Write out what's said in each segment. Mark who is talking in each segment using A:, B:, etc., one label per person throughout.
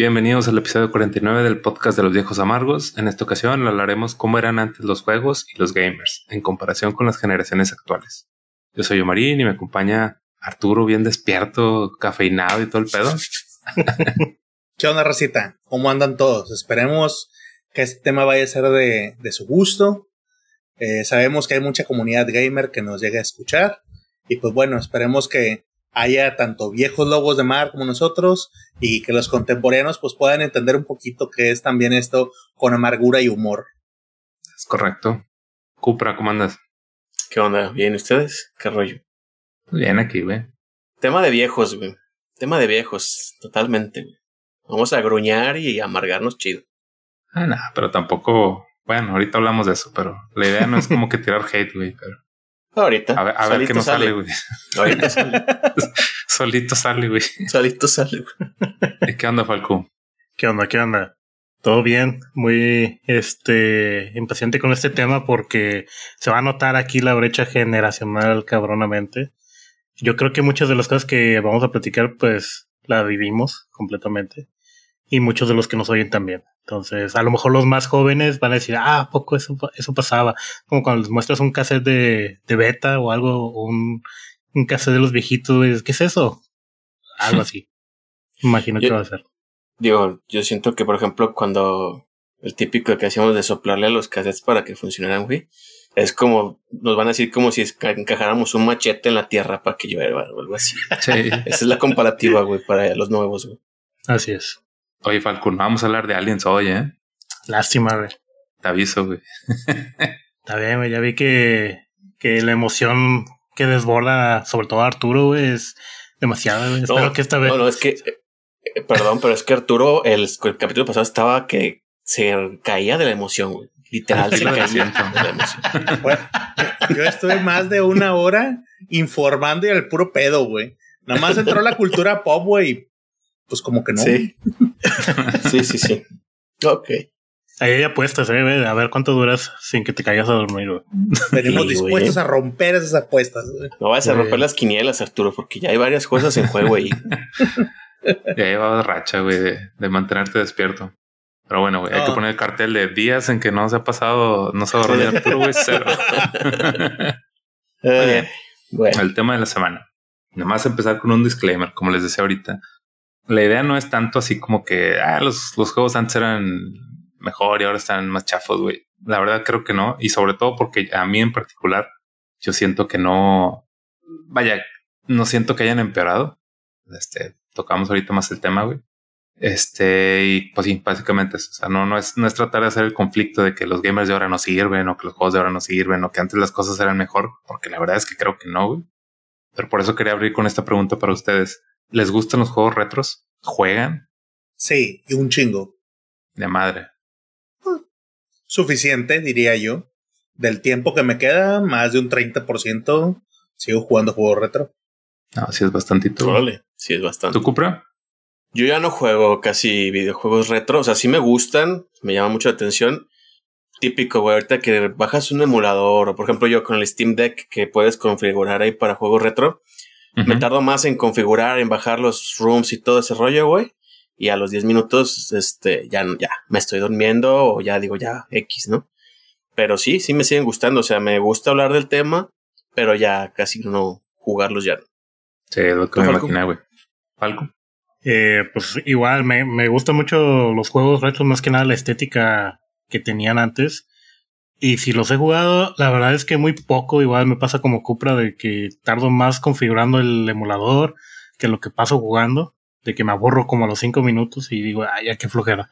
A: Bienvenidos al episodio 49 del podcast de los viejos amargos. En esta ocasión hablaremos cómo eran antes los juegos y los gamers en comparación con las generaciones actuales. Yo soy Omarín y me acompaña Arturo bien despierto, cafeinado y todo el pedo.
B: ¿Qué onda, Racita? ¿Cómo andan todos? Esperemos que este tema vaya a ser de, su gusto. Eh, sabemos que hay mucha comunidad gamer que nos llegue a escuchar. Y pues bueno, esperemos que haya tanto viejos lobos de mar como nosotros y que los contemporáneos pues puedan entender un poquito qué es también esto con amargura y humor.
A: Es correcto. Cupra, ¿cómo andas?
C: ¿Qué onda? ¿Bien ustedes? ¿Qué rollo?
A: Bien aquí, güey.
C: Tema de viejos, güey. Tema de viejos, totalmente, güey. Vamos a gruñar y amargarnos chido.
A: Ah, no, pero tampoco. Bueno, ahorita hablamos de eso, pero la idea no es como que tirar hate, güey, pero.
C: Ahorita.
A: A ver, qué nos sale, güey.
C: Ahorita sale.
A: Solito sale, güey.
C: Solito sale, güey.
A: ¿Qué onda, Falco?
D: ¿Qué onda? ¿Qué onda? Todo bien, muy este impaciente con este tema porque se va a notar aquí la brecha generacional cabronamente. Yo creo que muchas de las cosas que vamos a platicar, pues la vivimos completamente. Y muchos de los que nos oyen también. Entonces, a lo mejor los más jóvenes van a decir, ah, poco eso, eso pasaba. Como cuando les muestras un cassette de, de beta o algo, un, un cassette de los viejitos, ¿qué es eso? Algo así. Imagino que va a ser.
C: Digo, yo siento que, por ejemplo, cuando el típico que hacíamos de soplarle a los cassettes para que funcionaran, güey, es como, nos van a decir como si encajáramos un machete en la tierra para que llueva o algo así. Sí. Esa es la comparativa, güey, para los nuevos, güey.
D: Así es.
A: Oye, Falcon, vamos a hablar de aliens hoy, ¿eh?
D: Lástima, güey.
A: Te aviso, güey.
D: Está bien, güey. Ya vi que, que la emoción que desborda, sobre todo Arturo, güey, es demasiada, güey. Espero que esta vez.
C: No, no, es que. Eh, perdón, pero es que Arturo, el, el, capítulo pasado estaba que se caía de la emoción, güey. Literal, se caía de la emoción.
B: Bueno, yo estuve más de una hora informando y al puro pedo, güey. Nada más entró la cultura pop, güey pues como que no.
C: Sí. sí, sí, sí. Ok.
D: Ahí hay apuestas, ¿eh? A ver cuánto duras sin que te caigas a dormir, güey.
B: Venimos dispuestos a romper esas apuestas, güey.
C: No vas a romper las quinielas, Arturo, porque ya hay varias cosas en juego ahí.
A: ya llevabas racha, güey, de, mantenerte despierto. Pero bueno, güey, hay que poner el cartel de días en que no se ha pasado, no se ha dormido Arturo, güey, cero. Muy bien. Bueno. El tema de la semana. Nada más empezar con un disclaimer, como les decía ahorita la idea no es tanto así como que ah, los, los juegos antes eran mejor y ahora están más chafos, güey. La verdad creo que no. Y sobre todo porque a mí en particular, yo siento que no, vaya, no siento que hayan empeorado. Este, tocamos ahorita más el tema, güey. Este, y pues sí, básicamente eso. O sea, no, no es, no es tratar de hacer el conflicto de que los gamers de ahora no sirven o que los juegos de ahora no sirven o que antes las cosas eran mejor, porque la verdad es que creo que no, güey. Pero por eso quería abrir con esta pregunta para ustedes. ¿Les gustan los juegos retros? ¿Juegan?
B: Sí, y un chingo.
A: De madre.
B: Suficiente, diría yo. Del tiempo que me queda, más de un 30% sigo jugando juegos retro.
A: No, sí es bastante.
C: Vale, sí es bastante.
A: ¿Tú, Cupra?
C: Yo ya no juego casi videojuegos retro. O sea, sí me gustan, me llama mucho la atención. Típico, güey, ahorita que bajas un emulador, o por ejemplo yo con el Steam Deck que puedes configurar ahí para juegos retro, me tardo más en configurar, en bajar los rooms y todo ese rollo, güey. Y a los 10 minutos, este, ya, ya me estoy durmiendo o ya digo ya X, ¿no? Pero sí, sí me siguen gustando. O sea, me gusta hablar del tema, pero ya casi no jugarlos ya.
A: Sí, es lo que me imaginé, güey. ¿Algo?
D: Eh, pues igual, me, me gustan mucho los juegos retro, más que nada la estética que tenían antes. Y si los he jugado, la verdad es que muy poco. Igual me pasa como Cupra de que tardo más configurando el emulador que lo que paso jugando. De que me aborro como a los cinco minutos y digo, ay, ya qué flojera.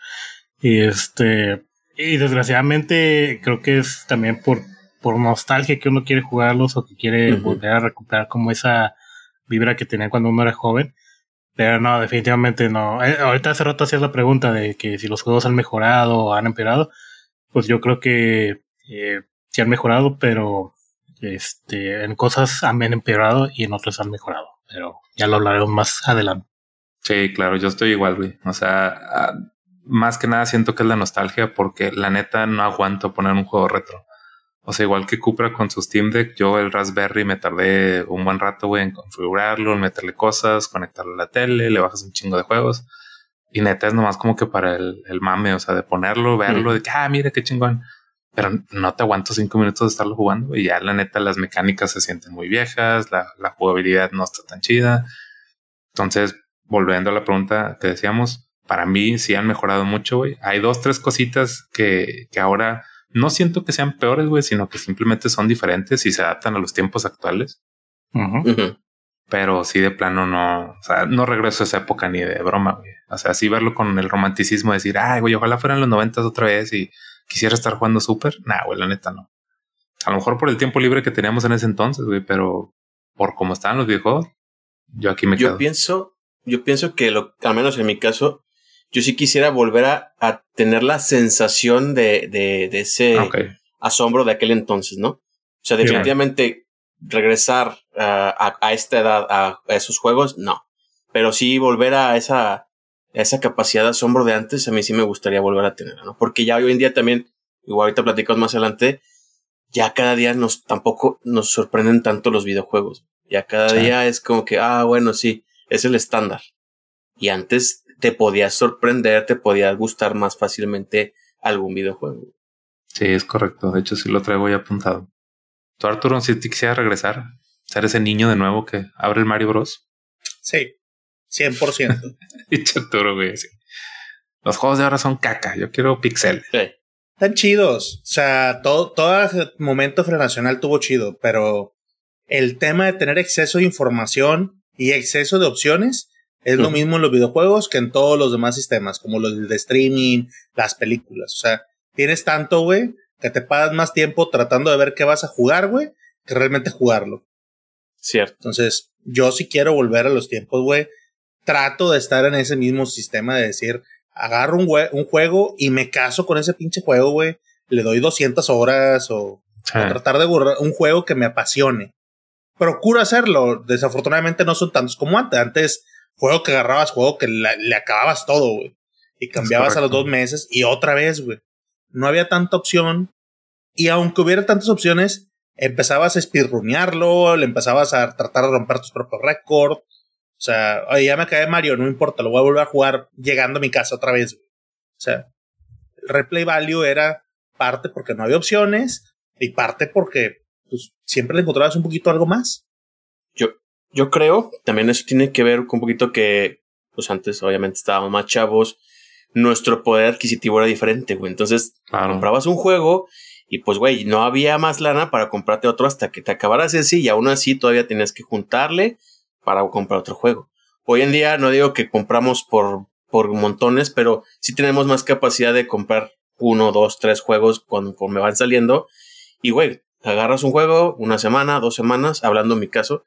D: Y este, y desgraciadamente creo que es también por, por nostalgia que uno quiere jugarlos o que quiere volver a recuperar como esa vibra que tenía cuando uno era joven. Pero no, definitivamente no. Eh, ahorita hace rato hacías la pregunta de que si los juegos han mejorado o han empeorado. Pues yo creo que eh, sí han mejorado, pero este, en cosas han empeorado y en otras han mejorado. Pero ya lo hablaremos más adelante.
A: Sí, claro, yo estoy igual, güey. O sea, ah, más que nada siento que es la nostalgia porque la neta no aguanto poner un juego retro. O sea, igual que Cupra con su Steam Deck, yo el Raspberry me tardé un buen rato, güey, en configurarlo, en meterle cosas, conectarlo a la tele, le bajas un chingo de juegos. Y neta es nomás como que para el, el mame, o sea, de ponerlo, verlo, de que, ah, mira qué chingón. Pero no te aguanto cinco minutos de estarlo jugando y ya la neta las mecánicas se sienten muy viejas, la, la jugabilidad no está tan chida. Entonces, volviendo a la pregunta que decíamos, para mí sí han mejorado mucho, güey. Hay dos, tres cositas que, que ahora no siento que sean peores, güey, sino que simplemente son diferentes y se adaptan a los tiempos actuales. Pero sí, de plano no, o sea, no regreso a esa época ni de broma, güey. O sea, sí verlo con el romanticismo, decir, ay, güey, ojalá fueran los noventas otra vez y quisiera estar jugando súper. Nah, güey, la neta no. A lo mejor por el tiempo libre que teníamos en ese entonces, güey, pero por cómo estaban los viejos, yo aquí me
C: yo pienso, yo pienso que lo, al menos en mi caso, yo sí quisiera volver a, a tener la sensación de, de, de ese asombro de aquel entonces, ¿no? O sea, definitivamente regresar a, a, esta edad a, esos juegos, no. Pero sí volver a esa, a esa capacidad de asombro de antes, a mí sí me gustaría volver a tener, ¿no? Porque ya hoy en día también, igual ahorita platicamos más adelante, ya cada día nos tampoco nos sorprenden tanto los videojuegos. Ya cada día es como que, ah, bueno, sí, es el estándar. Y antes te podías sorprender, te podía gustar más fácilmente algún videojuego.
A: Sí, es correcto. De hecho, sí lo traigo ya apuntado. ¿Tú, Arturo, si te quisiera regresar? ¿Ser ese niño de nuevo que abre el Mario Bros?
B: Sí, 100%.
A: y Arturo, güey. Los juegos de ahora son caca. Yo quiero pixel. Sí.
B: Están chidos. O sea, todo, todo momento frenacional tuvo chido, pero el tema de tener exceso de información y exceso de opciones es lo mismo en los videojuegos que en todos los demás sistemas, como los de streaming, las películas. O sea, tienes tanto, güey, que te pagas más tiempo tratando de ver qué vas a jugar, güey, que realmente jugarlo.
C: Cierto.
B: Entonces, yo si quiero volver a los tiempos, güey, trato de estar en ese mismo sistema de decir, agarro un, un juego y me caso con ese pinche juego, güey. Le doy 200 horas o, tratar de borrar un juego que me apasione. Procuro hacerlo. Desafortunadamente no son tantos como antes. Antes juego que agarrabas, juego que le acababas todo, güey. Y cambiabas a los dos meses y otra vez, güey. No había tanta opción. Y aunque hubiera tantas opciones, empezabas a speedrunearlo, le empezabas a tratar de romper tus propios récords. O sea, oye, ya me cae Mario, no importa, lo voy a volver a jugar llegando a mi casa otra vez. Güey. O sea, el replay value era parte porque no había opciones y parte porque pues, siempre le encontrabas un poquito algo más.
C: Yo, yo creo, también eso tiene que ver con un poquito que, pues antes obviamente estábamos más chavos, nuestro poder adquisitivo era diferente, güey. Entonces, comprabas un juego y pues, güey, no había más lana para comprarte otro hasta que te acabaras ese y aún así todavía tenías que juntarle para comprar otro juego. Hoy en día no digo que compramos por, por montones, pero sí tenemos más capacidad de comprar uno, dos, tres juegos conforme van saliendo. Y, güey, agarras un juego una semana, dos semanas, hablando en mi caso,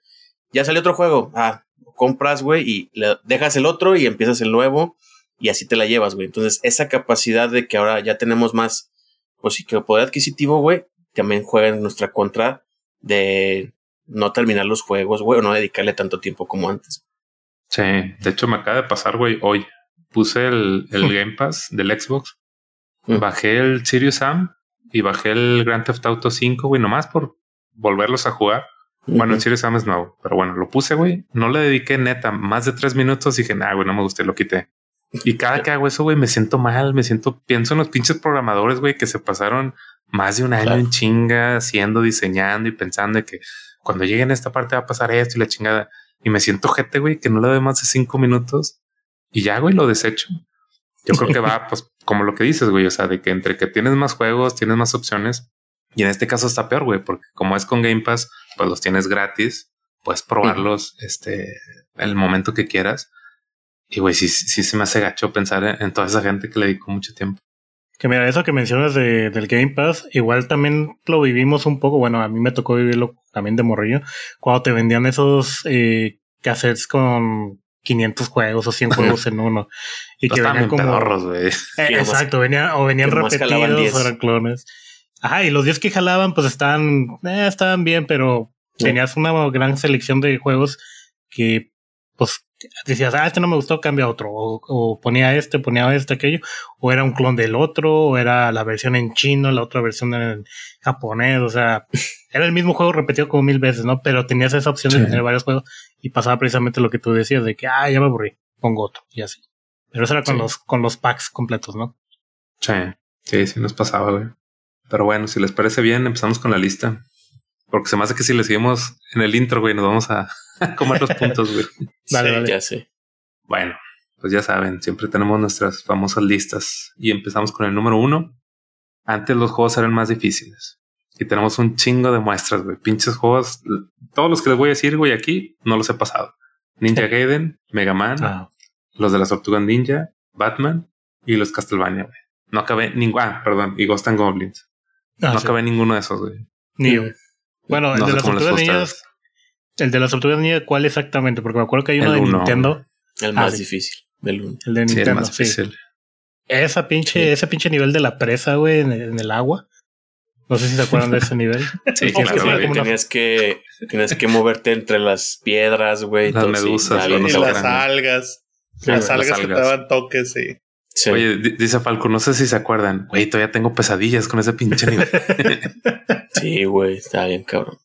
C: ya salió otro juego. Ah, compras, güey, y le dejas el otro y empiezas el nuevo y así te la llevas, güey. Entonces, esa capacidad de que ahora ya tenemos más, pues sí, que poder adquisitivo, güey, también juega en nuestra contra de no terminar los juegos, güey, o no dedicarle tanto tiempo como antes.
A: Sí, de hecho me acaba de pasar, güey, hoy. Puse el, el Game Pass del Xbox, bajé el Sirius Sam y bajé el Grand Theft Auto 5, güey, nomás por volverlos a jugar. Bueno, el Sirius Sam es nuevo, pero bueno, lo puse, güey. No le dediqué neta más de tres minutos y dije, nah, güey, no me gusté, lo quité. Y cada que hago eso, güey, me siento mal, me siento, pienso en los pinches programadores, güey, que se pasaron más de un año en chinga haciendo, diseñando y pensando de que cuando lleguen a esta parte va a pasar esto y la chingada. Y me siento gente, güey, que no le doy más de cinco minutos y ya, güey, lo desecho. Yo creo que va, pues, como lo que dices, güey, o sea, de que entre que tienes más juegos, tienes más opciones. Y en este caso está peor, güey, porque como es con Game Pass, pues los tienes gratis, puedes probarlos, este, el momento que quieras y güey, sí, sí se me hace gacho pensar en, toda esa gente que le dedicó mucho tiempo.
D: Que mira, eso que mencionas de, del Game Pass, igual también lo vivimos un poco, bueno, a mí me tocó vivirlo también de morrillo, cuando te vendían esos eh, cassettes con 500 juegos o 100 juegos en uno. Y que venían como... güey. Eh, exacto, venían, o venían repetidos o eran clones. Ajá, y los 10 que jalaban pues estaban, eh, estaban bien, pero tenías una gran selección de juegos que pues decías, ah, este no me gustó, cambia otro. O, ponía este, ponía este, aquello. O era un clon del otro, o era la versión en chino, la otra versión en japonés. O sea, era el mismo juego repetido como mil veces, ¿no? Pero tenías esa opción de tener varios juegos y pasaba precisamente lo que tú decías, de que, ah, ya me aburrí, pongo otro, y así. Pero eso era con los, con los packs completos, ¿no?
A: Sí, sí, sí nos pasaba, güey. Pero bueno, si les parece bien, empezamos con la lista. Porque se me hace que si le seguimos en el intro, güey, nos vamos a, comer los puntos, güey.
C: Vale, ya sé.
A: Bueno, pues ya saben, siempre tenemos nuestras famosas listas y empezamos con el número uno. Antes los juegos eran más difíciles y tenemos un chingo de muestras, güey. Pinches juegos, todos los que les voy a decir, güey, aquí no los he pasado. Ninja Gaiden, Mega Man, ah. los de las Tortugas Ninja, Batman y los Castlevania, güey. No acabé ningún, ah, perdón, y Ghost and Goblins. Ah, no acabé ninguno de esos, güey.
D: Ni Bueno, el de las Tortugas Ninja, el de las Tortugas Ninja, ¿cuál exactamente? Porque me acuerdo que hay uno de Nintendo.
C: El más difícil.
D: El de Nintendo. Sí, Esa pinche, ese pinche nivel de la presa, güey, en, el agua. No sé si se acuerdan de ese nivel.
C: Sí, claro, Tenías que, tenías que moverte entre las piedras, güey.
A: Las medusas. y
B: las algas. las algas que te daban toques, sí.
A: Oye, dice Falco, no sé si se acuerdan. Güey, todavía tengo pesadillas con ese pinche nivel.
C: sí, güey, está bien cabrón.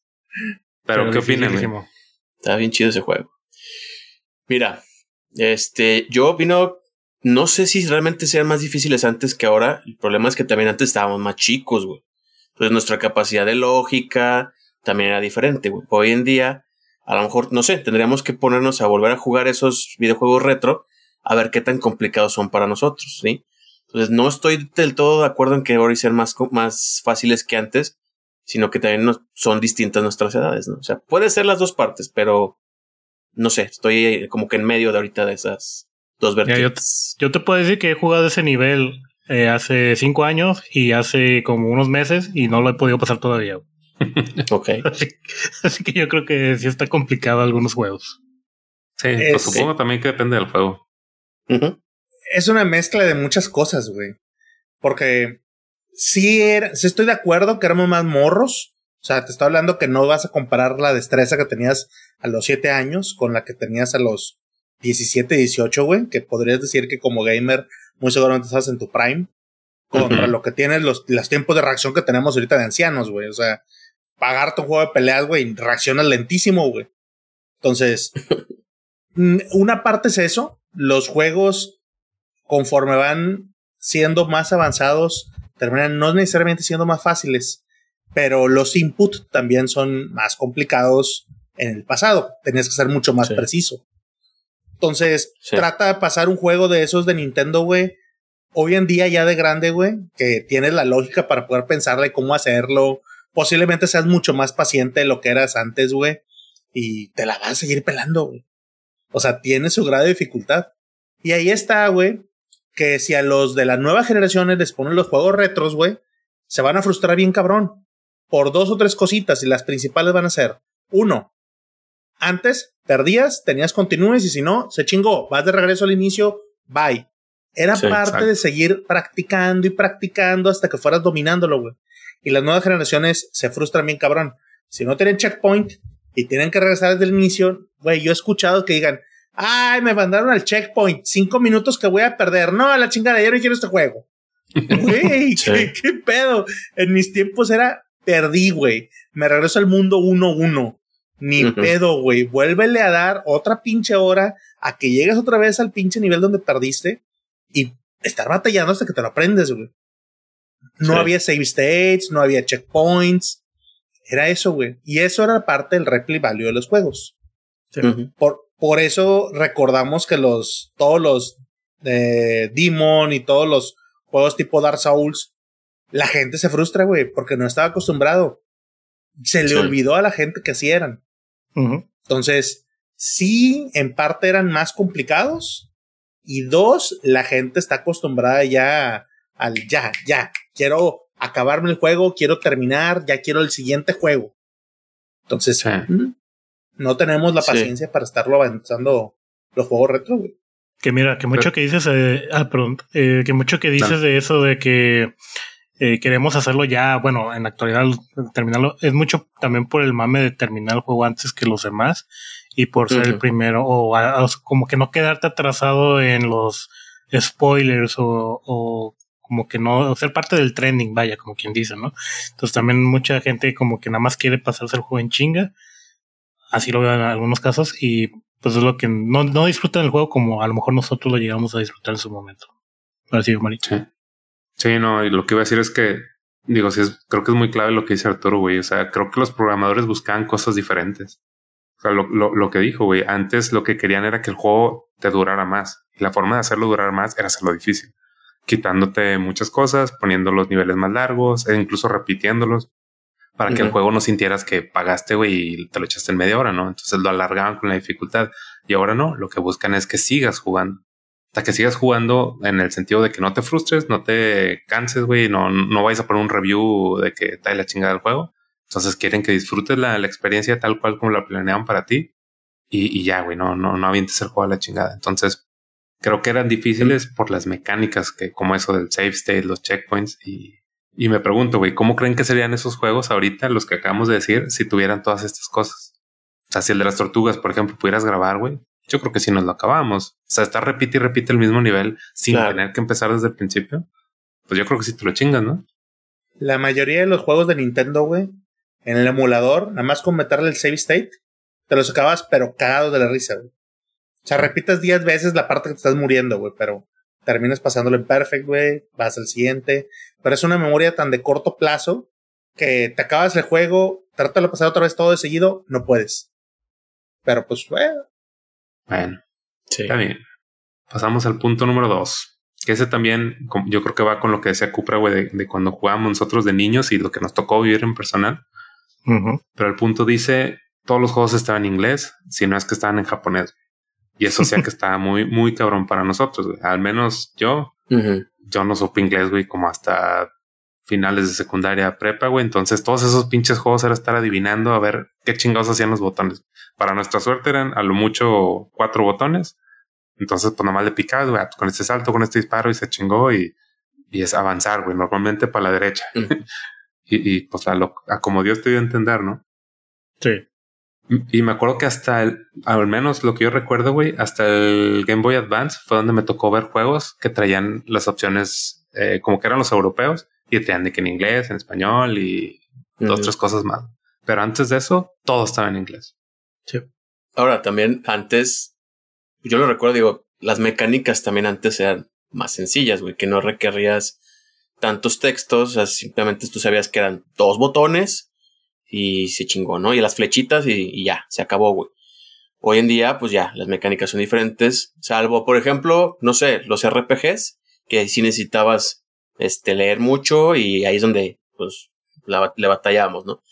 A: Pero, ¿qué opinan?
C: Está bien chido ese juego. Mira, este, yo opino, no sé si realmente sean más difíciles antes que ahora. El problema es que también antes estábamos más chicos, güey. Entonces nuestra capacidad de lógica también era diferente, güey. Hoy en día, a lo mejor, no sé, tendríamos que ponernos a volver a jugar esos videojuegos retro a ver qué tan complicados son para nosotros, ¿sí? Entonces no estoy del todo de acuerdo en que ahora sean más, más fáciles que antes, sino que también son distintas nuestras edades, ¿no? O sea, puede ser las dos partes, pero no sé, estoy como que en medio de ahorita de esas dos vertientes.
D: yo, te puedo decir que he jugado ese nivel eh, hace cinco años y hace como unos meses y no lo he podido pasar todavía.
C: ok.
D: Así, que yo creo que sí está complicado algunos juegos.
A: Sí, pues supongo también que depende del juego.
B: Es una mezcla de muchas cosas, güey. Porque sí, era, sí estoy de acuerdo que éramos más morros, o sea, te estoy hablando que no vas a comparar la destreza que tenías a los 7 años con la que tenías a los 17, 18, güey, que podrías decir que como gamer muy seguramente estás en tu prime contra lo que tienes los, los tiempos de reacción que tenemos ahorita de ancianos, güey. O sea, pagar tu juego de peleas, güey, reaccionas lentísimo, güey. Entonces, una parte es eso. Los juegos, conforme van siendo más avanzados, terminan no necesariamente siendo más fáciles pero los input también son más complicados en el pasado. Tenías que ser mucho más preciso. Entonces, trata de pasar un juego de esos de Nintendo, güey. Hoy en día, ya de grande, güey, que tienes la lógica para poder pensarle cómo hacerlo. Posiblemente seas mucho más paciente de lo que eras antes, güey. Y te la vas a seguir pelando, güey. O sea, tiene su grado de dificultad. Y ahí está, güey, que si a los de las nuevas generaciones les ponen los juegos retros, güey, se van a frustrar bien cabrón por dos o tres cositas y las principales van a ser, uno, antes perdías, tenías continúes y si no, se chingó, vas de regreso al inicio, bye. Era parte de seguir practicando y practicando hasta que fueras dominándolo, güey. Y las nuevas generaciones se frustran bien cabrón. Si no tienen checkpoint y tienen que regresar desde el inicio, güey, yo he escuchado que digan, ay, me mandaron al checkpoint, cinco minutos que voy a perder. No, a la chingada, yo no quiero este juego. Güey, ¿qué, pedo. En mis tiempos era perdí, güey. Me regreso al mundo 1-1. Ni pedo, güey. Vuélvele a dar otra pinche hora a que llegues otra vez al pinche nivel donde perdiste y estar batallando hasta que te lo aprendes, güey. No había save states, no había checkpoints. Era eso, güey. Y eso era parte del replay value de los juegos. por, por eso recordamos que los, todos los eh, Demon y todos los juegos tipo Dark Souls la gente se frustra, güey, porque no estaba acostumbrado. Se le olvidó a la gente que así eran. Entonces, sí, en parte eran más complicados. Y dos, la gente está acostumbrada ya al ya, ya. Quiero acabarme el juego, quiero terminar, ya quiero el siguiente juego. Entonces, mm, no tenemos la paciencia para estarlo avanzando los juegos retro, güey.
D: Que mira, que mucho que dices, eh, ah, perdón, eh, que mucho que dices de eso de que eh, queremos hacerlo ya, bueno, en la actualidad terminarlo, es mucho también por el mame de terminar el juego antes que los demás y por ser el primero o, como que no quedarte atrasado en los spoilers o, o como que no ser parte del trending, vaya, como quien dice, ¿no? Entonces también mucha gente como que nada más quiere pasarse el juego en chinga, así lo veo en algunos casos y pues es lo que no, no disfrutan el juego como a lo mejor nosotros lo llegamos a disfrutar en su momento. Así,
A: Sí. sí, no, y lo que iba a decir es que, digo, sí, es, creo que es muy clave lo que dice Arturo, güey. O sea, creo que los programadores buscaban cosas diferentes. O sea, lo, lo, lo que dijo, güey, antes lo que querían era que el juego te durara más. Y la forma de hacerlo durar más era hacerlo difícil. Quitándote muchas cosas, poniendo los niveles más largos e incluso repitiéndolos para que el juego no sintieras que pagaste, güey, y te lo echaste en media hora, ¿no? Entonces lo alargaban con la dificultad. Y ahora no, lo que buscan es que sigas jugando. Hasta que sigas jugando en el sentido de que no te frustres, no te canses, güey, no, no vayas a poner un review de que te la chingada del juego. Entonces quieren que disfrutes la, la experiencia tal cual como la planeaban para ti. Y, y ya, güey, no, no, no avientes el juego a la chingada. Entonces, creo que eran difíciles por las mecánicas que, como eso del save state, los checkpoints y, y me pregunto, güey, ¿cómo creen que serían esos juegos ahorita, los que acabamos de decir, si tuvieran todas estas cosas? O sea, si el de las tortugas, por ejemplo, pudieras grabar, güey, yo creo que si nos lo acabamos. O sea, estar repite y repite el mismo nivel sin tener que empezar desde el principio. Pues yo creo que si te lo chingas, ¿no?
B: La mayoría de los juegos de Nintendo, güey, en el emulador, nada más con meterle el save state, te los acabas, pero cagado de la risa, güey. O sea, repitas 10 veces la parte que te estás muriendo, güey, pero terminas pasándolo en perfect, güey, vas al siguiente. Pero es una memoria tan de corto plazo que te acabas el juego, trata de pasar otra vez todo de seguido, no puedes. Pero pues, bueno.
A: Bueno, sí. está bien. Pasamos al punto número dos. Que ese también, yo creo que va con lo que decía Cupra, güey, de, cuando jugábamos nosotros de niños y lo que nos tocó vivir en personal. Pero el punto dice, todos los juegos estaban en inglés, si no es que estaban en japonés. Y eso sea que estaba muy, muy cabrón para nosotros, güey. Al menos yo, yo no supe inglés, güey, como hasta finales de secundaria prepa, güey. Entonces todos esos pinches juegos era estar adivinando a ver qué chingados hacían los botones. Para nuestra suerte eran a lo mucho cuatro botones. Entonces, pues nomás le picabas, güey, con este salto, con este disparo y se chingó y, y es avanzar, güey, normalmente para la derecha. y, y, pues a, lo, a como Dios te dio a entender, ¿no?
D: Sí.
A: Y me acuerdo que hasta el, al menos lo que yo recuerdo, güey, hasta el Game Boy Advance fue donde me tocó ver juegos que traían las opciones eh, como que eran los europeos y te de que en inglés, en español y dos, tres cosas más. Pero antes de eso, todo estaba en inglés.
C: Sí. Ahora también antes, yo lo recuerdo, digo, las mecánicas también antes eran más sencillas, güey, que no requerías tantos textos, o sea, simplemente tú sabías que eran dos botones y se chingó, ¿no? Y las flechitas y, ya, se acabó, güey. Hoy en día, pues ya, las mecánicas son diferentes, salvo, por ejemplo, no sé, los RPGs, que sí necesitabas este, leer mucho y ahí es donde, pues, la, le batallamos, ¿no?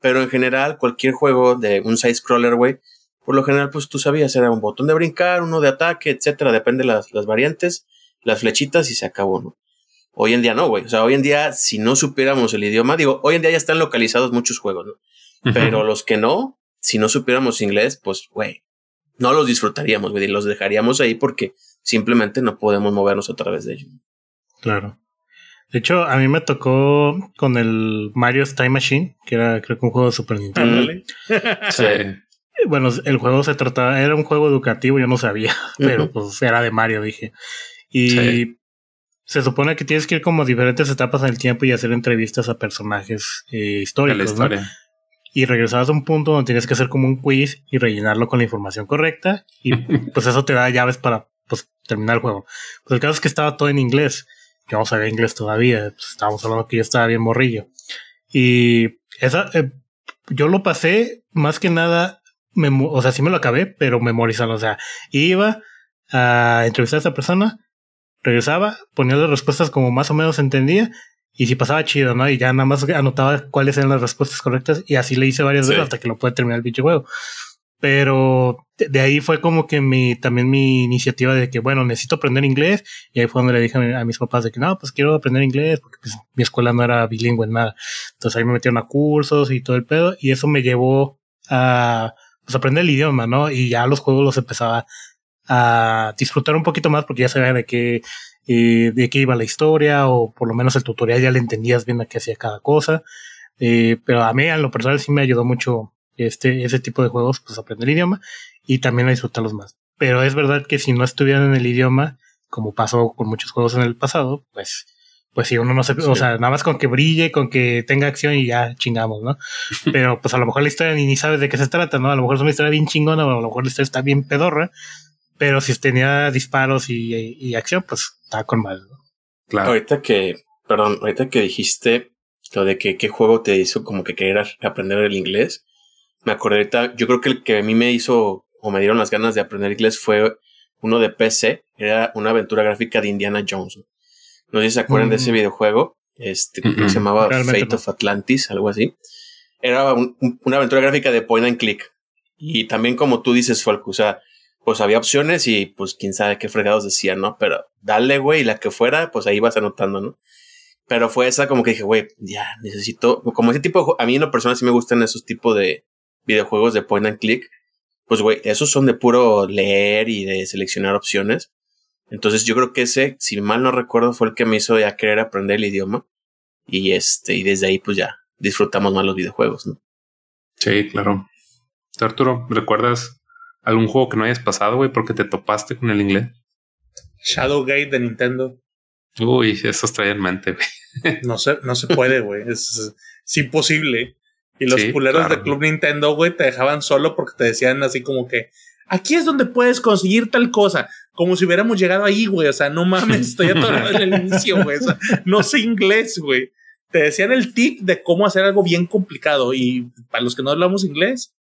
C: Pero en general, cualquier juego de un side-scroller, güey, por lo general, pues tú sabías, era un botón de brincar, uno de ataque, etcétera, depende de las, las variantes, las flechitas y se acabó, ¿no? Hoy en día no, güey. O sea, hoy en día, si no supiéramos el idioma, digo, hoy en día ya están localizados muchos juegos, ¿no? Pero los que no, si no supiéramos inglés, pues, güey, no los disfrutaríamos, güey, y los dejaríamos ahí porque simplemente no podemos movernos a través de ellos.
D: Claro. De hecho, a mí me tocó con el Mario's Time Machine, que era creo que un juego de Super Nintendo. sí. Bueno, el juego se trataba, era un juego educativo, yo no sabía, pero pues era de Mario, dije. Y se supone que tienes que ir como diferentes etapas en el tiempo y hacer entrevistas a personajes eh, históricos. ¿no? Y regresabas a un punto donde tienes que hacer como un quiz y rellenarlo con la información correcta. Y pues eso te da llaves para pues, terminar el juego. Pues el caso es que estaba todo en inglés. Yo no sabía inglés todavía. Pues, estábamos hablando que yo estaba bien morrillo. Y esa, eh, yo lo pasé más que nada, o sea, sí me lo acabé, pero memorizando. O sea, iba a entrevistar a esa persona, regresaba, ponía las respuestas como más o menos entendía y si pasaba chido, ¿no? Y ya nada más anotaba cuáles eran las respuestas correctas y así le hice varias veces hasta que lo pude terminar el bicho juego. Pero de, ahí fue como que mi, también mi iniciativa de que, bueno, necesito aprender inglés. Y ahí fue donde le dije a, mis papás de que, no, pues quiero aprender inglés porque pues, mi escuela no era bilingüe en nada. Entonces ahí me metieron a cursos y todo el pedo. Y eso me llevó a pues, aprender el idioma, ¿no? Y ya los juegos los empezaba a disfrutar un poquito más porque ya sabía de qué, eh, de qué iba la historia o por lo menos el tutorial ya le entendías bien a qué hacía cada cosa. Eh, pero a mí, a lo personal, sí me ayudó mucho este, ese tipo de juegos, pues aprender el idioma y también a disfrutarlos más. Pero es verdad que si no estuvieran en el idioma, como pasó con muchos juegos en el pasado, pues pues si uno no se, o sea, nada más con que brille, con que tenga acción y ya chingamos, ¿no? Pero pues a lo mejor la historia ni, ni sabes de qué se trata, ¿no? A lo mejor es una historia bien chingona, o a lo mejor la historia está bien pedorra, pero si tenía disparos y, y, acción, pues está con mal, ¿no?
C: Claro. Ahorita que, perdón, ahorita que dijiste lo de que qué juego te hizo como que querer aprender el inglés, me acordé ahorita, yo creo que el que a mí me hizo o me dieron las ganas de aprender inglés fue uno de PC, era una aventura gráfica de Indiana Jones. No sé si se acuerdan de ese mm. videojuego, este, que se llamaba Fate of Atlantis, algo así. Era una aventura gráfica de point and click. Y también como tú dices, Falco, o sea, pues había opciones y pues quién sabe qué fregados decían, ¿no? Pero dale, güey, la que fuera, pues ahí vas anotando, ¿no? Pero fue esa como que dije, güey, ya necesito, como ese tipo de, a mí en lo personal sí me gustan esos tipos de videojuegos de point and click. Pues, güey, esos son de puro leer y de seleccionar opciones. Entonces yo creo que ese, si mal no recuerdo, fue el que me hizo ya querer aprender el idioma. Y este, y desde ahí pues ya disfrutamos más los videojuegos, ¿no?
A: Sí, claro. Arturo, ¿recuerdas algún juego que no hayas pasado, güey, porque te topaste con el inglés?
B: Shadowgate de Nintendo.
A: Uy, eso traía en mente,
B: güey. No se, no se puede, güey. Es, imposible. Y los culeros de Club Nintendo, güey, te dejaban solo porque te decían así como que aquí es donde puedes conseguir tal cosa. Como si hubiéramos llegado ahí, güey. O sea, no mames, estoy atorado en el inicio, güey. O sea, no sé inglés, güey. Te decían el tip de cómo hacer algo bien complicado. Y para los que no hablamos inglés,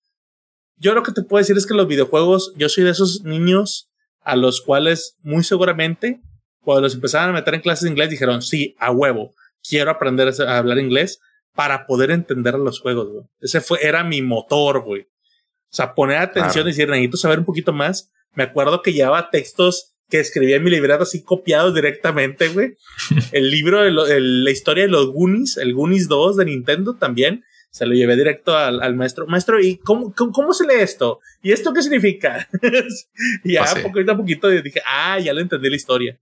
B: yo lo que te puedo decir es que los videojuegos, yo soy de esos niños a los cuales muy seguramente, cuando los empezaban a meter en clases de inglés, dijeron, sí, a huevo, quiero aprender a hablar inglés para poder entender los juegos, güey. Ese fue, era mi motor, güey. O sea, poner atención y decir, necesito saber un poquito más. Me acuerdo que llevaba textos que escribía en mi librero así copiados directamente, güey. el libro de la historia de los Goonies, el Goonies 2 de Nintendo también, se lo llevé directo al, maestro. Maestro, ¿y cómo, cómo, se lee esto? ¿Y esto qué significa? y ya pues poquito a poquito dije, ah, ya lo entendí la historia.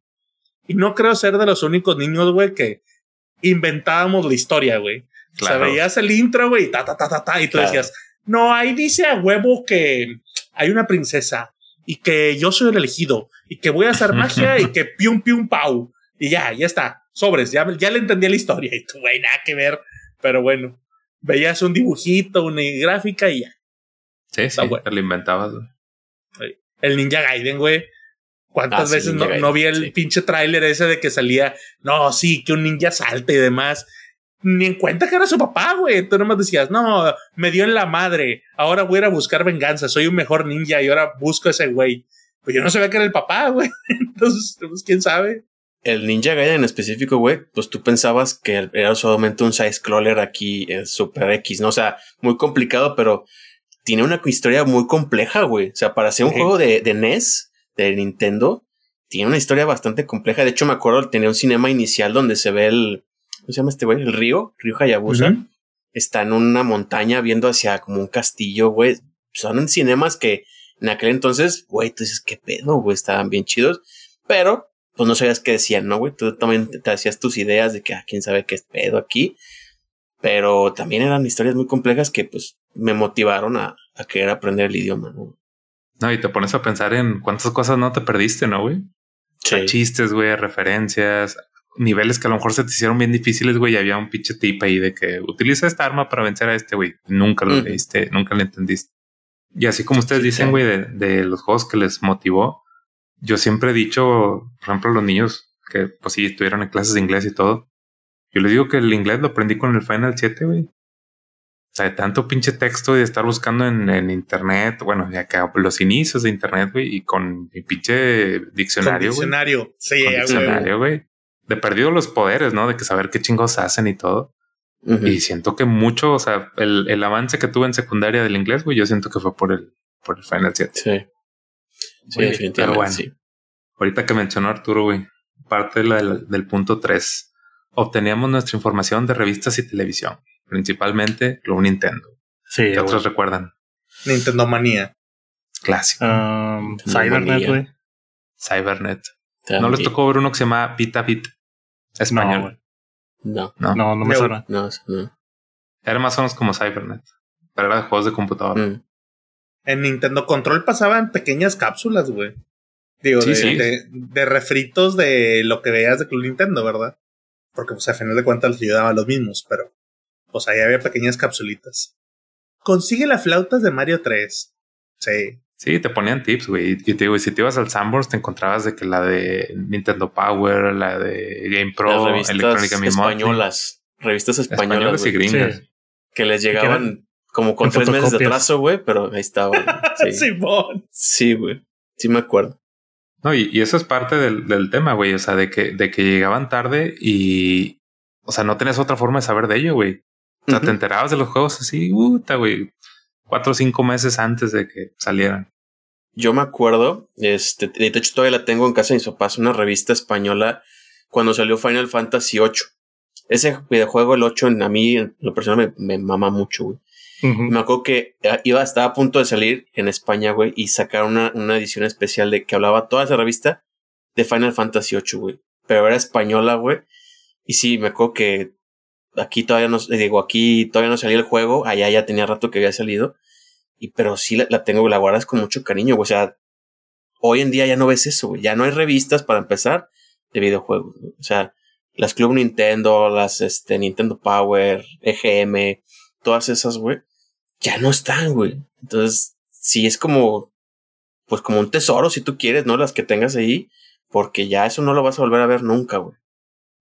B: Y no creo ser de los únicos niños, güey, que inventábamos la historia, güey. O sea, veías el intro, güey, ta, ta, ta, ta, ta, y tú decías, no, ahí dice a huevo que hay una princesa y que yo soy el elegido y que voy a hacer magia y que pium pium pau. Y ya, ya está. Sobres, ya, ya le entendí la historia. Y tú, güey, nada que ver. Pero bueno, veías un dibujito, una gráfica y ya.
A: Sí, sí, te lo inventabas.
B: El Ninja Gaiden, güey. ¿Cuántas ah, veces no, no, vi el pinche tráiler ese de que salía, no, sí, que un ninja salte y demás? ni en cuenta que era su papá, güey. Tú nomás decías, no, me dio en la madre. Ahora voy a ir a buscar venganza. Soy un mejor ninja y ahora busco a ese güey. Pues yo no sabía que era el papá, güey. Entonces, pues quién sabe.
C: El Ninja Gaiden en específico, güey, pues tú pensabas que era solamente un side-scroller aquí, eh, Super X, ¿no? O sea, muy complicado, pero tiene una historia muy compleja, güey. O sea, para ser un juego de, de NES, de Nintendo, tiene una historia bastante compleja. De hecho, me acuerdo, tenía un cinema inicial donde se ve el, ¿cómo se llama este güey? El río, río Hayabusa. Está en una montaña viendo hacia como un castillo, güey. Son cinemas que en aquel entonces, güey, tú dices, qué pedo, güey, estaban bien chidos. Pero, pues no sabías qué decían, ¿no, güey? Tú también te hacías tus ideas de que, ah, quién sabe qué es pedo aquí. Pero también eran historias muy complejas que, pues, me motivaron a, a querer aprender el idioma, ¿no?
A: No, y te pones a pensar en cuántas cosas no te perdiste, ¿no, güey? Sí. chistes, güey, referencias, niveles que a lo mejor se te hicieron bien difíciles, güey, y había un pinche tip ahí de que utiliza esta arma para vencer a este, güey. Nunca lo leíste, nunca lo entendiste. Y así como ustedes dicen, güey, de, de, los juegos que les motivó, yo siempre he dicho, por ejemplo, a los niños que, pues sí, estuvieron en clases de inglés y todo, yo les digo que el inglés lo aprendí con el Final 7, güey. O sea, de tanto pinche texto y de estar buscando en, en internet, bueno, ya que los inicios de internet, güey, y con mi pinche diccionario.
B: Con diccionario, sí,
A: con diccionario, güey de perdido los poderes, ¿no? De que saber qué chingos hacen y todo. Y siento que mucho, o sea, el, el, avance que tuve en secundaria del inglés, güey, yo siento que fue por el, por el Final 7.
C: Sí. Sí, definitivamente. sí.
A: Ahorita que mencionó Arturo, güey, parte del, punto 3. Obteníamos nuestra información de revistas y televisión, principalmente Club Nintendo. Sí. ¿Qué otros recuerdan?
B: Nintendo Manía.
A: Clásico.
D: Um, Cybernet, güey.
A: Cybernet. ¿No les tocó ver uno que se llama Bit Español.
C: No,
D: no, no, no me suena.
C: No, no.
A: Era más o menos como Cybernet, pero era de juegos de computadora. Mm.
B: En Nintendo Control pasaban pequeñas cápsulas, güey. Digo, de, De, refritos de lo que veías de Club Nintendo, ¿verdad? porque pues a final de cuentas les ayudaba a los mismos, pero pues ahí había pequeñas capsulitas. Consigue las flautas de Mario 3. Sí.
A: Sí, te ponían tips, güey. Y te digo, si te ibas al Sandbox, te encontrabas de que la de Nintendo Power, la de Game Pro,
C: Las revistas españolas. Revistas españolas.
A: y gringas.
C: Que les llegaban como con tres meses de atraso, güey, pero ahí estaba. Sí, sí, güey. Sí me acuerdo.
A: No, y, y eso es parte del, del tema, güey. O sea, de que, de que llegaban tarde y, o sea, no tenías otra forma de saber de ello, güey. O sea, te enterabas de los juegos así, puta, güey cuatro o cinco meses antes de que salieran.
C: Yo me acuerdo, este, de hecho todavía la tengo en casa de mis papás, una revista española cuando salió Final Fantasy VIII. Ese videojuego, el 8, a mí, en lo personal, me, mama mucho, güey. Me acuerdo que eh, iba, estaba a punto de salir en España, güey, y sacar una, una edición especial de que hablaba toda esa revista de Final Fantasy VIII, güey. Pero era española, güey. Y sí, me acuerdo que aquí todavía no, digo, aquí todavía no salió el juego, allá ya tenía rato que había salido, y pero sí la, la tengo, la guardas con mucho cariño, o sea, hoy en día ya no ves eso, ya no hay revistas para empezar de videojuegos, o sea, las Club Nintendo, las este, Nintendo Power, EGM, todas esas, güey, ya no están, güey. Entonces, sí es como, pues como un tesoro, si tú quieres, ¿no? Las que tengas ahí, porque ya eso no lo vas a volver a ver nunca, güey.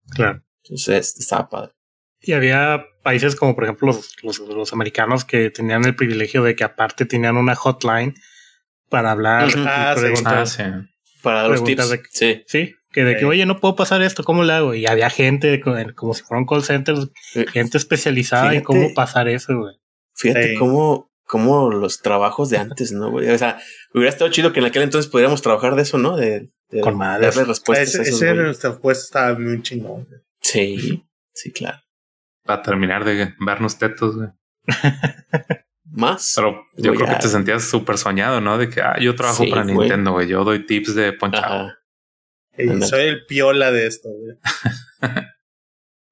D: Claro.
C: Entonces, estaba padre.
D: Y había países como por ejemplo los, los, los, americanos que tenían el privilegio de que aparte tenían una hotline para hablar
C: ah,
D: preguntar,
C: para los tips.
D: sí. sí, que de que oye no puedo pasar esto, ¿cómo lo hago? Y había gente como si fuera un call center, gente especializada en cómo pasar eso, güey.
C: Fíjate cómo, cómo los trabajos de antes, ¿no, güey? O sea, hubiera estado chido que en aquel entonces pudiéramos trabajar de eso, ¿no? De, de
D: Con madres.
C: darle respuestas.
B: Ese, ese nuestra respuesta estaba muy chingón.
C: Sí, sí, claro
A: para terminar de vernos tetos, güey.
C: Más.
A: Pero yo creo que te sentías súper soñado, ¿no? De que ah, yo trabajo para Nintendo, güey. Yo doy tips de ponchado.
B: Soy el piola de esto, güey.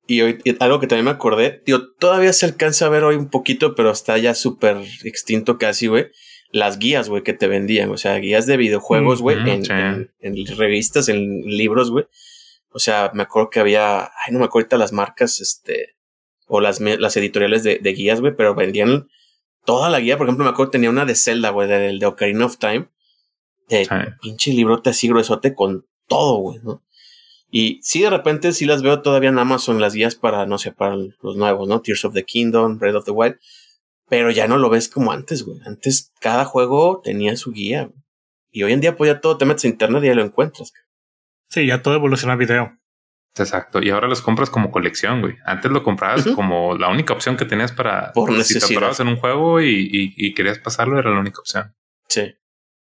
C: y hoy, algo que también me acordé, tío, todavía se alcanza a ver hoy un poquito, pero está ya súper extinto casi, güey. Las guías, güey, que te vendían, o sea, guías de videojuegos, güey, en, en, revistas, en libros, güey. O sea, me acuerdo que había, ay, no me acuerdo ahorita las marcas, este, o las, las editoriales de, de guías, güey, pero vendían toda la guía. Por ejemplo, me acuerdo tenía una de Zelda, güey, del de Ocarina of Time. De pinche librote así gruesote con todo, güey, ¿no? Y sí, de repente sí las veo todavía en Amazon, las guías para, no sé, para los nuevos, ¿no? Tears of the Kingdom, Breath of the Wild. Pero ya no lo ves como antes, güey. Antes cada juego tenía su guía. Y hoy en día, pues ya todo te metes a internet y ya lo encuentras.
D: Sí, ya todo evoluciona a video.
A: Exacto. Y ahora los compras como colección, güey. Antes lo comprabas como la única opción que tenías para
C: por
A: si te en un juego y, y, querías pasarlo, era la única opción.
C: Sí.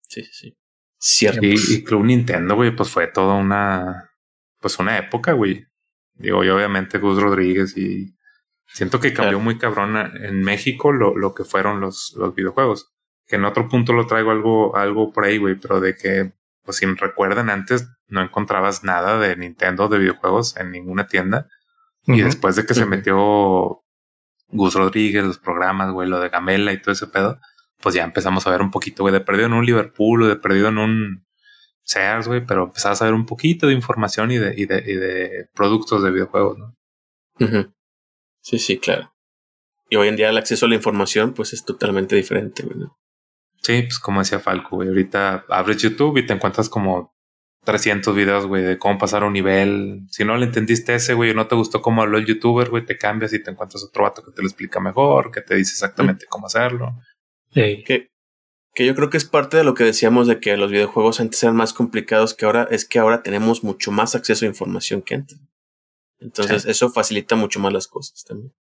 C: Sí, sí. Cierto.
A: Y, y Club Nintendo, güey, pues fue toda una, pues una época, güey. Digo, y obviamente Gus Rodríguez y siento que cambió muy cabrón en México lo, lo que fueron los, los videojuegos. Que en otro punto lo traigo algo, algo por ahí, güey, pero de que pues si recuerdan antes, no encontrabas nada de Nintendo de videojuegos en ninguna tienda. Y después de que se metió Gus Rodríguez, los programas, güey, lo de Gamela y todo ese pedo, pues ya empezamos a ver un poquito, güey, de perdido en un Liverpool o de perdido en un Sears, güey, pero empezabas a ver un poquito de información y de, y de, y de productos de videojuegos, ¿no?
C: Sí, sí, claro. Y hoy en día el acceso a la información, pues es totalmente diferente, güey.
A: Sí, pues como decía Falco, güey, ahorita abres YouTube y te encuentras como 300 videos, güey, de cómo pasar un nivel. Si no le entendiste ese, güey, o no te gustó cómo habló el youtuber, güey, te cambias y te encuentras otro vato que te lo explica mejor, que te dice exactamente cómo hacerlo.
C: Sí. Que, que yo creo que es parte de lo que decíamos de que los videojuegos antes eran más complicados que ahora, es que ahora tenemos mucho más acceso a información que antes. Entonces, eso facilita mucho más las cosas también.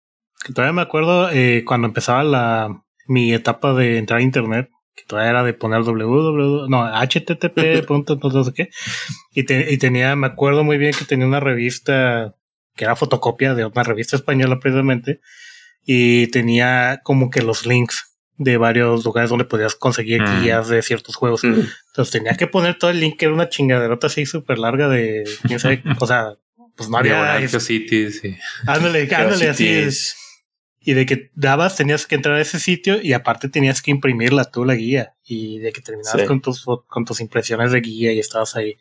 D: Todavía me acuerdo eh, cuando empezaba la, mi etapa de entrar a internet, que todavía era de poner www, no, http, punto, no sé qué. Y, y tenía, me acuerdo muy bien que tenía una revista que era fotocopia de una revista española precisamente, y tenía como que los links de varios lugares donde podías conseguir mm. guías de ciertos juegos. Mm. Entonces tenía que poner todo el link, que era una chingaderota así súper larga de, quién sabe, o sea, pues no había...
A: Cities, sí.
D: Ándale, ándale, así es y de que dabas, tenías que entrar a ese sitio y aparte tenías que imprimirla tú la guía y de que terminabas con tus con tus impresiones de guía y estabas ahí.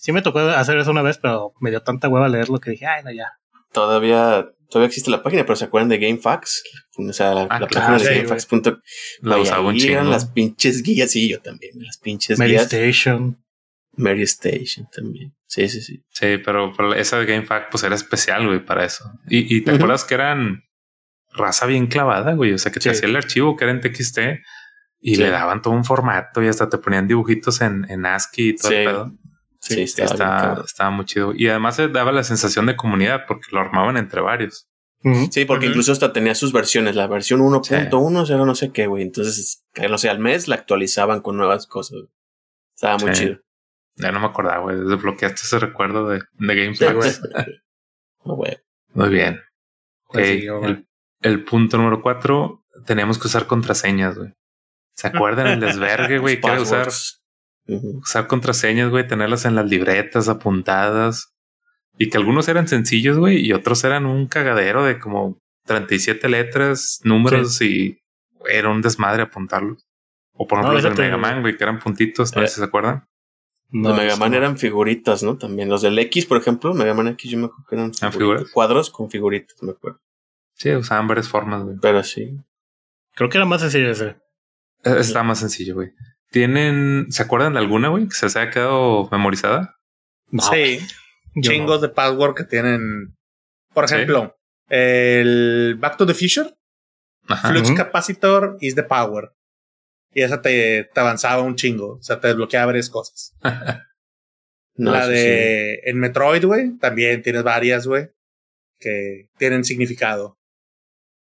D: Sí me tocó hacer eso una vez, pero me dio tanta hueva leerlo que dije, ay, no, ya.
C: todavía todavía existe la página, pero ¿se acuerdan de GameFAQs? O sea, la,
A: Ah,
C: la
A: claro,
C: página
A: sí,
C: de GameFAQs.
A: La usaba un chingo.
C: las pinches guías, sí, yo también, las pinches
D: Mary
C: guías.
D: Station.
C: Mary Station también. Sí, sí, sí.
A: Sí, pero, pero esa de GameFAQ pues era especial, güey, para eso. Y, y te acuerdas que eran raza bien clavada, güey. O sea, que te
C: Sí.
A: hacía el archivo que era en TXT y
C: Sí.
A: le daban todo un formato y hasta te ponían dibujitos en, en ASCII y todo el
C: Sí.
A: pedo.
C: Sí,
A: Sí,
C: estaba
A: está- estaba muy chido. Y además se daba la sensación de comunidad porque lo armaban entre varios.
C: Sí, porque incluso hasta tenía sus versiones. La versión 1.1 era no sé qué, güey. Entonces, que no sé, al mes la actualizaban con nuevas cosas. güey. Estaba muy
A: Sí.
C: chido.
A: Ya no me acordaba, güey. Desbloqueaste ese recuerdo de, de
C: Sí,
A: GameFAQ.
C: güey. Güey.
A: Muy bien.
B: ¿Cuál
A: Ok,
B: siguió, güey?
A: el, el punto número cuatro, teníamos que usar contraseñas, güey. ¿Se acuerdan el desvergue, güey? Que era usar, Usar contraseñas, güey, tenerlas en las libretas apuntadas. Y que algunos eran sencillos, güey, y otros eran un cagadero de como 37 letras, números y era un desmadre apuntarlos. O por
D: No,
A: ejemplo los del Mega Man, güey, que eran puntitos, no sé
C: Eh,
A: si se acuerdan.
D: No,
C: Los Mega Man
D: no.
C: eran figuritas, ¿no? También. Los del X, por ejemplo, Mega Man X, yo me acuerdo que eran
A: Ah,
C: figuritas.
A: figuras.
C: cuadros con figuritas, me acuerdo.
A: Sí, usaban varias formas, güey.
C: Pero sí.
D: Creo que era más sencillo ese.
A: Eh, Está más sencillo, güey. ¿Tienen, se acuerdan de alguna, güey, que se les haya quedado memorizada?
D: No,
B: Sí, chingos de password que tienen. Por
A: Sí.
B: ejemplo, el Back to the Future,
A: Ajá.
B: Flux. Capacitor is the power. Y esa te, te avanzaba un chingo. O sea, te desbloqueaba varias cosas.
C: No,
B: la de en Metroid, güey, también tienes varias, güey, que tienen significado.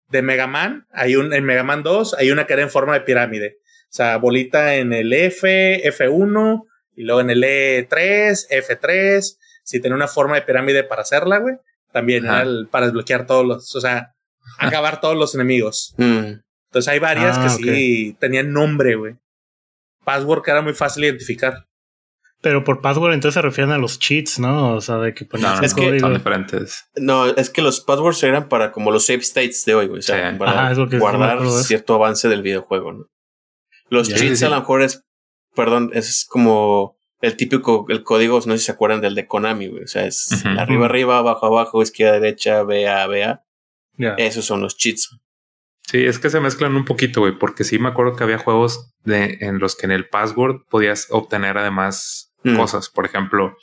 B: De Mega Man, hay un, en Mega Man 2 hay una que era en forma de pirámide. O sea, bolita en el F, F1, y luego en el E3, F3. Si tiene una forma de pirámide para hacerla, güey. También el- para desbloquear todos los, o sea, acabar todos los enemigos.
C: Mm.
B: Entonces hay varias
D: Ah,
B: que sí tenían nombre, güey. Password que era muy fácil de identificar.
D: Pero por password entonces se refieren a los cheats, ¿no? O sea, de que ponías
A: No,
C: es que
A: son diferentes.
C: No, es que los passwords eran para como los save states de hoy, güey. O sea,
A: Sí.
C: para
D: Ajá, es lo que sí me
C: guardar cierto avance del videojuego, ¿no? Los
D: Ya.
C: cheats
A: Sí, sí,
C: a lo mejor es, perdón, es como el típico, el código, no sé si se acuerdan del de Konami, güey. O sea, es arriba, arriba, abajo, abajo, izquierda, derecha, BA, BA. Esos son los cheats.
A: Sí, es que se mezclan un poquito, güey, porque sí me acuerdo que había juegos de, en los que en el password podías obtener además
C: Mm.
A: cosas. Por ejemplo,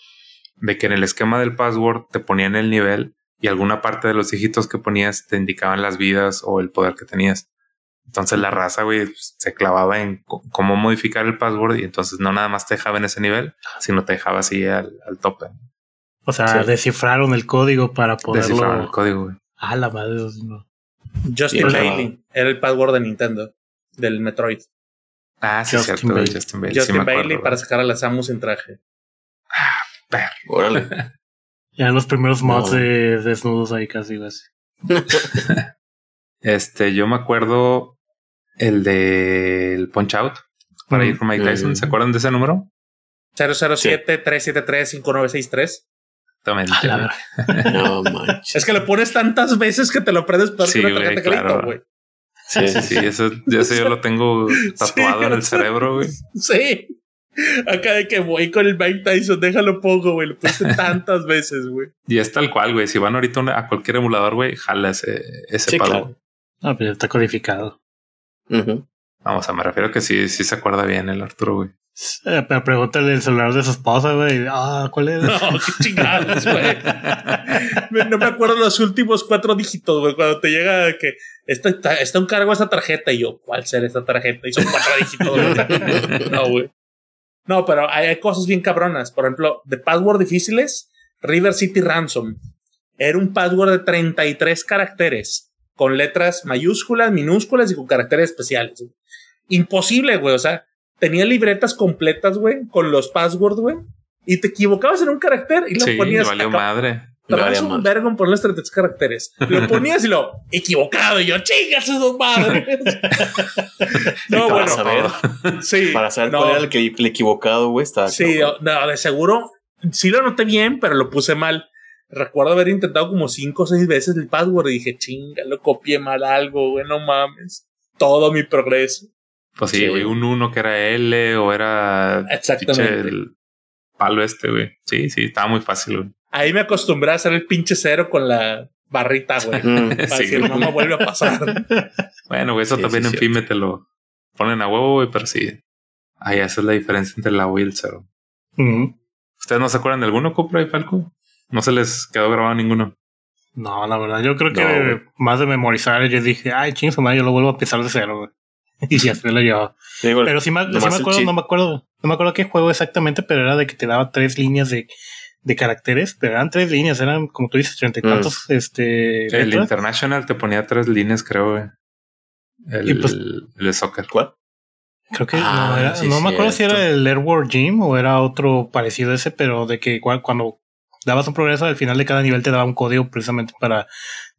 A: de que en el esquema del password te ponían el nivel y alguna parte de los dígitos que ponías te indicaban las vidas o el poder que tenías. Entonces la raza, güey, se clavaba en cómo modificar el password y entonces no nada más te dejaba en ese nivel, sino te dejaba así al, al tope.
D: O sea,
C: Sí.
D: descifraron el código para poderlo.
A: Descifraban el código, güey.
D: Ah, la madre. no.
B: Justin Bailey era el password de Nintendo, del Metroid.
A: Ah, sí,
D: Justin
A: cierto,
D: Bailey.
A: Justin Bailey.
B: Justin Bailey para sacar a la Samus en traje.
C: Órale.
D: Ya los primeros mods
C: No.
D: de desnudos ahí casi, güey.
A: Este, yo me acuerdo el del Punch Out para ir con Mike Tyson. ¿Se acuerdan de ese número?
B: 007-373-5963.
A: Exactamente.
D: Ah, la
C: no manches.
B: Es que lo pones tantas veces que te lo aprendes peor
A: Sí,
B: que una tarjeta de crédito,
A: claro.
B: güey.
A: Sí, sí, sí. Eso, eso yo lo tengo tatuado
B: Sí,
A: en el cerebro, güey.
B: Sí. Acá de que voy con el Mike Tyson, déjalo poco, güey. Lo pusiste tantas veces, güey.
A: Y es tal cual, güey. Si van ahorita a cualquier emulador, güey, jala ese, ese
C: Sí,
A: palo.
C: claro.
D: Ah, pues está codificado.
A: Vamos, a me refiero que sí, sí se acuerda bien el Arturo, güey.
D: Eh, pero pregúntale el celular de su esposa, güey. Ah, ¿cuál es?
B: No, qué chingados, güey. Me- No me acuerdo los últimos cuatro dígitos, güey. Cuando te llega que está, está, está un cargo a esta tarjeta y yo, ¿cuál será esta tarjeta? Y son cuatro dígitos, güey. No, güey. No, pero hay, hay cosas bien cabronas. Por ejemplo, de password difíciles, River City Ransom. Era un password de 33 caracteres, con letras mayúsculas, minúsculas y con caracteres especiales. güey. Imposible, güey. O sea, tenía libretas completas, güey, con los passwords, güey. Y te equivocabas en un carácter y lo
A: Sí,
B: ponías
A: valió madre.
C: Varía
B: un vergo en poner los 33 caracteres. Lo ponías y lo equivocado. Y yo, chingas esos madres. no,
C: para
B: bueno.
C: saber,
B: Sí.
C: para saber
B: no,
C: cuál era el, que, el equivocado, güey, está.
B: Sí, no, de seguro. Sí lo noté bien, pero lo puse mal. Recuerdo haber intentado como cinco o seis veces el password y dije, chinga, lo copié mal algo, güey, no mames. Todo mi progreso.
A: Pues sí,
C: Sí.
A: güey, un uno que era L o era
B: Exactamente.
A: pinche el palo este, güey. Sí, sí, estaba muy fácil, güey.
B: Ahí me acostumbré a hacer el pinche cero con la barrita, güey. para decir, no me vuelve a pasar.
A: bueno, güey, eso también en fin te lo ponen a huevo, güey, pero sí. Ahí esa es la diferencia entre la O y el cero. ¿Ustedes no se acuerdan de alguno, Cupra y Falco? No se les quedó grabado ninguno.
D: No, la verdad, yo creo que más de memorizar, yo dije, ay, ching, madre, yo lo vuelvo a empezar de cero, güey. y así lo llevaba. pero sí me, me acuerdo, no me acuerdo, no me acuerdo qué juego exactamente, pero era de que te daba tres líneas de, de caracteres, pero eran tres líneas, eran como tú dices, treinta y tantos. Mm. Este,
A: el International te ponía tres líneas, creo, güey. El, pues el de soccer.
C: ¿Cuál?
D: Creo que no, ah, era, no me acuerdo si era el Airworld Gym o era otro parecido a ese, pero de que igual cuando dabas un progreso al final de cada nivel te daba un código precisamente para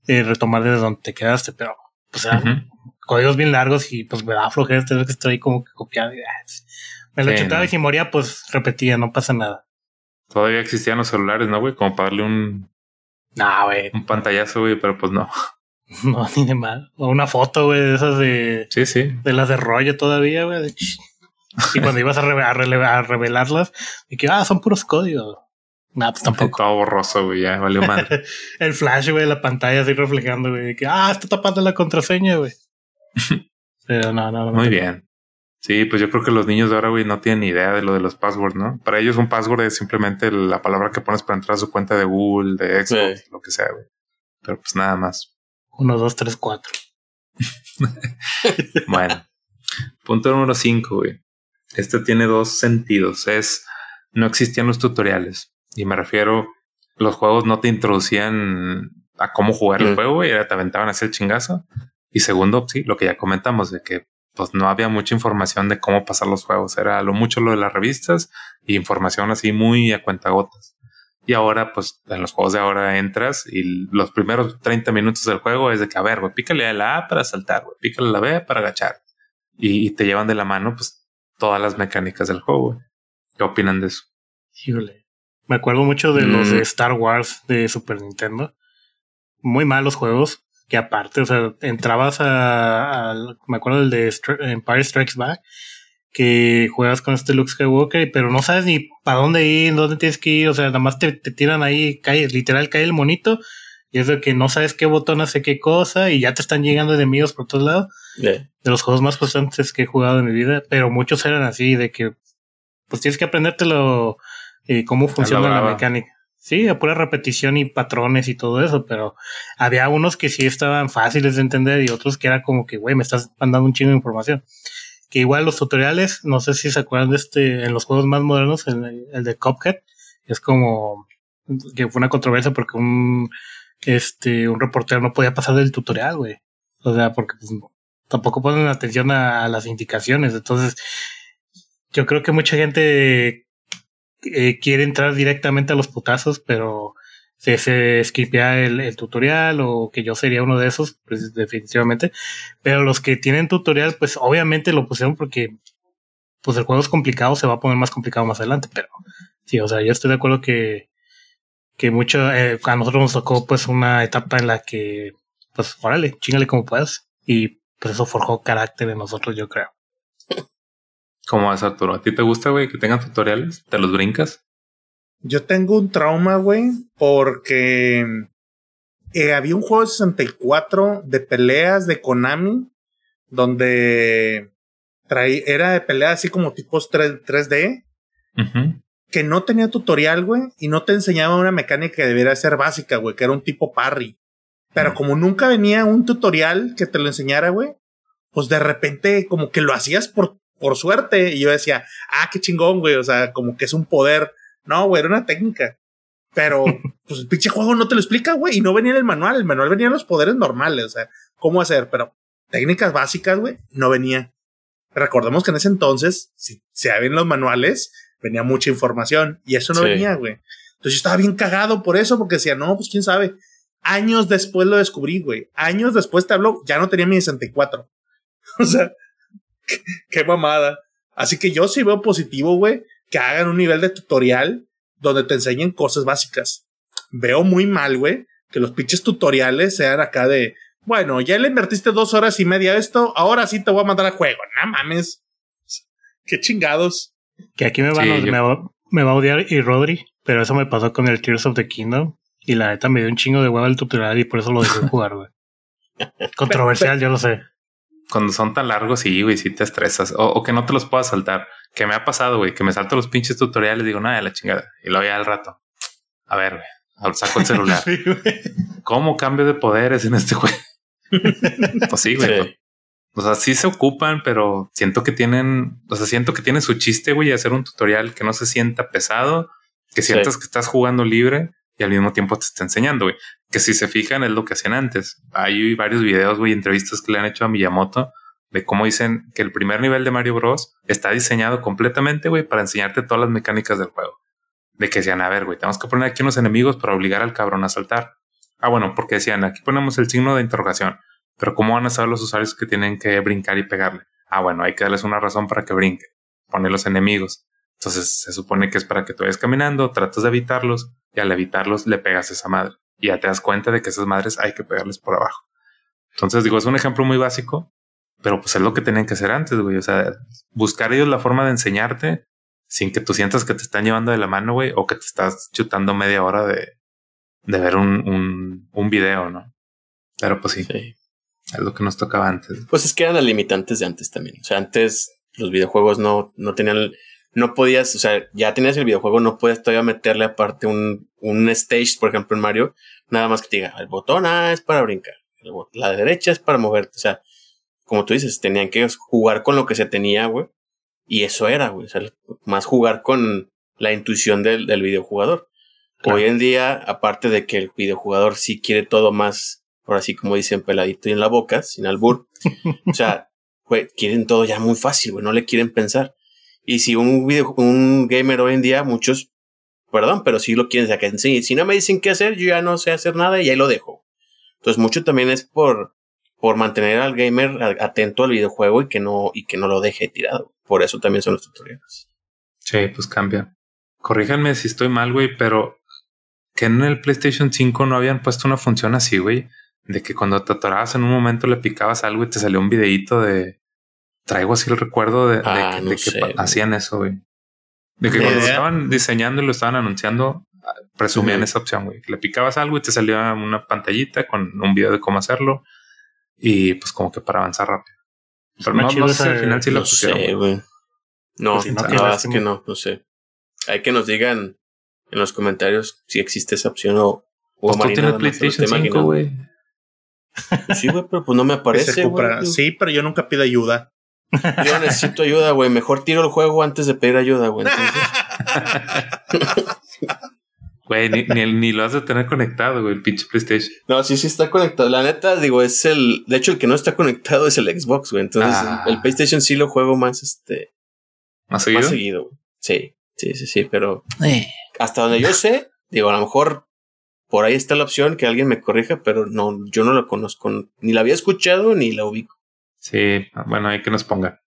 D: eh, retomar desde donde te quedaste, pero pues eran códigos bien largos y pues me da flojera tener que estar ahí como que copiado. Ah, me lo chutaba y si moría pues repetía, no pasa nada.
A: Todavía existían los celulares, ¿no, güey? Como para darle un...
D: No, güey.
A: Un pantallazo, güey, pero pues no.
D: No, ni de mal. O una foto, güey, de esas de.
A: Sí, sí.
D: De las de rollo todavía, güey. Y cuando ibas a, a, revelarlas, y que, ah, son puros códigos. Nah, pues tampoco.
A: Todo borroso, güey, ya valió mal.
D: el flash, güey, la pantalla así reflejando, güey. Que, ah, está tapando la contraseña, güey. Pero no, no, no.
A: Muy bien. Sí, pues yo creo que los niños de ahora, güey, no tienen ni idea de lo de los passwords, ¿no? Para ellos un password es simplemente la palabra que pones para entrar a su cuenta de Google, de Xbox, lo que sea, güey. Pero pues nada más.
D: Uno, dos, tres, cuatro.
A: bueno. Punto número cinco, güey. Este tiene dos sentidos. Es, no existían los tutoriales. Y me refiero, los juegos no te introducían a cómo jugar el juego, y te aventaban a hacer chingazo. Y segundo, sí, lo que ya comentamos, de que pues no había mucha información de cómo pasar los juegos. Era lo mucho lo de las revistas y información así muy a cuentagotas. Y ahora, pues en los juegos de ahora entras y los primeros 30 minutos del juego es de que, a ver, güey, pícale a la A para saltar, güey, pícale a la B para agachar. Y, te llevan de la mano, pues, todas las mecánicas del juego, ¿Qué opinan de eso?
D: Híjole. Me acuerdo mucho de los de mm. Star Wars de Super Nintendo. Muy malos juegos. Que aparte, o sea, entrabas a, me acuerdo del de Empire Strikes Back que juegas con este Luke Skywalker, pero no sabes ni para dónde ir, dónde tienes que ir, o sea, nada más te, tiran ahí, cae, literal cae el monito, y es de que no sabes qué botón hace qué cosa, y ya te están llegando enemigos por todos lados. De los juegos más constantes que he jugado en mi vida, pero muchos eran así, de que pues tienes que aprendértelo eh, cómo funciona la, mecánica. Sí, a pura repetición y patrones y todo eso, pero había unos que sí estaban fáciles de entender y otros que era como que, güey, me estás mandando un chingo de información que igual los tutoriales, no sé si se acuerdan de este, en los juegos más modernos, el, el de Cuphead, es como que fue una controversia porque un, este, un reportero no podía pasar del tutorial, güey. O sea, porque pues, tampoco ponen atención a, las indicaciones. Entonces, yo creo que mucha gente eh, quiere entrar directamente a los putazos, pero se, skipea el, el, tutorial o que yo sería uno de esos, pues definitivamente. Pero los que tienen tutorial, pues obviamente lo pusieron porque pues el juego es complicado, se va a poner más complicado más adelante, pero sí, o sea, yo estoy de acuerdo que, que mucho, eh, a nosotros nos tocó pues una etapa en la que, pues órale, chingale como puedas. Y pues eso forjó carácter en nosotros, yo creo.
A: ¿Cómo es, Arturo? ¿A ti te gusta, güey, que tengan tutoriales? ¿Te los brincas?
B: Yo tengo un trauma, güey, porque eh, había un juego de 64 de peleas de Konami, donde traía, era de peleas así como tipos 3, d que no tenía tutorial, güey, y no te enseñaba una mecánica que debería ser básica, güey, que era un tipo parry. Pero como nunca venía un tutorial que te lo enseñara, güey, pues de repente como que lo hacías por, por suerte. Y yo decía, ah, qué chingón, güey, o sea, como que es un poder no, güey, era una técnica. Pero, pues el pinche juego no te lo explica, güey. Y no venía en el manual. El manual venía en los poderes normales. O sea, cómo hacer. Pero técnicas básicas, güey, no venía. Recordemos que en ese entonces, si se habían los manuales, venía mucha información. Y eso no venía, güey. Entonces yo estaba bien cagado por eso, porque decía, no, pues quién sabe. Años después lo descubrí, güey. Años después te hablo, ya no tenía mi 64. o sea, qué, mamada. Así que yo sí veo positivo, güey, que hagan un nivel de tutorial donde te enseñen cosas básicas. Veo muy mal, güey, que los pinches tutoriales sean acá de, bueno, ya le invertiste dos horas y media a esto, ahora sí te voy a mandar a juego. No mames. Qué chingados.
D: Que aquí me, van me, va, a odiar y Rodri, Pero eso me pasó con el Tears of the Kingdom. Y la neta me dio un chingo de huevo el tutorial y por eso lo dejé jugar, güey. Controversial, yo lo sé.
A: Cuando son tan largos, sí, güey, sí te estresas. O, que no te los puedas saltar. Que me ha pasado, güey, que me salto los pinches tutoriales y digo, nada, de la chingada. Y lo voy al rato. A ver, güey. Saco el celular. ¿Cómo cambio de poderes en este juego? pues sí, güey. O sea, sí se ocupan, pero siento que tienen, o sea, siento que tiene su chiste, güey, hacer un tutorial que no se sienta pesado, que sientas que estás jugando libre y al mismo tiempo te está enseñando, güey. Que si se fijan es lo que hacían antes. Hay varios videos, güey, entrevistas que le han hecho a Miyamoto de cómo dicen que el primer nivel de Mario Bros está diseñado completamente, güey, para enseñarte todas las mecánicas del juego. De que decían, a ver, güey, tenemos que poner aquí unos enemigos para obligar al cabrón a saltar. Ah, bueno, porque decían, aquí ponemos el signo de interrogación. Pero ¿cómo van a saber los usuarios que tienen que brincar y pegarle? Ah, bueno, hay que darles una razón para que brinquen. Poner los enemigos. Entonces se supone que es para que tú vayas caminando, tratas de evitarlos y al evitarlos le pegas a esa madre. Y ya te das cuenta de que esas madres hay que pegarles por abajo. Entonces digo, es un ejemplo muy básico, pero pues es lo que tenían que hacer antes, güey. O sea, buscar ellos la forma de enseñarte sin que tú sientas que te están llevando de la mano, güey, o que te estás chutando media hora de, de ver un, un, un video, ¿no? Pero pues sí. sí. Es lo que nos tocaba antes.
C: Pues es que eran las limitantes de antes también. O sea, antes los videojuegos no, no tenían, no podías, o sea, ya tenías el videojuego, no puedes todavía meterle aparte un, un stage, por ejemplo, en Mario, nada más que te diga, el botón A es para brincar, la derecha es para moverte. O sea, como tú dices, tenían que jugar con lo que se tenía, güey. Y eso era, güey. O sea, más jugar con la intuición del, del videojugador. Hoy en día, aparte de que el videojugador sí quiere todo más ahora sí como dicen peladito y en la boca, sin albur. o sea, güey, quieren todo ya muy fácil, güey, no le quieren pensar. Y si un video, un gamer hoy en día, muchos, perdón, pero sí lo quieren sacar. Si no me dicen qué hacer, yo ya no sé hacer nada y ahí lo dejo. Entonces, mucho también es por, por mantener al gamer atento al videojuego y que no, y que no lo deje tirado. Por eso también son los tutoriales.
A: Sí, pues cambia. Corríjanme si estoy mal, güey, pero que en el PlayStation 5 no habían puesto una función así, güey de que cuando te atorabas en un momento le picabas algo y te salió un videíto de traigo así el recuerdo de, ah, que hacían eso, güey. De que cuando lo estaban diseñando y lo estaban anunciando, presumían esa opción, güey. Le picabas algo y te salía una pantallita con un video de cómo hacerlo y pues como que para avanzar rápido. Pero no, no sé al final si lo pusieron.
C: güey. No, pues no, es que no, no sé. Hay que nos digan en los comentarios si existe esa opción o, o
A: pues tú PlayStation 5, güey.
C: Sí, güey, pero pues no me aparece.
B: sí, pero yo nunca pido ayuda.
C: Yo necesito ayuda, güey. Mejor tiro el juego antes de pedir ayuda, güey.
A: Güey, ni, ni, lo has de tener conectado, güey, el pinche PlayStation.
C: No, sí, sí está conectado. La neta, digo, es el. De hecho, el que no está conectado es el Xbox, güey. Entonces, ah. el PlayStation sí lo juego más, este.
A: ¿Más seguido?
C: Más seguido, güey. Sí, sí, sí, sí, pero. Eh. Hasta donde yo sé, digo, a lo mejor por ahí está la opción que alguien me corrija, pero no, yo no la conozco, ni la había escuchado ni la ubico.
A: Sí, bueno, hay que nos ponga.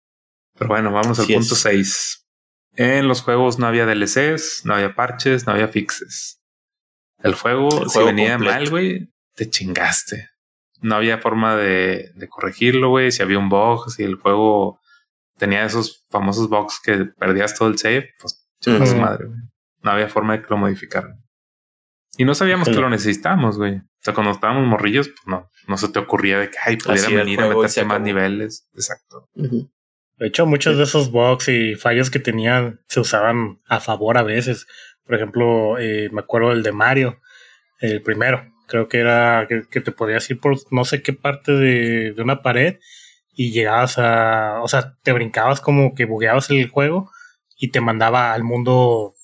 A: Pero bueno, vamos al punto 6. En los juegos no había DLCs, no había parches, no había fixes. El juego, si venía mal, güey, te chingaste. No había forma de, de corregirlo, güey. Si había un bug, si el juego tenía esos famosos bugs que perdías todo el save, pues chingas madre, güey. No había forma de que lo modificaran. Y no sabíamos que lo necesitamos, güey. O sea, cuando estábamos morrillos, pues no, no se te ocurría de que, ay, pudiera venir a meterse más niveles. Exacto.
D: De hecho, muchos de esos bugs y fallos que tenían se usaban a favor a veces. Por ejemplo, eh, me acuerdo del de Mario, el primero. Creo que era que, te podías ir por no sé qué parte de, de, una pared y llegabas a. O sea, te brincabas como que bugueabas el juego y te mandaba al mundo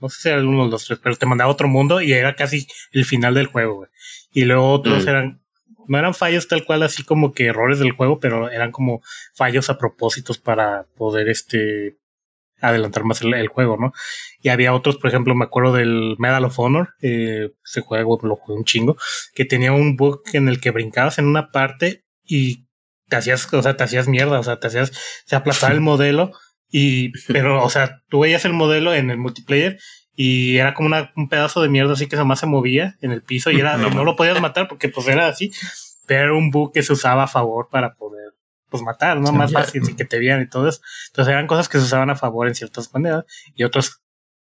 D: no sé si era el 1 o el 2, 3, pero te mandaba a otro mundo y era casi el final del juego, güey. Y luego otros mm. eran, no eran fallos tal cual así como que errores del juego, pero eran como fallos a propósitos para poder este adelantar más el, juego, ¿no? Y había otros, por ejemplo, me acuerdo del Medal of Honor, eh, ese juego lo jugué un chingo, que tenía un bug en el que brincabas en una parte y te hacías, o sea, te hacías mierda, o sea, te hacías, se aplastaba el modelo y, pero, o sea, tú veías el modelo en el multiplayer y era como una, un pedazo de mierda así que más se movía en el piso y era, no, lo podías matar porque pues era así, pero era un bug que se usaba a favor para poder pues matar, ¿no? Más fácil y que te vieran y todo eso. Entonces eran cosas que se usaban a favor en ciertas maneras y otras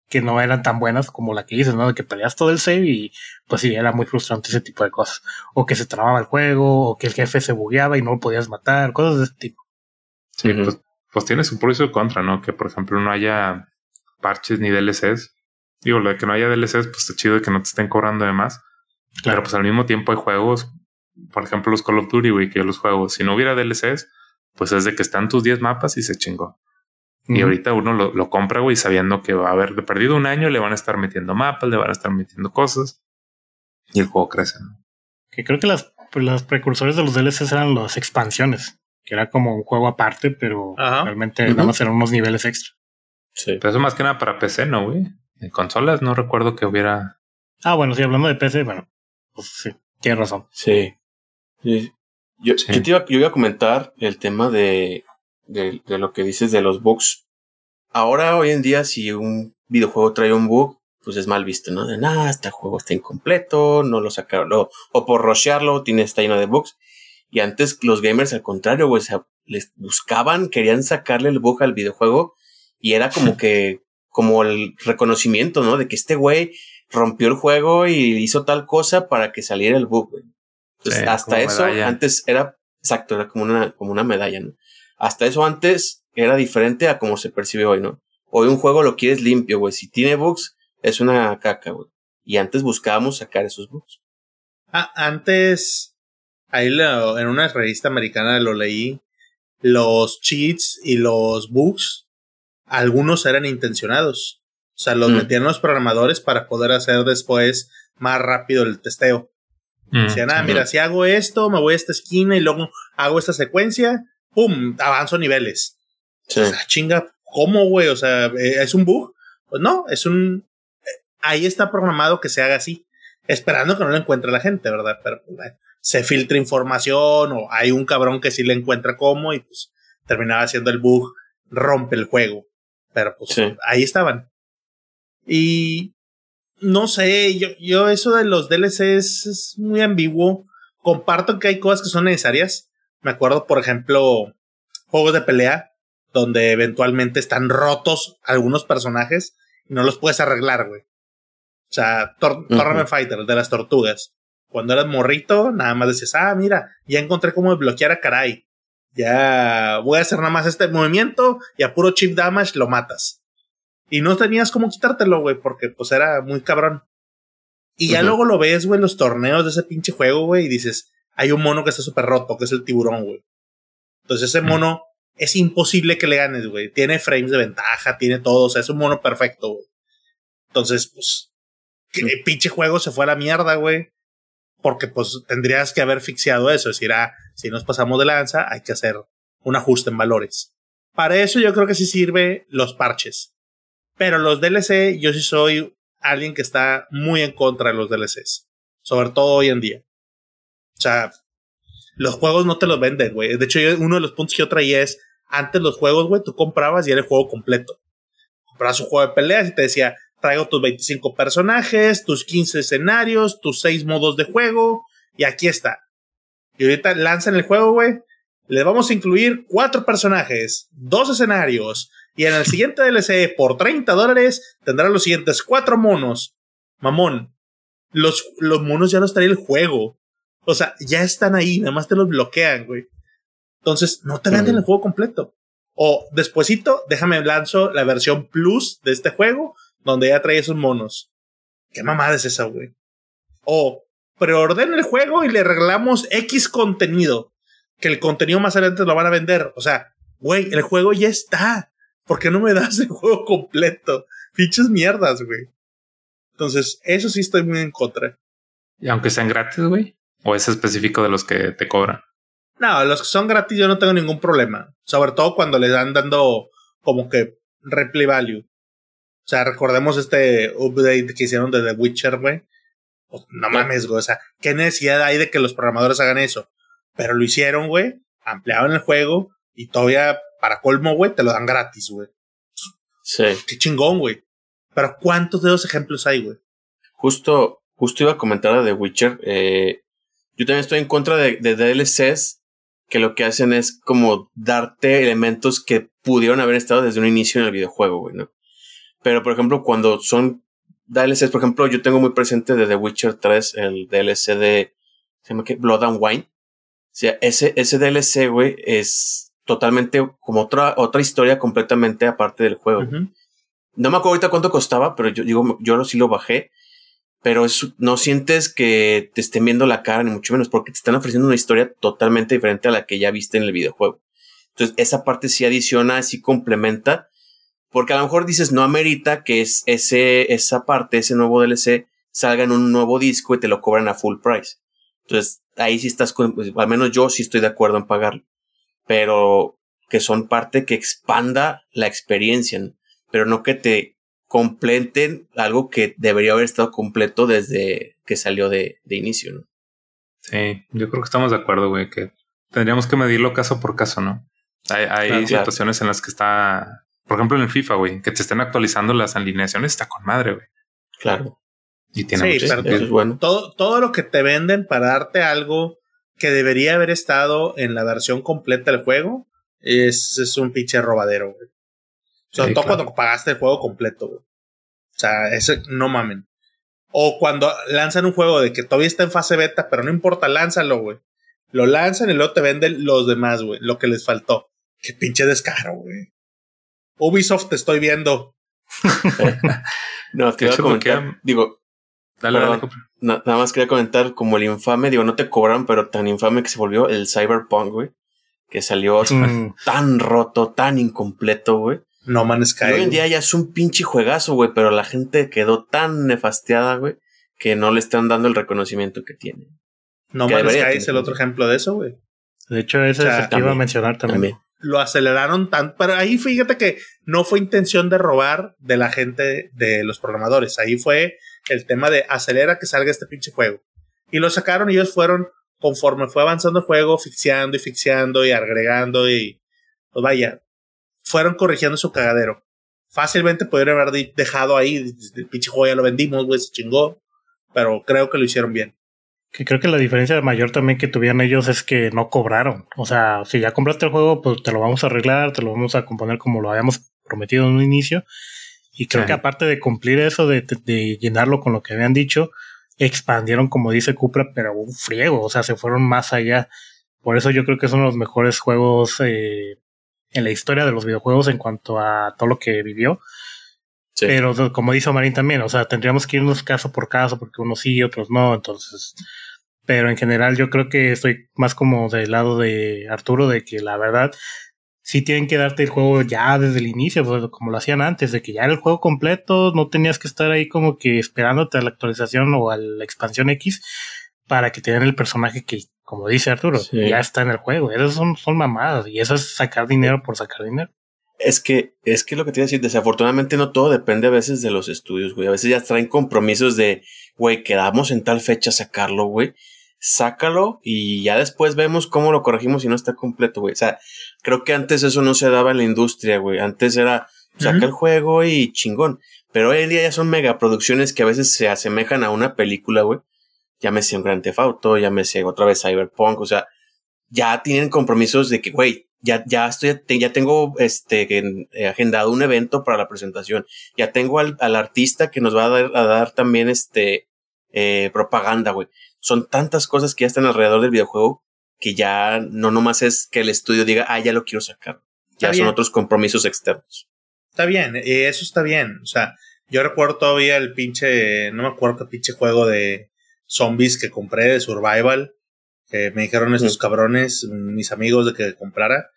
D: que no eran tan buenas como la que dices, ¿no? De que peleas todo el save y pues sí, era muy frustrante ese tipo de cosas. O que se trababa el juego, o que el jefe se bugueaba y no lo podías matar, cosas de ese tipo.
A: Sí, pues, pues tienes un pro y su contra, ¿no? Que por ejemplo no haya parches ni DLCs. Digo, lo de que no haya DLCs, pues está chido de que no te estén cobrando de más. Claro, pues al mismo tiempo hay juegos, por ejemplo los Call of Duty, güey, que yo los juego. Si no hubiera DLCs, pues es de que están tus 10 mapas y se chingó. Y ahorita uno lo, lo compra, güey, sabiendo que va a haber de perdido un año, le van a estar metiendo mapas, le van a estar metiendo cosas. Y el juego crece, ¿no?
D: Que creo que las, pues, las precursores de los DLCs eran las expansiones, que era como un juego aparte, pero realmente nada más eran unos niveles extra.
A: Sí. Pero eso más que nada para PC, ¿no, güey? En consolas no recuerdo que hubiera.
D: Ah, bueno, sí, hablando de PC, bueno, pues sí, tienes razón.
C: Sí. Yo, Yo, te iba, yo iba a comentar el tema de, de, de, lo que dices de los bugs. Ahora, hoy en día, si un videojuego trae un bug, pues es mal visto, ¿no? De nada, este juego está incompleto, no lo sacaron, o por rushearlo, tiene, está lleno de bugs. Y antes los gamers, al contrario, güey, les buscaban, querían sacarle el bug al videojuego y era como que, como el reconocimiento, ¿no? De que este güey rompió el juego y hizo tal cosa para que saliera el bug, güey. Entonces, hasta eso, antes era, exacto, era como una, como una medalla, ¿no? Hasta eso antes era diferente a como se percibe hoy, ¿no? Hoy un juego lo quieres limpio, güey. Si tiene bugs, es una caca, güey. Y antes buscábamos sacar esos bugs.
B: Ah, antes, ahí lo, en una revista americana lo leí, los cheats y los bugs, algunos eran intencionados. O sea, los mm. metían los programadores para poder hacer después más rápido el testeo. Mm, Decían, ah, mira, si hago esto, me voy a esta esquina y luego hago esta secuencia, ¡pum! Avanzo niveles. Sí. O sea, chinga, ¿cómo, güey? O sea, eh, ¿es un bug? Pues no, es un ahí está programado que se haga así, esperando que no lo encuentre la gente, ¿verdad? Pero pues, se filtra información o hay un cabrón que sí le encuentra cómo y pues terminaba haciendo el bug, rompe el juego. Pero pues ahí estaban. Y no sé, yo, yo eso de los DLCs es muy ambiguo. Comparto que hay cosas que son necesarias. Me acuerdo, por ejemplo, juegos de pelea, donde eventualmente están rotos algunos personajes y no los puedes arreglar, güey. O sea, Tor Fighter, el de las tortugas. Cuando eras morrito, nada más decías, ah, mira, ya encontré cómo desbloquear a Karai. Ya voy a hacer nada más este movimiento y a puro chip damage lo matas. Y no tenías cómo quitártelo, güey, porque pues era muy cabrón. Y ya luego lo ves, güey, en los torneos de ese pinche juego, güey, y dices, hay un mono que está súper roto, que es el tiburón, güey. Entonces ese mono es imposible que le ganes, güey. Tiene frames de ventaja, tiene todo, o sea, es un mono perfecto, güey. Entonces, pues, que el pinche juego se fue a la mierda, güey. Porque pues tendrías que haber fixiado eso. Es decir, ah, si nos pasamos de lanza, hay que hacer un ajuste en valores. Para eso yo creo que sí sirve los parches. Pero los DLC, yo sí soy alguien que está muy en contra de los DLCs. Sobre todo hoy en día. O sea, los juegos no te los venden, güey. De hecho, uno de los puntos que yo traía es, antes los juegos, güey, tú comprabas y era el juego completo. Comprabas un juego de peleas y te decía, traigo tus 25 personajes, tus 15 escenarios, tus 6 modos de juego, y aquí está. Y ahorita lanzan el juego, güey. Le vamos a incluir 4 personajes, 2 escenarios, y en el siguiente DLC, por 30 dólares, tendrán los siguientes 4 monos. Mamón, los, los monos ya los trae el juego. O sea, ya están ahí, nada más te los bloquean, güey. Entonces, no te venden el juego completo. O despuesito, déjame lanzo la versión plus de este juego donde ya trae esos monos. ¿Qué mamada es esa, güey? O preordena el juego y le regalamos X contenido. Que el contenido más adelante lo van a vender. O sea, güey, el juego ya está. ¿Por qué no me das el juego completo? Fichas mierdas, güey. Entonces, eso sí estoy muy en contra.
A: ¿Y aunque sean gratis, güey? ¿O es específico de los que te cobran?
B: No, los que son gratis yo no tengo ningún problema. Sobre todo cuando les dan dando como que replay value. O sea, recordemos este update que hicieron de The Witcher, güey. Pues, no mames, güey. O sea, ¿qué necesidad hay de que los programadores hagan eso? Pero lo hicieron, güey. Ampliaron el juego y todavía, para colmo, güey, te lo dan gratis, güey.
C: Sí.
B: Qué chingón, güey. Pero ¿cuántos de esos ejemplos hay, güey?
C: Justo, justo iba a comentar a The Witcher. Eh, yo también estoy en contra de, de DLCs que lo que hacen es como darte elementos que pudieron haber estado desde un inicio en el videojuego, güey, ¿no? Pero, por ejemplo, cuando son DLCs, por ejemplo, yo tengo muy presente de The Witcher 3 el DLC de se llama que Blood and Wine. O sea, ese, ese DLC, güey, es totalmente como otra, otra historia completamente aparte del juego. No me acuerdo ahorita cuánto costaba, pero yo digo, yo sí lo bajé. Pero no sientes que te estén viendo la cara, ni mucho menos, porque te están ofreciendo una historia totalmente diferente a la que ya viste en el videojuego. Entonces, esa parte sí adiciona, sí complementa, porque a lo mejor dices, no amerita que es ese, esa parte, ese nuevo DLC, salga en un nuevo disco y te lo cobran a full price. Entonces, ahí sí estás, con, pues, al menos yo sí estoy de acuerdo en pagarlo. Pero que son parte que expanda la experiencia, pero no que te completen algo que debería haber estado completo desde que salió de, de inicio, ¿no?
A: Sí, yo creo que estamos de acuerdo, güey, que tendríamos que medirlo caso por caso, ¿no? Hay, hay situaciones en las que está, por ejemplo, en el FIFA, güey, que te estén actualizando las alineaciones, está con madre, güey.
C: Claro.
B: Y tiene sí, pero bueno. todo, todo lo que te venden para darte algo que debería haber estado en la versión completa del juego es, es un pinche robadero, güey. Sobre todo cuando pagaste el juego completo, güey. O sea, ese no mamen. O cuando lanzan un juego de que todavía está en fase beta, pero no importa, lánzalo, güey. Lo lanzan y luego te venden los demás, güey. Lo que les faltó. Qué pinche descaro, güey. Ubisoft te estoy viendo.
C: no, te iba a comentar. Digo, nada más quería comentar como el infame, digo, no te cobran, pero tan infame que se volvió el Cyberpunk, güey. Que salió mm. tan roto, tan incompleto, güey.
B: No Man's Sky.
C: hoy en día ya es un pinche juegazo, güey, pero la gente quedó tan nefastiada, güey, que no le están dando el reconocimiento que tiene.
B: No Man's Sky es el otro ejemplo de eso, güey.
D: De hecho, ese es el que iba a mencionar también.
B: Lo aceleraron tanto, pero ahí fíjate que no fue intención de robar de la gente de los programadores. Ahí fue el tema de acelera que salga este pinche juego. Y lo sacaron y ellos fueron, conforme fue avanzando el juego, fixiando y fixiando y agregando y, pues vaya, fueron corrigiendo su cagadero. Fácilmente pudieron haber dejado ahí, el pinche juego ya lo vendimos, güey, se chingó, pero creo que lo hicieron bien.
D: Que creo que la diferencia mayor también que tuvieron ellos es que no cobraron. O sea, si ya compraste el juego, pues te lo vamos a arreglar, te lo vamos a componer como lo habíamos prometido en un inicio. Y creo que aparte de cumplir eso, de, llenarlo con lo que habían dicho, expandieron, como dice Cupra, pero un friego, o sea, se fueron más allá. Por eso yo creo que es uno de los mejores juegos eh, en la historia de los videojuegos en cuanto a todo lo que vivió. Pero como dice Marín también, o sea, tendríamos que irnos caso por caso, porque unos sí y otros no, entonces. Pero en general yo creo que estoy más como del lado de Arturo, de que la verdad sí tienen que darte el juego ya desde el inicio, pues, como lo hacían antes, de que ya era el juego completo, no tenías que estar ahí como que esperándote a la actualización o a la expansión X para que te den el personaje que, como dice Arturo, ya está en el juego. Esas son, son mamadas y eso es sacar dinero por sacar dinero.
C: Es que, es que lo que te iba a decir, desafortunadamente no todo depende a veces de los estudios, güey. A veces ya traen compromisos de, güey, quedamos en tal fecha a sacarlo, güey sácalo y ya después vemos cómo lo corregimos si no está completo, güey. O sea, creo que antes eso no se daba en la industria, güey. Antes era saca el juego y chingón. Pero hoy en día ya son megaproducciones que a veces se asemejan a una película, güey. Llámese un Grand Theft Auto, llámese otra vez Cyberpunk, o sea, ya tienen compromisos de que, güey, ya, ya estoy, ya tengo este eh, agendado un evento para la presentación. Ya tengo al, al artista que nos va a dar, a dar también este eh, propaganda, güey son tantas cosas que ya están alrededor del videojuego que ya no nomás es que el estudio diga, ah, ya lo quiero sacar. Ya son otros compromisos externos.
B: Está bien, eso está bien. O sea, yo recuerdo todavía el pinche, no me acuerdo qué pinche juego de zombies que compré de Survival. Que me dijeron estos cabrones, mis amigos, de que comprara.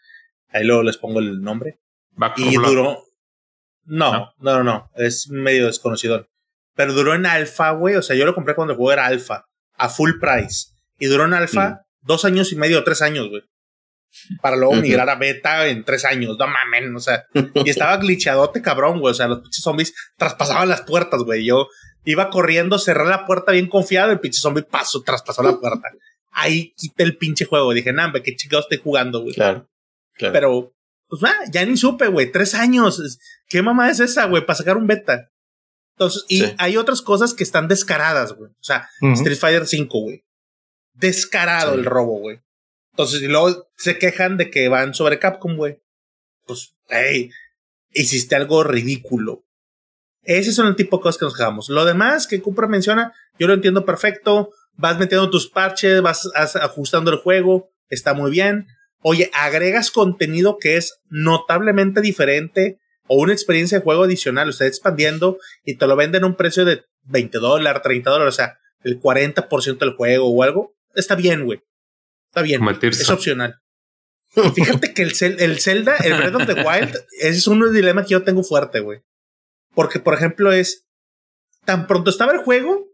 B: Ahí luego les pongo el nombre. y duró. No, no, no, no, Es medio desconocido. Pero duró en alfa, güey. O sea, yo lo compré cuando el juego era alfa a full price. Y duró en alfa dos años y medio, tres años, güey. Para luego migrar a beta en tres años. No mames, o sea. y estaba glitchadote cabrón, güey. O sea, los pinches zombies traspasaban las puertas, güey. Yo iba corriendo, cerré la puerta bien confiado, el pinche zombie pasó, traspasó la puerta. Ahí quité el pinche juego. Dije, nah, qué chingado estoy jugando, güey.
C: Claro,
B: claro. Pero, pues, va, ya ni supe, güey. Tres años. ¿Qué mamá es esa, güey? Para sacar un beta. Entonces, y hay otras cosas que están descaradas, güey. O sea, Street Fighter 5, güey. Descarado el robo, güey. Entonces, y luego se quejan de que van sobre Capcom, güey. Pues, hey, hiciste algo ridículo. Ese son el tipo de cosas que nos quedamos. Lo demás que Cupra menciona, yo lo entiendo perfecto. Vas metiendo tus parches, vas ajustando el juego, está muy bien. Oye, agregas contenido que es notablemente diferente o una experiencia de juego adicional, lo expandiendo y te lo venden a un precio de 20 dólares, 30 dólares, o sea, el 40% del juego o algo. Está bien, güey. Está bien. Es opcional. Fíjate que el, el Zelda, el Breath of the Wild, ese es un dilema que yo tengo fuerte, güey. Porque, por ejemplo, es tan pronto estaba el juego,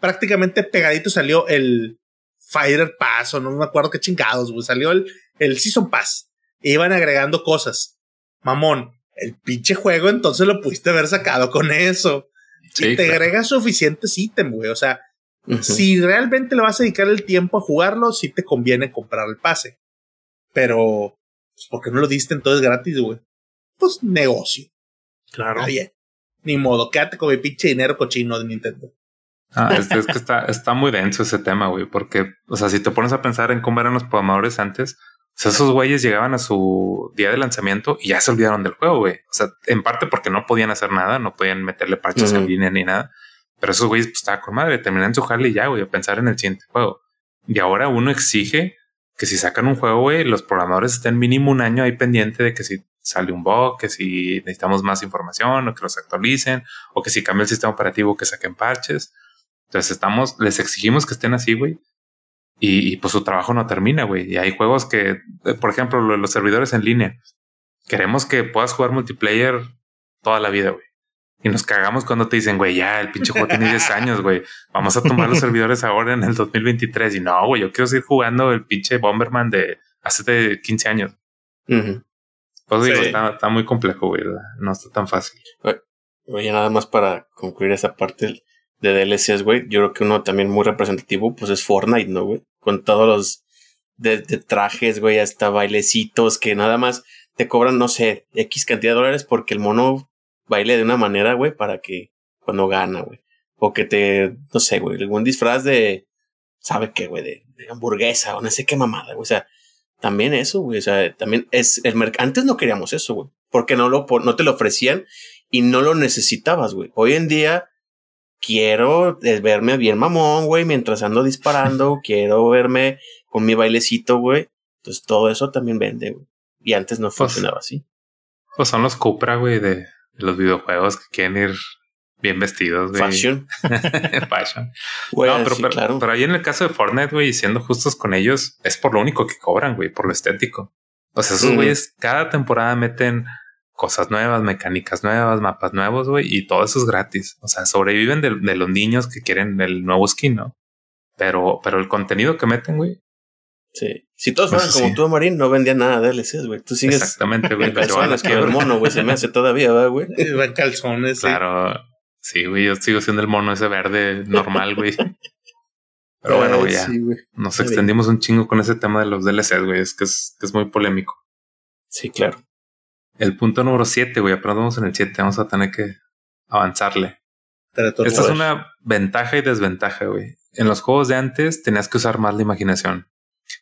B: prácticamente pegadito salió el Fighter Pass, o no me acuerdo qué chingados, güey. Salió el, el Season Pass. E iban agregando cosas. Mamón, el pinche juego entonces lo pudiste haber sacado con eso. Si te agregas suficientes ítems, güey. O sea, si realmente le vas a dedicar el tiempo a jugarlo, sí te conviene comprar el pase. Pero, pues, ¿por qué no lo diste entonces gratis, güey? Pues negocio.
D: Claro.
B: bien. Ni modo, quédate con mi pinche dinero cochino de Nintendo.
A: Ah, es, que está, está muy denso ese tema, güey, porque, o sea, si te pones a pensar en cómo eran los programadores antes, esos güeyes llegaban a su día de lanzamiento y ya se olvidaron del juego, güey. O sea, en parte porque no podían hacer nada, no podían meterle parches en línea ni nada. Pero esos güeyes, pues estaba con madre, terminan su jale y ya, güey, a pensar en el siguiente juego. Y ahora uno exige que si sacan un juego, güey, los programadores estén mínimo un año ahí pendiente de que si sale un bug, que si necesitamos más información o que los actualicen o que si cambia el sistema operativo que saquen parches. Entonces estamos, les exigimos que estén así, güey. Y, pues su trabajo no termina, güey. Y hay juegos que, eh, por ejemplo, los servidores en línea. Queremos que puedas jugar multiplayer toda la vida, güey. Y nos cagamos cuando te dicen, güey, ya el pinche juego tiene 10 años, güey. Vamos a tomar los servidores ahora en el 2023. Y no, güey, yo quiero seguir jugando el pinche Bomberman de hace de 15 años. Pues digo, está, muy complejo, güey. No está tan fácil.
C: Oye, nada más para concluir esa parte de DLCs, güey. Yo creo que uno también muy representativo, pues es Fortnite, ¿no, güey? Con todos los de, trajes, güey, hasta bailecitos que nada más te cobran, no sé, X cantidad de dólares porque el mono baile de una manera, güey, para que cuando gana, güey. O que te, no sé, güey, algún disfraz de, ¿sabe qué, güey? De, hamburguesa o no sé qué mamada, güey. O sea, también eso, güey. O sea, también es el mercado. Antes no queríamos eso, güey. Porque no, lo, no te lo ofrecían y no lo necesitabas, güey. Hoy en día quiero verme bien mamón, güey, mientras ando disparando, quiero verme con mi bailecito, güey. Entonces todo eso también vende, güey. Y antes no pues, funcionaba así.
A: Pues son los Cupra, güey, de los videojuegos que quieren ir bien vestidos, güey.
C: Fashion.
A: Fashion. no, pero, pero, ahí en el caso de Fortnite, güey, siendo justos con ellos, es por lo único que cobran, güey, por lo estético. O sea, esos güeyes cada temporada meten cosas nuevas, mecánicas nuevas, mapas nuevos, güey, y todo eso es gratis. O sea, sobreviven de, los niños que quieren el nuevo skin, ¿no? Pero, pero el contenido que meten, güey.
C: Sí. Si todos fueran como tú, Marín, no vendían nada de DLCs, güey. Tú sigues.
A: Exactamente, güey.
C: calzones, que el mono, güey, se me hace todavía, güey.
B: Va calzones,
A: Claro. Sí, güey, yo sigo siendo el mono ese verde normal, güey. Pero bueno, güey, ya. Nos extendimos un chingo con ese tema de los DLCs, güey. Es que es, que es muy polémico.
C: Sí, claro.
A: El punto número 7, güey, apenas vamos en el 7, vamos a tener que avanzarle. Esta es una ventaja y desventaja, güey. En los juegos de antes tenías que usar más la imaginación.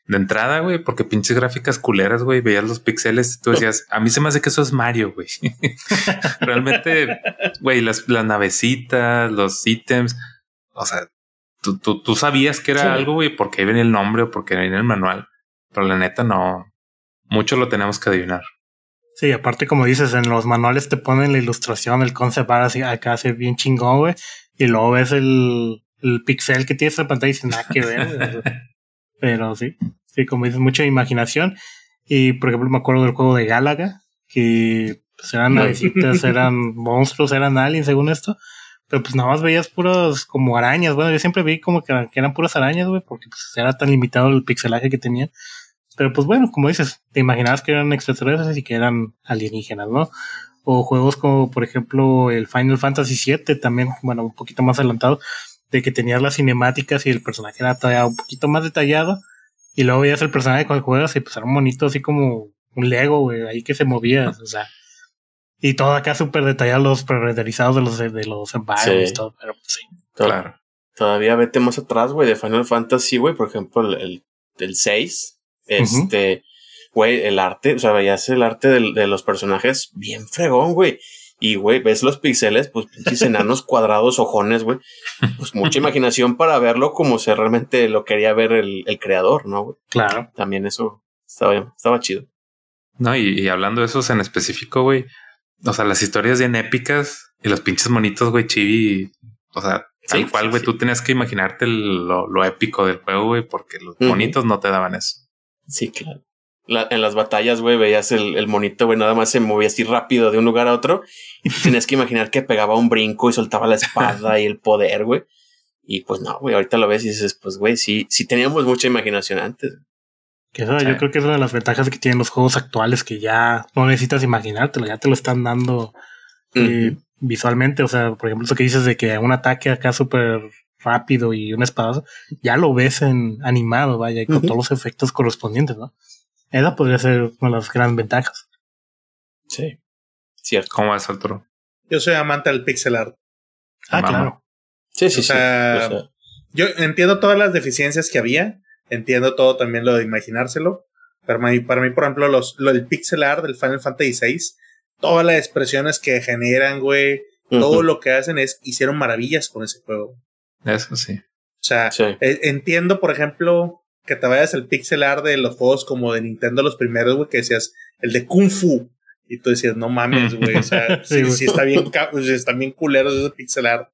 A: De entrada, güey, porque pinches gráficas culeras, güey, veías los píxeles y tú decías, a mí se me hace que eso es Mario, güey. Realmente, güey, las, las navecitas, los ítems, o sea, tú, tú, tú sabías que era algo, güey, porque ahí venía el nombre o porque venía el manual. Pero la neta no, mucho lo tenemos que adivinar.
D: Sí, aparte como dices, en los manuales te ponen la ilustración, el concept art así acá hace bien chingón, güey. Y luego ves el, el pixel que tiene esa pantalla y dices, nada que ver. Pero sí, sí, como dices, mucha imaginación. Y por ejemplo, me acuerdo del juego de Gálaga, que pues, eran navecitas, eran monstruos, eran aliens, según esto. Pero pues nada más veías puras como arañas. Bueno, yo siempre vi como que, eran puras arañas, güey, porque pues era tan limitado el pixelaje que tenían. Pero pues bueno, como dices, te imaginabas que eran extraterrestres y que eran alienígenas, ¿no? O juegos como, por ejemplo, el Final Fantasy VII, también, bueno, un poquito más adelantado, de que tenías las cinemáticas y el personaje era todavía un poquito más detallado. Y luego veías el personaje cuando juegas y pues era un monito así como un Lego, güey, ahí que se movía, o sea. Y todo acá súper detallado, los pre-renderizados de los, de los environments, todo, pero pues, sí.
C: Claro. Todavía vete más atrás, güey, de Final Fantasy, güey, por ejemplo, el, el, el 6 este, güey, el arte, o sea, veías el arte de, los personajes bien fregón, güey. Y, güey, ves los píxeles, pues pinches enanos cuadrados, ojones, güey. Pues mucha imaginación para verlo como se realmente lo quería ver el, el creador, ¿no? Güey?
D: Claro.
C: También eso estaba, estaba chido.
A: No, y, y hablando de esos en específico, güey. O sea, las historias bien épicas y los pinches monitos, güey, chibi. O sea, tal
C: Sí,
A: cual, güey.
C: sí.
A: Tú tenías que imaginarte el- lo, lo épico del juego, güey, porque los
C: Ujú.
A: monitos no te daban eso.
C: Sí, claro. La- en las batallas, güey, veías el, el monito, güey, nada más se movía así rápido de un lugar a otro y tenías que imaginar que pegaba un brinco y soltaba la espada y el poder, güey. Y pues no, güey, ahorita lo ves y dices, pues, güey, sí, sí teníamos mucha imaginación antes.
D: Que eso,
A: Sí.
D: Yo creo que es una de las ventajas que tienen los juegos actuales, que ya no necesitas imaginártelo, ya te lo están dando eh, visualmente. O sea, por ejemplo, eso que dices de que un ataque acá súper rápido y un espadazo, ya lo ves en animado, vaya, y con todos los efectos correspondientes, ¿no? Esa podría ser una de las grandes ventajas.
C: Sí. Cierto.
A: ¿Cómo vas, Arturo?
B: Yo soy amante del pixel art.
D: Ah, claro.
C: Sí, sí,
B: O sea,
C: sí. O sea,
B: Yo entiendo todas las deficiencias que había, entiendo todo también lo de imaginárselo, pero para mí, para mí por ejemplo, los, lo del pixel art del Final Fantasy VI, todas las expresiones que generan, güey, todo lo que hacen es, hicieron maravillas con ese juego.
A: Eso sí.
B: O sea,
C: Sí.
B: eh, entiendo, por ejemplo, que te vayas al pixel art de los juegos como de Nintendo, los primeros, güey, que decías, el de Kung Fu. Y tú decías, no mames, güey. O sea,
D: Sí,
B: sí, está bien, sea, están bien culeros ese pixel art.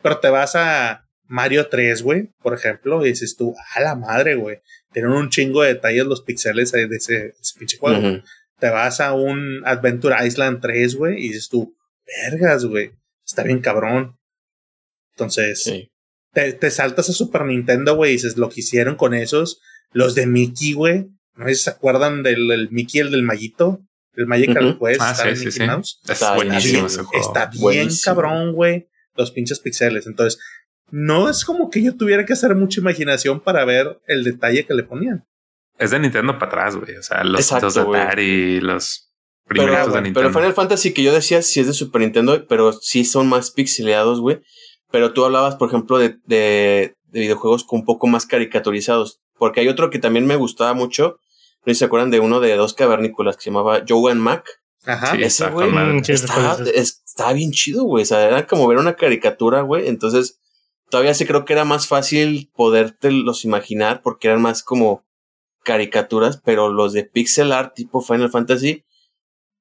B: Pero te vas a Mario 3, güey, por ejemplo, y dices tú, a la madre, güey. Tienen un chingo de detalles los pixeles de ese, de ese pinche juego. Te vas a un Adventure Island 3, güey, y dices tú, vergas, güey. Está bien cabrón. Entonces,
C: Sí.
B: Te, te saltas a Super Nintendo, güey, y dices lo que hicieron con esos. Los de Mickey, güey. No sé si se acuerdan del el Mickey, el del Mallito. El Magical
C: Ujú.
B: Quest,
A: Ah,
B: está
A: sí,
B: Mickey
A: sí.
B: Mouse.
A: Es
C: Está
A: buenísimo
B: bien,
A: ese juego.
B: Está bien
C: Buenísimo.
B: cabrón, güey. Los pinches pixeles. Entonces, no es como que yo tuviera que hacer mucha imaginación para ver el detalle que le ponían.
A: Es de Nintendo para atrás, güey. O sea, los,
C: Exacto,
A: los de. Atari, los
C: Pero,
A: primeritos de Nintendo.
C: pero Final Fantasy que yo decía sí es de Super Nintendo, pero sí son más pixeleados, güey. Pero tú hablabas, por ejemplo, de, de, de videojuegos con un poco más caricaturizados. Porque hay otro que también me gustaba mucho. No sé si se acuerdan de uno de dos cavernícolas que se llamaba Joe and Mac.
B: Ajá.
A: Sí,
C: Ese,
A: está
C: güey, Estaba, estaba bien chido, güey. O sea, era como ver una caricatura, güey. Entonces, todavía sí creo que era más fácil poderte los imaginar porque eran más como caricaturas, pero los de pixel art tipo Final Fantasy,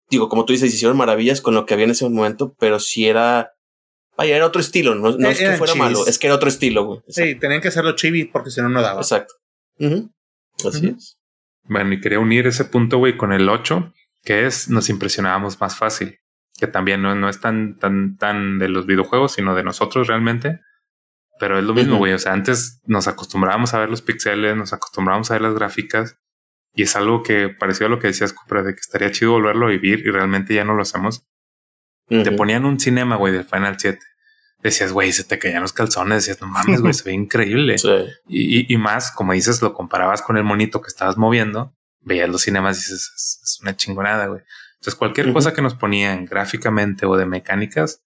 C: digo, como tú dices, hicieron maravillas con lo que había en ese momento, pero sí era, vaya, era otro estilo. No, no
B: Eh,
C: es que fuera
B: chivis.
C: malo, es que era otro estilo, güey.
B: Sí, tenían que hacerlo chibi porque si no, no daba.
C: Exacto. Ujú. Así
B: Ujú.
C: es.
A: Bueno, y quería unir ese punto, güey, con el 8, que es nos impresionábamos más fácil. Que también no, no es tan, tan, tan de los videojuegos, sino de nosotros realmente. Pero es lo mismo, güey. O sea, antes nos acostumbrábamos a ver los pixeles, nos acostumbrábamos a ver las gráficas. Y es algo que pareció a lo que decías, Cupra, de que estaría chido volverlo a vivir y realmente ya no lo hacemos. Te ponían un cinema, güey, del Final 7. Decías, güey, se te caían los calzones. Decías, no mames, güey, se ve increíble.
C: Sí.
A: Y, y- y más, como dices, lo comparabas con el monito que estabas moviendo, veías los cinemas y dices, es, es una chingonada, güey. Entonces, cualquier cosa que nos ponían gráficamente o de mecánicas,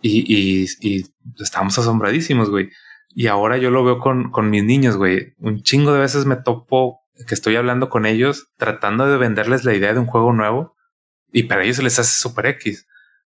A: y, y, y estábamos asombradísimos, güey. Y ahora yo lo veo con, con mis niños, güey. Un chingo de veces me topo que estoy hablando con ellos, tratando de venderles la idea de un juego nuevo, y para ellos se les hace super X.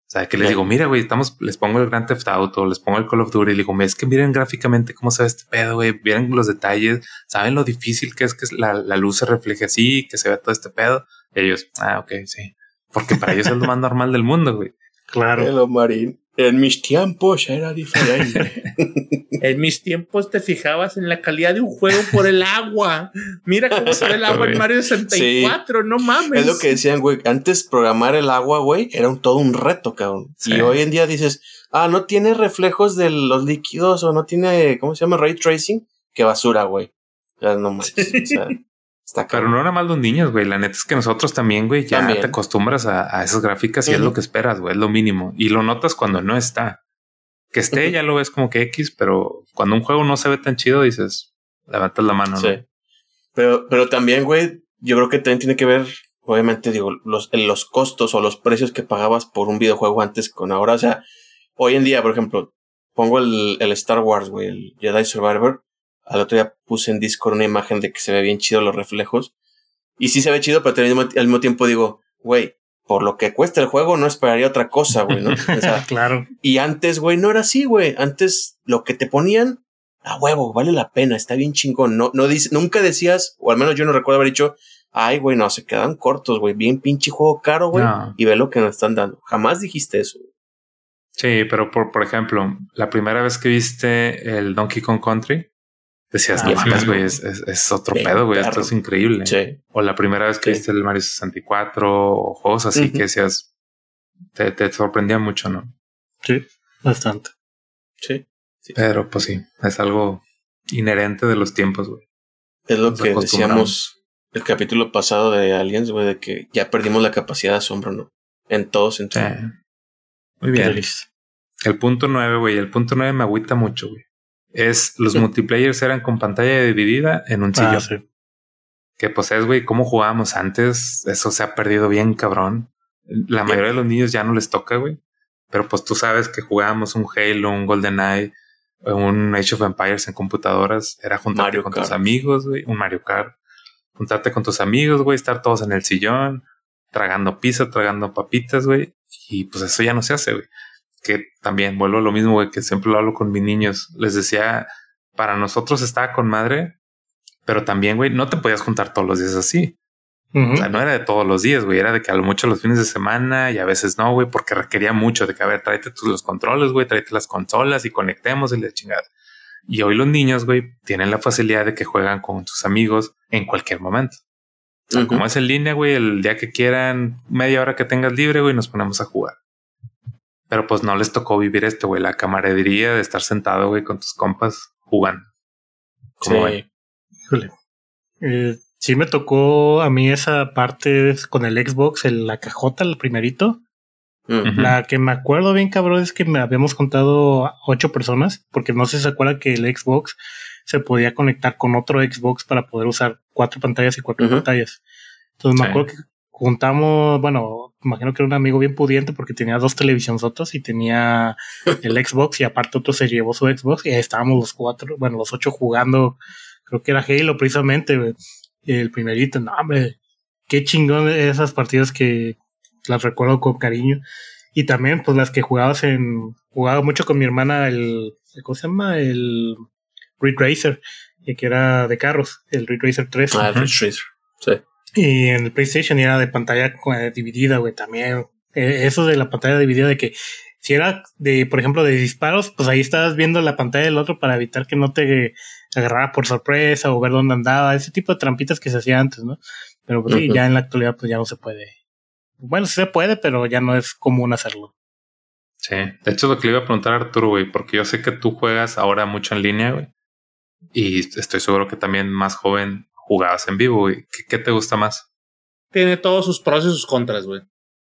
A: O sea, que les digo, mira, güey, estamos, les pongo el Grand Theft Auto, les pongo el Call of Duty, y les digo, es que miren gráficamente cómo se ve este pedo, güey, miren los detalles, saben lo difícil que es que la, la luz se refleje así, que se vea todo este pedo. Y ellos, ah, ok, sí. Porque para ellos es lo más normal del mundo, güey.
D: Claro.
C: Hello, Marín. En mis tiempos era diferente.
B: En mis tiempos te fijabas en la calidad de un juego por el agua. Mira cómo se ve el agua en. Mario 64, no mames.
C: Es lo que decían, güey. Antes programar el agua, güey, era un, todo un reto, cabrón.
A: Sí.
C: Y hoy en día dices, ah, no tiene reflejos de los líquidos o no tiene, ¿cómo se llama? Ray tracing. Qué basura, güey. O sea, no. O sea, está
A: Pero no era mal los niños, güey. La neta es que nosotros también, güey, ya
C: También.
A: te acostumbras a, a esas gráficas y es lo que esperas, güey, es lo mínimo. Y lo notas cuando no está. Que esté, ya lo ves como que X, pero cuando un juego no se ve tan chido, dices, levantas la mano, ¿no?
C: Sí. Pero, pero también, güey, yo creo que también tiene que ver, obviamente, digo, los, los costos o los precios que pagabas por un videojuego antes con ahora. O sea, hoy en día, por ejemplo, pongo el, el Star Wars, güey, el Jedi Survivor. Al otro día puse en Discord una imagen de que se ve bien chido los reflejos. Y sí se ve chido, pero también al mismo- tiempo digo, güey, por lo que cuesta el juego, no esperaría otra cosa, güey, ¿no? O sea,
D: claro.
C: Y antes, güey, no era así, güey. Antes lo que te ponían, a huevo, vale la pena, está bien chingón. No, no dice, nunca decías, o al menos yo no recuerdo haber dicho, ay, güey, no, se quedan cortos, güey. Bien pinche juego caro, güey. Y ve lo que nos están dando. Jamás dijiste eso.
A: Sí, pero por, por ejemplo, la primera vez que viste el Donkey Kong Country, decías, no mames, güey, es, es, otro pedo, güey, esto es increíble.
C: Sí.
A: O la primera vez que viste el Mario 64 o juegos así que decías, te, te sorprendía mucho, ¿no?
D: Sí, bastante.
C: Sí.
A: Pero pues sí, es algo inherente de los tiempos, güey.
C: Es lo que decíamos el capítulo pasado de Aliens, güey, de que ya perdimos la capacidad de asombro, ¿no? En todos sentidos.
A: Muy bien. El punto nueve, güey, el punto nueve me agüita mucho, güey. Es los multiplayers eran con pantalla dividida en un ah, sillón. Que pues es, güey, cómo jugábamos antes, eso se ha perdido bien, cabrón. La mayoría de los niños ya no les toca, güey. Pero pues tú sabes que jugábamos un Halo, un GoldenEye, un Age of Empires en computadoras. Era juntarte con tus amigos, güey, un Mario Kart. Juntarte con tus amigos, güey, estar todos en el sillón, tragando pizza, tragando papitas, güey. Y pues eso ya no se hace, güey. Que también vuelvo a lo mismo, güey, que siempre lo hablo con mis niños. Les decía, para nosotros estaba con madre, pero también, güey, no te podías juntar todos los días así. O sea, no era de todos los días, güey, era de que a lo mucho los fines de semana y a veces no, güey, porque requería mucho de que, a ver, tráete tus los controles, güey, tráete las consolas y conectemos y la chingada. Y hoy los niños, güey, tienen la facilidad de que juegan con sus amigos en cualquier momento. Como es en línea, güey, el día que quieran, media hora que tengas libre, güey, nos ponemos a jugar. Pero pues no les tocó vivir esto, güey, la camaradería de estar sentado, güey, con tus compas jugando.
D: sí. Eh, sí me tocó a mí esa parte con el Xbox, el, la cajota, el primerito. La que me acuerdo bien, cabrón, es que me habíamos contado ocho personas, porque no sé si se acuerda que el Xbox se podía conectar con otro Xbox para poder usar cuatro pantallas y cuatro pantallas. Entonces me acuerdo que juntamos, bueno, imagino que era un amigo bien pudiente porque tenía dos otros y tenía el Xbox y aparte otro se llevó su Xbox y ahí estábamos los cuatro, bueno, los ocho jugando, creo que era Halo precisamente, el primerito, no, hombre, qué chingón esas partidas que las recuerdo con cariño. Y también, pues las que jugabas en, jugaba mucho con mi hermana el, ¿cómo se llama? El Ridge Racer, que era de carros, el Ridge Racer 3.
C: Ah, el Ridge Racer, sí.
D: Y en el PlayStation era de pantalla eh, dividida, güey, también. Eh, eso de la pantalla dividida, de que si era de, por ejemplo, de disparos, pues ahí estabas viendo la pantalla del otro para evitar que no te agarrara por sorpresa o ver dónde andaba, ese tipo de trampitas que se hacía antes, ¿no? Pero pues, sí, ya en la actualidad pues ya no se puede. Bueno, sí se puede, pero ya no es común hacerlo.
A: Sí, de hecho lo que le iba a preguntar a Arturo, güey, porque yo sé que tú juegas ahora mucho en línea, güey. Y estoy seguro que también más joven jugabas en vivo, güey. ¿Qué, te gusta más?
B: Tiene todos sus pros y sus contras, güey.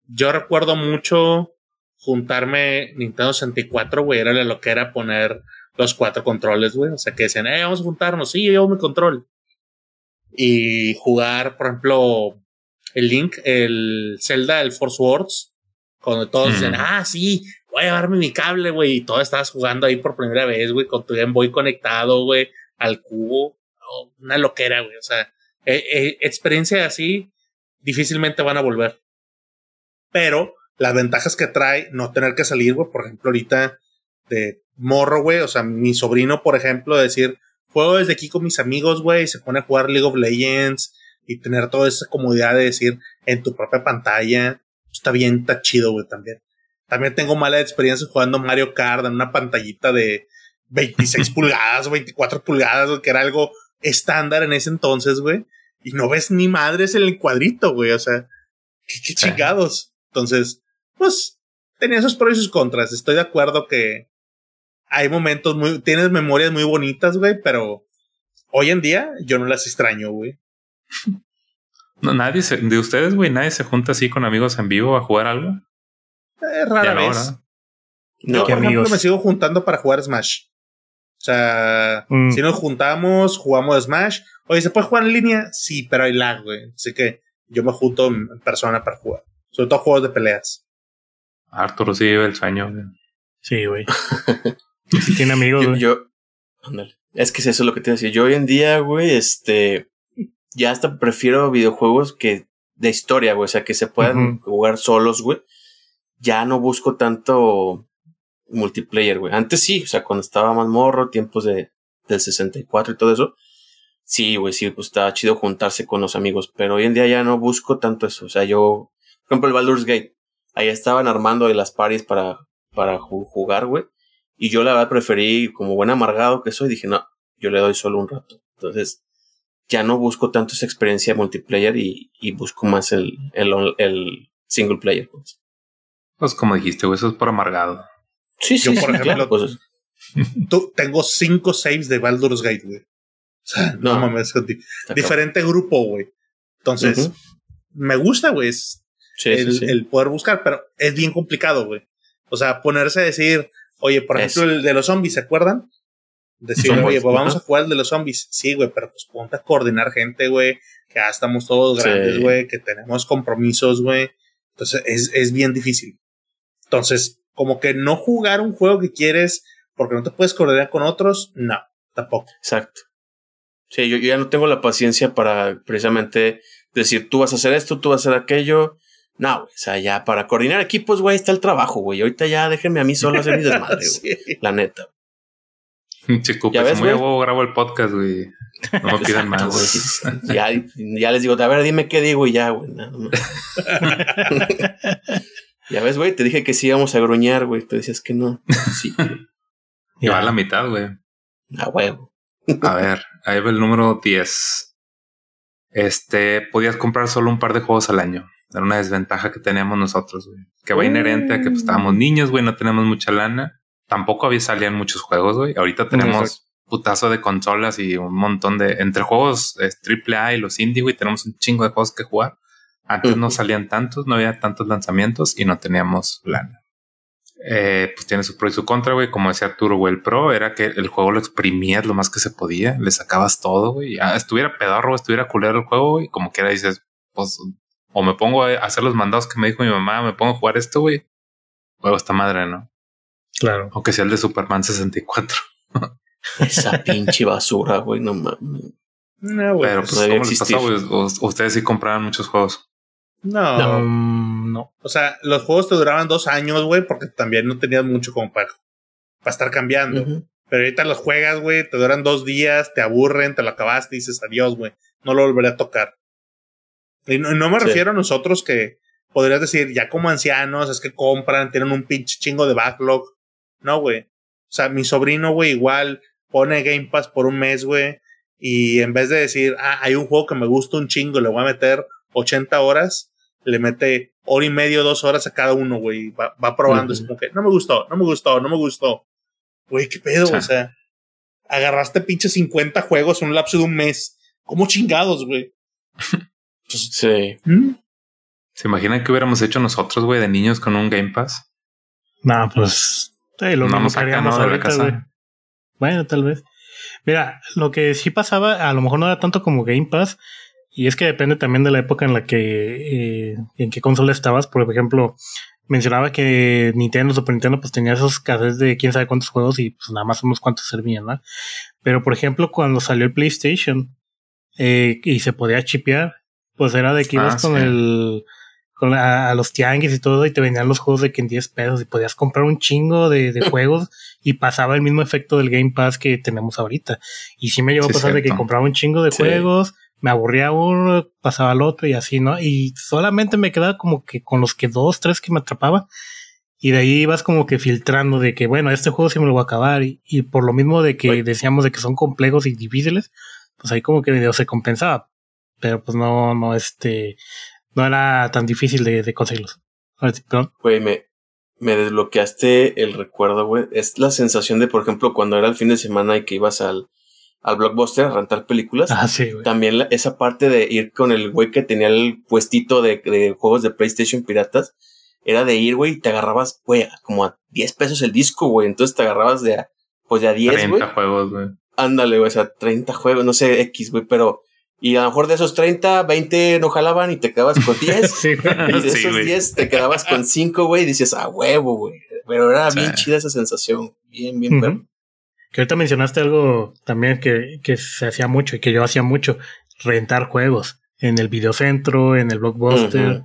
B: Yo recuerdo mucho juntarme Nintendo 64, güey, era lo que era poner los cuatro controles, güey. O sea, que decían, eh, vamos a juntarnos, sí, yo llevo mi control. Y jugar, por ejemplo, el Link, el Zelda, el Force Wars, cuando todos dicen, ah, sí, voy a llevarme mi cable, güey, y todo estabas jugando ahí por primera vez, güey, con tu Game Boy conectado, güey, al cubo. Una loquera, güey. O sea, eh, eh, experiencia así difícilmente van a volver. Pero las ventajas que trae no tener que salir, güey, por ejemplo, ahorita de morro, güey, o sea, mi sobrino, por ejemplo, decir, juego desde aquí con mis amigos, güey, se pone a jugar League of Legends y tener toda esa comodidad de decir en tu propia pantalla, está bien, está chido, güey, también. También tengo mala experiencia jugando Mario Kart en una pantallita de 26 pulgadas o 24 pulgadas, que era algo estándar en ese entonces, güey. Y no ves ni madres en el cuadrito, güey. O sea, qué, chingados. Entonces, pues, tenía esos pros y sus contras. Estoy de acuerdo que hay momentos muy, tienes memorias muy bonitas, güey, pero hoy en día yo no las extraño, güey.
A: No, nadie de ustedes, güey, nadie se junta así con amigos en vivo a jugar algo.
B: Eh, rara vez. Yo, por ejemplo, me sigo juntando para jugar Smash. O sea, mm. si nos juntamos, jugamos Smash. Oye, ¿se puede jugar en línea? Sí, pero hay lag, güey. Así que yo me junto en persona para jugar. Sobre todo juegos de peleas.
A: Arturo sí vive el sueño, güey.
D: Sí, güey. si tiene amigos,
C: güey. Yo, Es que es eso lo que te decía. Yo hoy en día, güey, este. Ya hasta prefiero videojuegos que de historia, güey. O sea, que se puedan jugar solos, güey. Ya no busco tanto multiplayer, güey. Antes sí, o sea, cuando estaba más morro, tiempos de, del 64 y todo eso. Sí, güey, sí, pues estaba chido juntarse con los amigos. Pero hoy en día ya no busco tanto eso. O sea, yo, por ejemplo, el Baldur's Gate. Ahí estaban armando de las paris para, para jugar, güey. Y yo la verdad preferí, como buen amargado que soy, dije, no, yo le doy solo un rato. Entonces, ya no busco tanto esa experiencia multiplayer y, y busco más el, el, el single player. Pues.
A: pues como dijiste, güey, eso es por amargado.
B: Sí, sí, yo, por ejemplo, pues, tú, tengo cinco saves de Baldur's Gate, güey. O sea, no, mames, diferente grupo, güey. Entonces, me gusta, güey, el, el, poder buscar, pero es bien complicado, güey. O sea, ponerse a decir, oye, por ejemplo, el de los zombies, ¿se acuerdan? Decir, oye, pues vamos a jugar el de los zombies. Sí, güey, pero pues ponte a coordinar gente, güey, que ya estamos todos grandes, güey, que tenemos compromisos, güey. Entonces, es, es bien difícil. Entonces, como que no jugar un juego que quieres porque no te puedes coordinar con otros, no, tampoco.
C: Exacto. Sí, yo, ya no tengo la paciencia para precisamente decir, tú vas a hacer esto, tú vas a hacer aquello. No, güey, o sea, ya para coordinar equipos, güey, está el trabajo, güey. Ahorita ya déjenme a mí solo hacer mi desmadre, güey. La neta.
A: Chico, pues ves, muy huevo grabo el podcast, güey. No me pidan más.
C: Güey. Ya, ya les digo, a ver, dime qué digo y ya, güey. ya ves, güey, te dije que sí íbamos a gruñar, güey. Tú decías que no. Sí.
A: Y va a la mitad, güey.
C: A huevo.
A: a ver, ahí va el número 10. Este, podías comprar solo un par de juegos al año. Era una desventaja que teníamos nosotros, güey. Que va inherente a que pues, estábamos niños, güey, no tenemos mucha lana. Tampoco había salían muchos juegos, güey. Ahorita tenemos putazo de consolas y un montón de entre juegos triple A y los indie, güey, tenemos un chingo de juegos que jugar. Antes no salían tantos, no había tantos lanzamientos y no teníamos lana. Eh, pues tiene su pro y su contra, güey. Como decía Arturo, güey, el pro era que el juego lo exprimías lo más que se podía, le sacabas todo, güey. estuviera pedorro, estuviera culero el juego, y como quiera dices, pues, o me pongo a hacer los mandados que me dijo mi mamá, me pongo a jugar esto, güey. Juego esta madre, ¿no?
D: Claro.
A: Aunque sea el de Superman 64.
C: Esa pinche basura, güey, no mames.
A: No, güey. Pero pues, pues ¿cómo les pasó, güey? Ustedes sí compraban muchos juegos.
B: No. no. O sea, los juegos te duraban dos años, güey, porque también no tenías mucho como para, para estar cambiando. Pero ahorita los juegas, güey, te duran dos días, te aburren, te lo acabaste dices adiós, güey. No lo volveré a tocar. Y no, me refiero a nosotros que podrías decir, ya como ancianos, es que compran, tienen un pinche chingo de backlog. No, güey. O sea, mi sobrino, güey, igual pone Game Pass por un mes, güey. Y en vez de decir, ah, hay un juego que me gusta un chingo, le voy a meter 80 horas, le mete hora y medio, dos horas a cada uno, güey. Va, va probando, como que no me gustó, no me gustó, no me gustó. Güey, qué pedo, o sea, agarraste pinche 50 juegos en un lapso de un mes. ¿Cómo chingados, güey?
C: sí.
A: ¿Mm? ¿Se imaginan qué hubiéramos hecho nosotros, güey, de niños con un Game Pass?
D: No, pues. lo no nos de la casa. Bueno, tal vez. Mira, lo que sí pasaba, a lo mejor no era tanto como Game Pass, y es que depende también de la época en la que, eh, en qué consola estabas. Por ejemplo, mencionaba que Nintendo, Super Nintendo, pues tenía esos casos de quién sabe cuántos juegos y pues nada más unos cuantos servían, ¿no? Pero por ejemplo, cuando salió el PlayStation eh, y se podía chipear, pues era de que ibas ah, con el, con a los tianguis y todo y te venían los juegos de que en 10 pesos y podías comprar un chingo de, de juegos y pasaba el mismo efecto del Game Pass que tenemos ahorita. Y sí me llegó a pasar de que compraba un chingo de juegos me aburría uno, pasaba al otro y así, ¿no? Y solamente me quedaba como que con los que dos, tres que me atrapaba. Y de ahí ibas como que filtrando de que, bueno, este juego sí me lo voy a acabar. Y, por lo mismo de que decíamos de que son complejos y difíciles, pues ahí como que medio se compensaba. Pero pues no, no, este, no era tan difícil de, de conseguirlos.
C: Güey, me, me desbloqueaste el recuerdo, güey. Es la sensación de, por ejemplo, cuando era el fin de semana y que ibas al, al blockbuster a rentar películas.
D: Ah, sí, güey.
C: También esa parte de ir con el güey que tenía el puestito de, de juegos de PlayStation piratas, era de ir, güey, y te agarrabas, güey, como a 10 pesos el disco, güey. Entonces te agarrabas de a, pues de a 10, güey. 30
A: juegos, güey.
C: Ándale, güey, o sea, 30 juegos, no sé, X, güey, pero. Y a lo mejor de esos 30, 20 no jalaban y te quedabas con 10. sí, y de esos 10 te quedabas con 5, güey, y dices, ah, huevo, güey. Pero era bien chida esa sensación. Bien, bien,
D: que ahorita mencionaste algo también que, que se hacía mucho y que yo hacía mucho, rentar juegos. en el videocentro, en el blockbuster,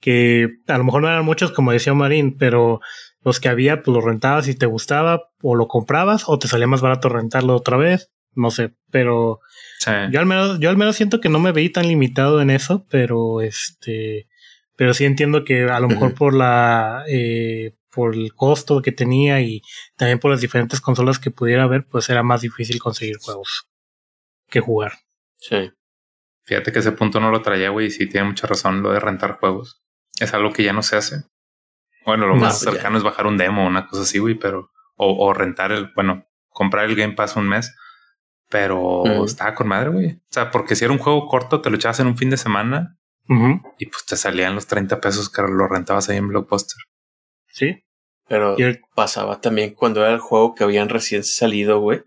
D: que a lo mejor no eran muchos, como decía Marín, pero los que había, pues los rentabas y te gustaba, o lo comprabas, o te salía más barato rentarlo otra vez, no sé, pero yo al menos, yo al menos siento que no me veí tan limitado en eso, pero este, pero sí entiendo que a lo mejor por la, eh, por el costo que tenía y también por las diferentes consolas que pudiera haber, pues era más difícil conseguir juegos que jugar.
C: Sí.
A: Fíjate que ese punto no lo traía, güey, y sí tiene mucha razón lo de rentar juegos. Es algo que ya no se hace. Bueno, lo más cercano es bajar un demo, una cosa así, güey, pero. O, o, rentar el, bueno, comprar el Game Pass un mes. Pero estaba con madre, güey. O sea, porque si era un juego corto, te lo echabas en un fin de semana y pues te salían los 30 pesos que lo rentabas ahí en Blockbuster.
D: Sí.
C: Pero pasaba también cuando era el juego que habían recién salido, güey.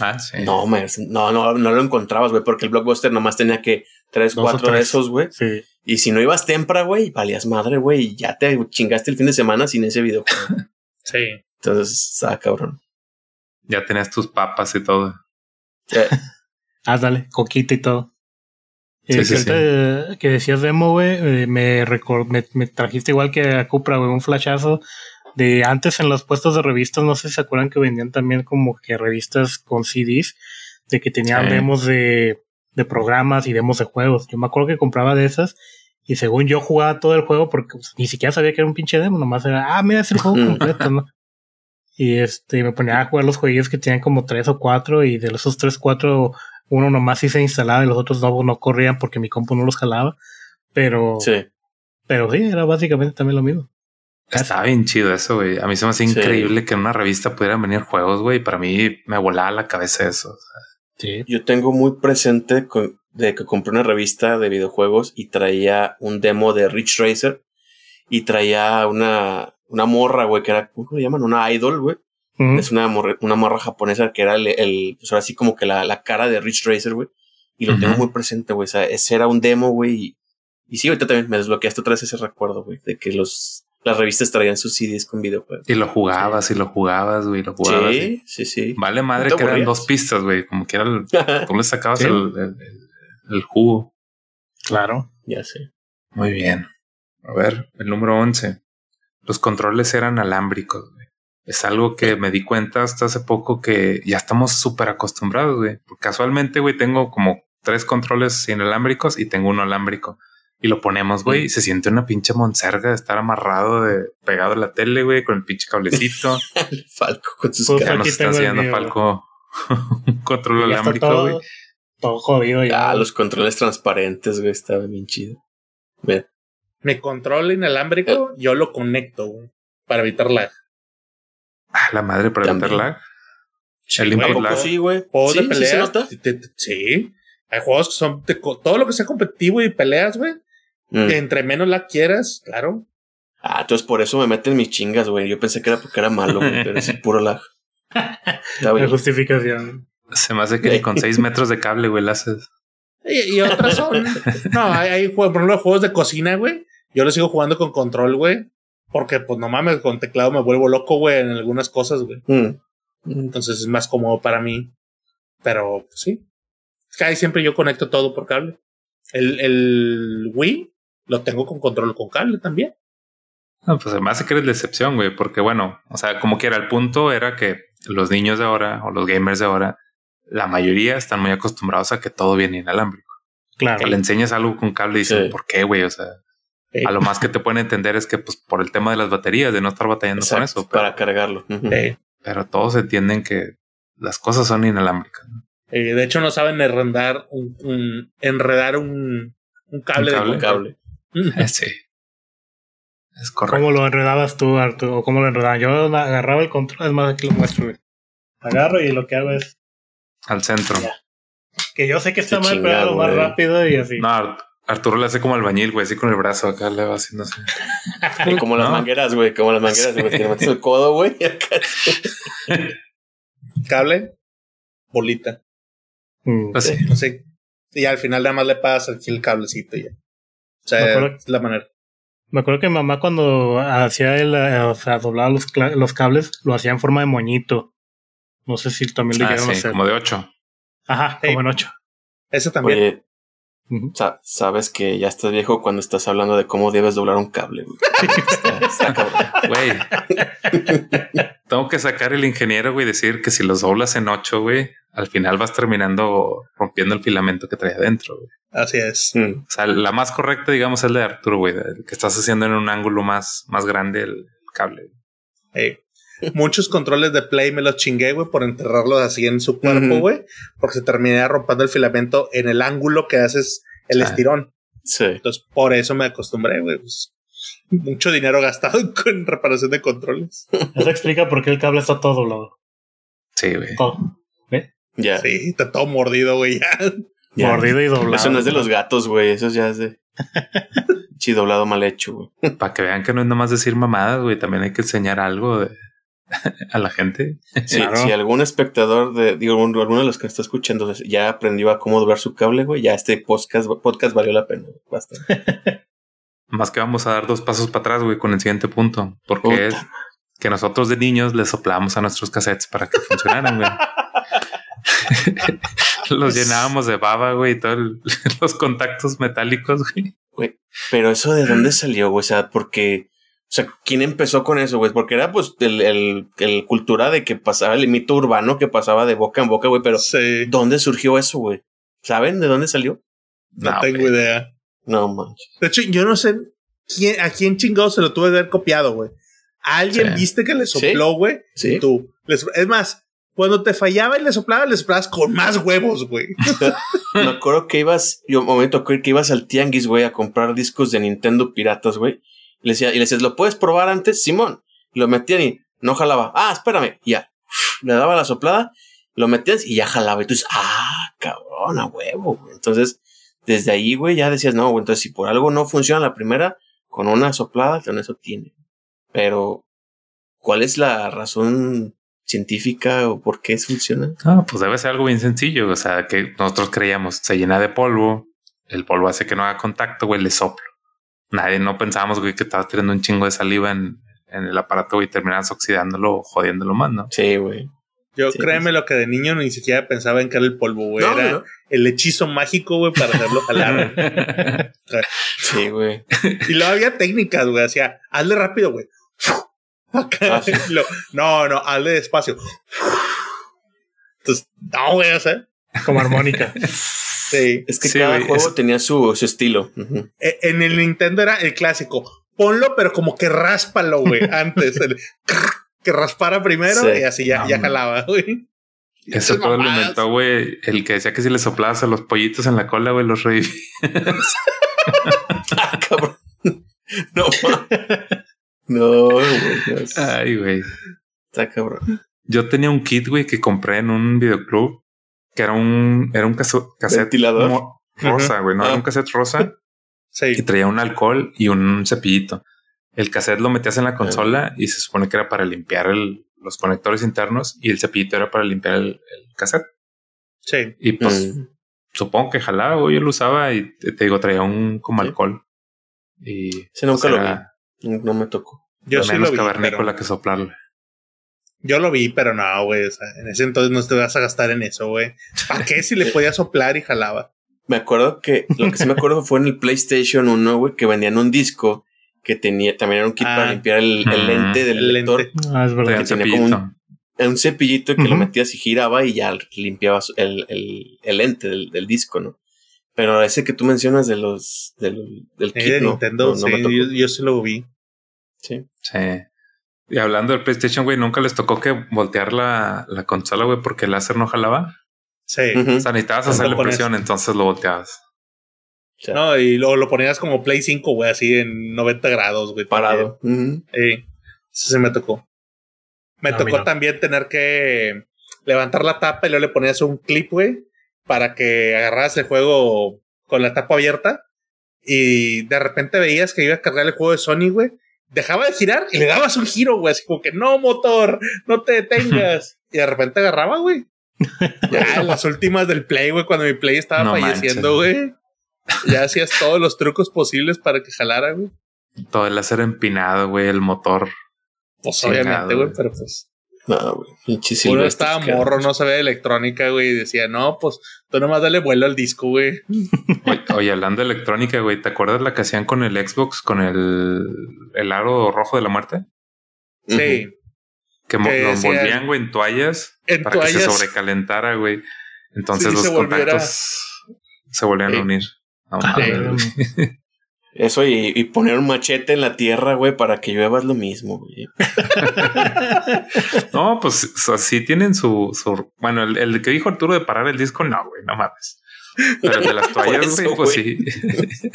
A: Ah, sí.
C: No, no, no, no lo encontrabas, güey, porque el Blockbuster nomás tenía que tres, cuatro de esos, güey.
D: Sí.
C: Y si no ibas temprano, güey, valías madre, güey, y ya te chingaste el fin de semana sin ese video.
B: sí.
C: Entonces, está cabrón.
A: Ya tenías tus papas y todo.
D: ah, dale, coquita y todo. Sí, sí, que decías demo, güey, eh, me, me, me, trajiste igual que a Cupra, güey, un flashazo de antes en los puestos de revistas, no sé si se acuerdan que vendían también como que revistas con CDs, de que tenían demos de, de programas y demos de juegos. Yo me acuerdo que compraba de esas y según yo jugaba todo el juego porque pues, ni siquiera sabía que era un pinche demo, nomás era, ah, mira, es el juego completo, ¿no? Y este, me ponía a jugar los jueguillos que tenían como tres o cuatro y de esos tres, cuatro uno nomás sí se instalaba y los otros no, no corrían porque mi compu no los jalaba. Pero.
C: Sí.
D: Pero sí, era básicamente también lo mismo.
A: Estaba bien chido eso, güey. A mí se me hace increíble que en una revista pudieran venir juegos, güey. Para mí me volaba la cabeza eso.
D: Sí.
C: Yo tengo muy presente de que compré una revista de videojuegos y traía un demo de Rich Racer y traía una, una morra, güey, que era, ¿cómo le llaman? Una idol, güey. Es una morra, una morra japonesa que era el, el pues ahora sí como que la, la cara de Rich Racer, güey. Y lo tengo muy presente, güey. O sea, ese era un demo, güey. Y, y sí, ahorita también me desbloqueaste otra vez ese recuerdo, güey, de que los, las revistas traían sus CDs con videojuegos.
A: Y lo jugabas, y lo jugabas, güey, lo jugabas.
C: Sí, sí, sí.
A: Vale madre que eran dos pistas, güey. Como que era el, ¿cómo le sacabas el, el, el, jugo?
D: Claro.
C: Ya sé.
A: Muy bien. A ver, el número 11. Los controles eran alámbricos, güey. Es algo que me di cuenta hasta hace poco que ya estamos súper acostumbrados, güey. Casualmente, güey, tengo como tres controles inalámbricos y tengo uno alámbrico. Y lo ponemos, güey, y se siente una pinche monserga de estar amarrado, de pegado a la tele, güey, con el pinche cablecito.
C: Falco con sus
A: pues Ya nos está haciendo Falco un control alámbrico, güey.
D: Todo, jodido ya.
C: Ah, los controles transparentes, güey, estaba bien chido. Ve.
B: Mi control inalámbrico, yo lo conecto, güey, para evitar lag.
A: Ah, la madre para evitar lag.
C: Sí, el input lag. Sí, güey.
B: Juegos de peleas. ¿Sí, Hay juegos que son todo lo que sea competitivo y peleas, güey. Mm. Entre menos la quieras, claro.
C: Ah, entonces por eso me meten mis chingas, güey. Yo pensé que era porque era malo, güey, pero es puro lag.
D: La justificación.
A: Se me hace que ni con seis metros de cable, güey, la haces.
B: Y, otras son. no, hay, hay, por ejemplo, juegos de cocina, güey. Yo lo sigo jugando con control, güey. Porque, pues, no mames, con teclado me vuelvo loco, güey, en algunas cosas, güey.
C: Mm.
B: Entonces es más cómodo para mí. Pero, pues, sí. Casi siempre yo conecto todo por cable. El, el Wii lo tengo con control con cable también.
A: No, pues además que eres la excepción, güey, porque bueno, o sea, como que era el punto era que los niños de ahora o los gamers de ahora, la mayoría están muy acostumbrados a que todo viene inalámbrico.
D: Claro.
A: Que le enseñas algo con cable y dicen, ¿por qué, güey? O sea, a lo más que te pueden entender es que, pues, por el tema de las baterías, de no estar batallando con eso.
C: para cargarlo.
A: Pero todos entienden que las cosas son inalámbricas.
B: Eh, de hecho, no saben enredar un, enredar un, un cable,
A: de cable. sí. Es correcto.
D: ¿Cómo lo enredabas tú, Arturo? ¿O cómo lo enredaba? Yo agarraba el control, es más, aquí lo muestro. Agarro y lo que hago es.
A: Al centro.
D: Que yo sé que está mal, pero lo más rápido y así.
A: No, Arturo le hace como albañil, güey, así con el brazo acá le va haciendo así.
C: como las mangueras, güey, como las mangueras, güey, que le metes el codo, güey.
B: Cable, bolita.
A: Mm.
B: Sí. Y al final nada más le pasas aquí el cablecito y ya. O sea, es la manera.
D: Me acuerdo que mamá cuando hacía el, eh, o sea, doblaba los, los cables, lo hacía en forma de moñito. No sé si también lo
A: ah,
D: llegaron
A: sí,
D: a hacer.
A: como de ocho.
D: Ajá, como en ocho.
B: Ese también.
C: sabes que ya estás viejo cuando estás hablando de cómo debes doblar un cable, güey.
A: Güey. Tengo que sacar el ingeniero, güey, y decir que si los doblas en ocho, güey, al final vas terminando rompiendo el filamento que trae adentro, güey.
B: Así es.
A: Mm. O sea, la más correcta, digamos, es el de Arturo, güey, que estás haciendo en un ángulo más, más grande el, cable.
B: Muchos controles de play me los chingué, güey, por enterrarlos así en su cuerpo, güey, porque se terminé rompiendo el filamento en el ángulo que haces el estirón.
C: Sí.
B: Entonces, por eso me acostumbré, güey. Pues, mucho dinero gastado en reparación de controles.
D: Eso explica por qué el cable está todo doblado.
A: Sí, güey.
D: Todo. ¿Ve?
C: Ya.
B: Sí, está todo mordido, güey,
D: ya. Mordido y doblado.
C: Eso no es de los gatos, güey. Eso ya es de. sí, doblado mal hecho, güey.
A: Para que vean que no es nomás decir mamadas, güey. También hay que enseñar algo de a la gente.
C: Si algún espectador de, digo, alguno de los que está escuchando ya aprendió a cómo doblar su cable, güey, ya este podcast, podcast valió la pena. Basta.
A: Más que vamos a dar dos pasos para atrás, güey, con el siguiente punto. Porque es que nosotros de niños les soplamos a nuestros cassettes para que funcionaran, güey. los llenábamos de baba, güey, y todos los contactos metálicos, güey.
C: Pero eso de dónde salió, güey, o sea, porque o sea, ¿quién empezó con eso, güey? Porque era pues el, el, el, cultura de que pasaba el mito urbano que pasaba de boca en boca, güey. Pero ¿dónde surgió eso, güey? ¿Saben de dónde salió?
B: No, tengo idea.
C: No manches.
B: De hecho, yo no sé quién, a quién chingado se lo tuve que haber copiado, güey. ¿A alguien viste que le sopló, güey?
C: Sí.
B: Tú. es más, cuando te fallaba y le soplaba, le soplabas con más huevos, güey.
C: Me acuerdo que ibas, yo un momento que ibas al tianguis, güey, a comprar discos de Nintendo piratas, güey. Le decía, y le decías, ¿lo puedes probar antes? Simón. lo metían y no jalaba. Ah, espérame. Y ya. Le daba la soplada, lo metías y ya jalaba. Y tú dices, ah, cabrón, a huevo. Entonces, desde ahí, güey, ya decías, no, güey, entonces si por algo no funciona la primera, con una soplada, con eso tiene. Pero, ¿cuál es la razón científica o por qué funciona?
A: Ah, pues debe ser algo bien sencillo. O sea, que nosotros creíamos, se llena de polvo, el polvo hace que no haga contacto, güey, le soplo nadie no pensábamos, güey, que estabas tirando un chingo de saliva en, en el aparato y terminabas oxidándolo o jodiéndolo más, ¿no?
C: Sí, güey.
B: Yo créeme lo que de niño ni siquiera pensaba en que era el polvo, güey. era el hechizo mágico, güey, para hacerlo jalar.
C: sí, güey.
B: Y luego había técnicas, güey. Hacía, hazle rápido, güey. Acá. Ah, no, no, hazle despacio. Entonces, no, güey, o sea.
D: Como armónica.
B: Sí.
C: Es que cada juego tenía su, su estilo.
B: E, en el Nintendo era el clásico. Ponlo, pero como que ráspalo, güey, antes. Que raspara primero y así ya, ya jalaba, güey.
A: Eso todo lo inventó, güey. El que decía que si le soplabas a los pollitos en la cola, güey, los revivías.
C: ah, cabrón. No, no, güey.
A: Ay, güey.
C: Está cabrón.
A: Yo tenía un kit, güey, que compré en un videoclub que era un, era un cassette rosa, güey, ¿no? Era un ah. cassette rosa.
B: sí.
A: Y traía un alcohol y un cepillito. El cassette lo metías en la consola y se supone que era para limpiar el, los conectores internos y el cepillito era para limpiar el, cassette.
B: Sí.
A: Y pues mm. supongo que jalaba, güey, yo lo usaba y te, digo, traía un como alcohol. Y
C: sí, nunca pues, lo vi. No me tocó.
A: Yo sí menos lo vi, cavernícola que soplarle.
B: Yo lo vi, pero no, güey. O sea, en ese entonces no te vas a gastar en eso, güey. ¿Para qué si le podía soplar y jalaba?
C: Me acuerdo que lo que sí me acuerdo fue en el PlayStation 1, güey, que vendían un disco que tenía también era un kit para ah. limpiar el, lente del lector.
D: Ah, es verdad.
C: Que tenía como un, un cepillito que lo metías y giraba y ya limpiabas el, el, el lente del, del, disco, ¿no? Pero ese que tú mencionas de los del, del kit,
B: de Nintendo, sí, yo, yo sí lo vi.
C: Sí.
A: Sí. Y hablando del PlayStation, güey, nunca les tocó que voltear la, la consola, güey, porque el láser no jalaba.
B: Sí.
A: O sea, necesitabas hacerle presión, entonces lo volteabas.
B: No, y luego lo ponías como Play 5, güey, así en 90 grados, güey.
C: Parado.
B: Sí. Eso se me tocó. Me tocó también tener que levantar la tapa y luego le ponías un clip, güey, para que agarras el juego con la tapa abierta. Y de repente veías que iba a cargar el juego de Sony, güey dejaba de girar y le dabas un giro, güey, así como que no, motor, no te detengas. y de repente agarraba, güey. Ya las últimas del Play, güey, cuando mi Play estaba falleciendo, güey. Ya hacías todos los trucos posibles para que jalara, güey.
A: Todo el láser empinado, güey, el motor.
B: Pues obviamente, güey, pero pues.
C: No, güey.
B: Uno estaba morro, no sabía de electrónica, güey. Y decía, no, pues tú nomás dale vuelo al disco, güey.
A: Oye, oye, hablando de electrónica, güey, ¿te acuerdas la que hacían con el Xbox, con el, el aro rojo de la muerte?
B: Sí.
A: Que lo envolvían, güey, en toallas
B: En
A: para que se sobrecalentara, güey. Entonces
B: Sí,
A: los
B: se volviera-
A: contactos se volvían a unir. No
D: Ah,
A: mames, güey.
C: Eso y, y poner un machete en la tierra, güey, para que llueva es lo mismo, güey.
A: No, pues o sea, sí tienen su, su bueno, el, el que dijo Arturo de parar el disco, no, güey, no mames. Pero el de las toallas,
C: eso,
A: güey, pues
C: güey.
A: sí.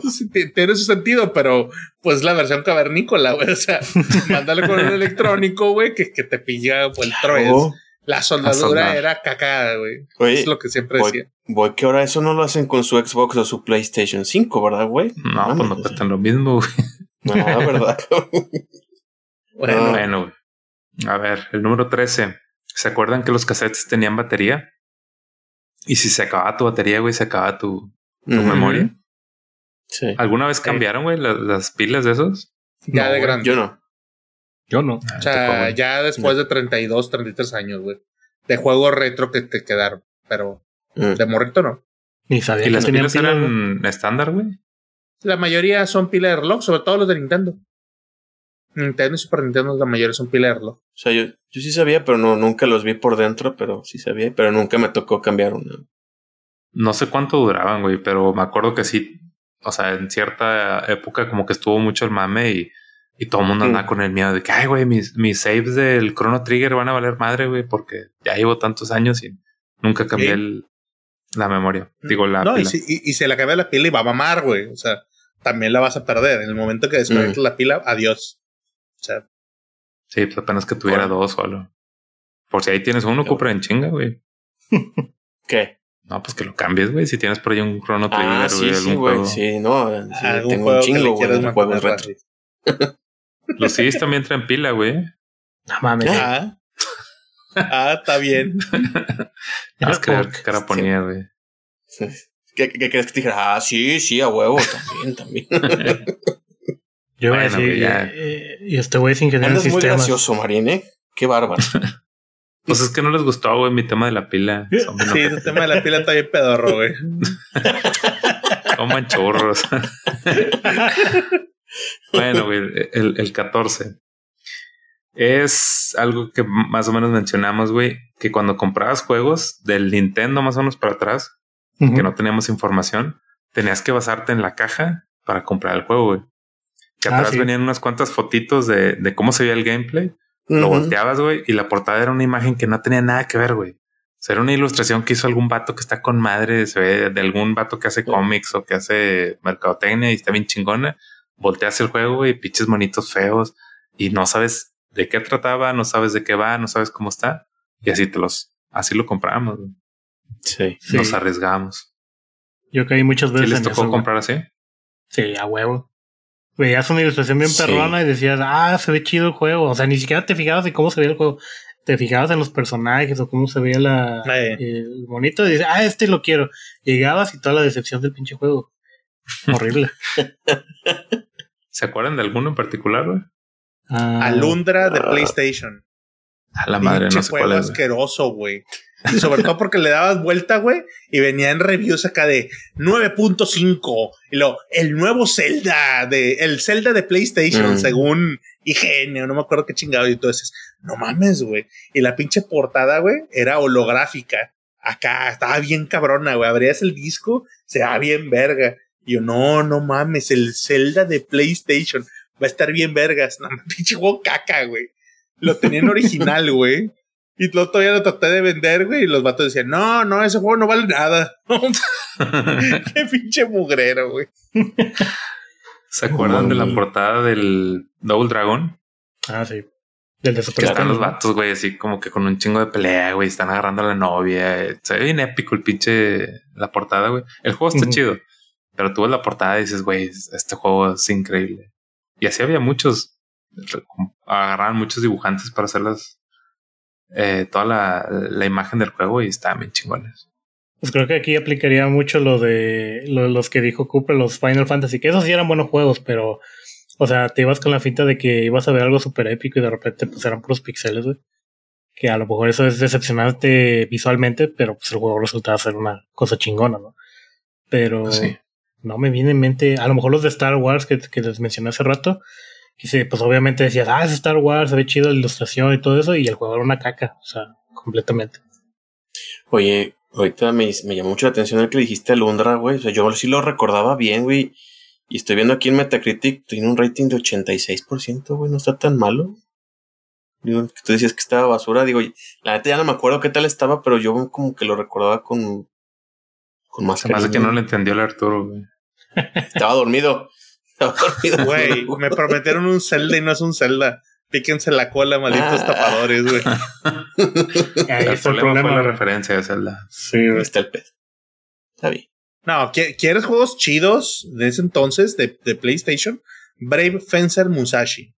B: Pues, sí, ti- tiene su sentido, pero pues la versión cavernícola, güey. O sea, mándale con el electrónico, güey, que, que te pilla vuelto vez.
C: Oh,
B: La soldadura era caca, güey. Es lo que siempre
C: voy,
B: decía.
C: voy que ahora eso no lo hacen con su Xbox o su PlayStation 5, ¿verdad, güey?
A: No, pues no cuestan lo mismo, güey.
C: No, ¿verdad?
B: Bueno,
C: Ah.
A: Bueno, güey. A ver, el número 13. ¿Se acuerdan que los cassettes tenían batería? Y si se acababa tu batería, güey, se acababa tu, memoria.
C: Sí.
A: ¿Alguna vez cambiaron, güey, la- las, pilas de esos?
B: ya
D: No,
B: de
D: güey,
B: grande.
C: Yo no.
D: Yo no.
A: Ah,
B: o sea, ya después de 32, 33 años, güey. De juegos retro que te quedaron. Pero
C: Mm.
B: de morrito no.
D: Ni sabía
A: ¿Y
D: que
A: las pilas eran estándar, güey?
B: La mayoría son pila de reloj, sobre todo los de Nintendo. Nintendo y Super Nintendo, la mayoría son pila de reloj.
C: O sea, yo, yo sí sabía, pero no, nunca los vi por dentro, pero sí sabía, pero nunca me tocó cambiar una.
A: No sé cuánto duraban, güey, pero me acuerdo que sí. O sea, en cierta época como que estuvo mucho el mame y, y todo el mundo
C: Mm.
A: andaba con el miedo de que, ay, güey, mis, mis saves del Chrono Trigger van a valer madre, güey, porque ya llevo tantos años y nunca cambié
B: Sí.
A: el- la memoria. Digo, la
B: no, y si, y, y se le acaba la pila y va a mamar, güey. O sea, también la vas a perder. En el momento que desconectes la pila, adiós. O sea,
A: Sí, pues apenas que tuviera
C: Bueno.
A: dos solo. Por si ahí tienes uno,
C: Yo-
A: compra en chinga, güey.
C: ¿Qué?
A: No, pues que lo cambies, güey. Si tienes por ahí un Chrono Trigger,
C: Ah,
A: güey,
C: sí,
A: algún
C: güey.
A: juego.
C: Sí, no, sí,
B: algún
C: tengo
B: juego
C: un chingo, güey, juegos retro.
A: Los CDs también traen pila, güey.
D: No mames.
B: Ah, ah, está bien.
D: Porque-
A: qué cara ponía, güey.
C: ¿Qué, qué crees que te dijera? Ah, sí, sí, a huevo, también, también.
D: Yo a
A: Bueno,
D: decir,
A: güey, ya.
D: eh, y este güey es ingeniero en
C: Andas muy
D: sistemas.
C: gracioso, Marín, ¿eh? Qué bárbaro.
A: Pues es que no les gustó, güey, mi tema de la pila.
B: Sí, el tema de la pila está bien pedorro, güey.
A: Coman churros. Bueno, güey, el, el 14. Es algo que más o menos mencionamos, güey, que cuando comprabas juegos del Nintendo más o menos para atrás, que no teníamos información, tenías que basarte en la caja para comprar el juego, güey. Que
D: Ah,
A: atrás
D: sí.
A: venían unas cuantas fotitos de, de cómo se veía el gameplay. Lo volteabas, güey, y la portada era una imagen que no tenía nada que ver, güey. O sea, era una ilustración que hizo algún vato que está con madre, se ve de algún vato que hace cómics o que hace mercadotecnia y está bien chingona. Volteas el juego, güey, pinches monitos feos y no sabes de qué trataba, no sabes de qué va, no sabes cómo está. Y así te los, así lo compramos.
C: Sí.
D: Sí.
A: Nos arriesgamos.
D: Yo caí muchas
A: ¿Sí
D: veces
A: les
D: en
A: tocó
D: eso. güey.
A: comprar así?
D: Sí, a huevo. Veías una ilustración bien
C: Sí.
D: perrona y decías, ah, se ve chido el juego. O sea, ni siquiera te fijabas en cómo se veía el juego. Te fijabas en los personajes o cómo se veía la,
B: Eh.
D: el monito y dices, ah, este lo quiero. Llegabas y toda la decepción del pinche juego. Horrible.
A: ¿Se acuerdan de alguno en particular, güey?
D: Ah,
B: Alundra de PlayStation.
A: A la madre, no sé cuál es.
B: asqueroso, güey. Sobre todo porque le dabas vuelta, güey, y venía en reviews acá de 9.5. Y luego, el nuevo Zelda, de, el Zelda de PlayStation,
C: Mm.
B: según IGN, no me acuerdo qué chingado. Y entonces, no mames, güey. Y la pinche portada, güey, era holográfica. Acá, estaba bien cabrona, güey. Abrías el disco, se va bien verga. Y yo, no, no mames, el Zelda de PlayStation va a estar bien vergas. No, pinche juego caca, güey. Lo tenían original, güey. Y luego todavía lo traté de vender, güey. Y los vatos decían, no, no, ese juego no vale nada. Qué pinche mugrero, güey.
A: ¿Se acuerdan de la portada del Double Dragon?
D: Ah, sí. Del de Super
A: Que están los vatos, güey, así como que con un chingo de pelea, güey. Están agarrando a la novia. Se ve bien épico el pinche la portada, güey. El juego está chido. Pero tú ves la portada y dices, güey, este juego es increíble. Y así había muchos. Agarraban muchos dibujantes para hacer las, eh, toda la, la imagen del juego y estaban bien chingones.
D: Pues creo que aquí aplicaría mucho lo de lo- los que dijo Cooper, los Final Fantasy, que esos sí eran buenos juegos, pero O sea, te ibas con la finta de que ibas a ver algo súper épico y de repente pues eran puros pixeles, güey. Que a lo mejor eso es decepcionante visualmente, pero pues el juego resultaba ser una cosa chingona, ¿no? Pero no me viene en mente, a lo mejor los de Star Wars que, que les mencioné hace rato, que pues obviamente decías, ah, es Star Wars, se ve chido la ilustración y todo eso, y el juego era una caca, o sea, completamente.
C: Oye, ahorita me, me llamó mucho la atención el que dijiste Lundra, güey. O sea, yo sí lo recordaba bien, güey. Y estoy viendo aquí en Metacritic, tiene un rating de 86%, güey, no está tan malo. Digo, tú decías que estaba basura, digo, la neta ya no me acuerdo qué tal estaba, pero yo como que lo recordaba con,
A: con más Se que no le entendió el Arturo, güey.
C: Estaba dormido. Estaba
B: dormido. Güey, me prometieron un Zelda y no es un Zelda. Píquense la cola, malditos ah. tapadores, güey.
A: el problema fue la referencia de Zelda.
C: Sí, güey. Está el pez. Está bien.
B: No, ¿quieres juegos chidos de ese entonces de, PlayStation? Brave Fencer Musashi.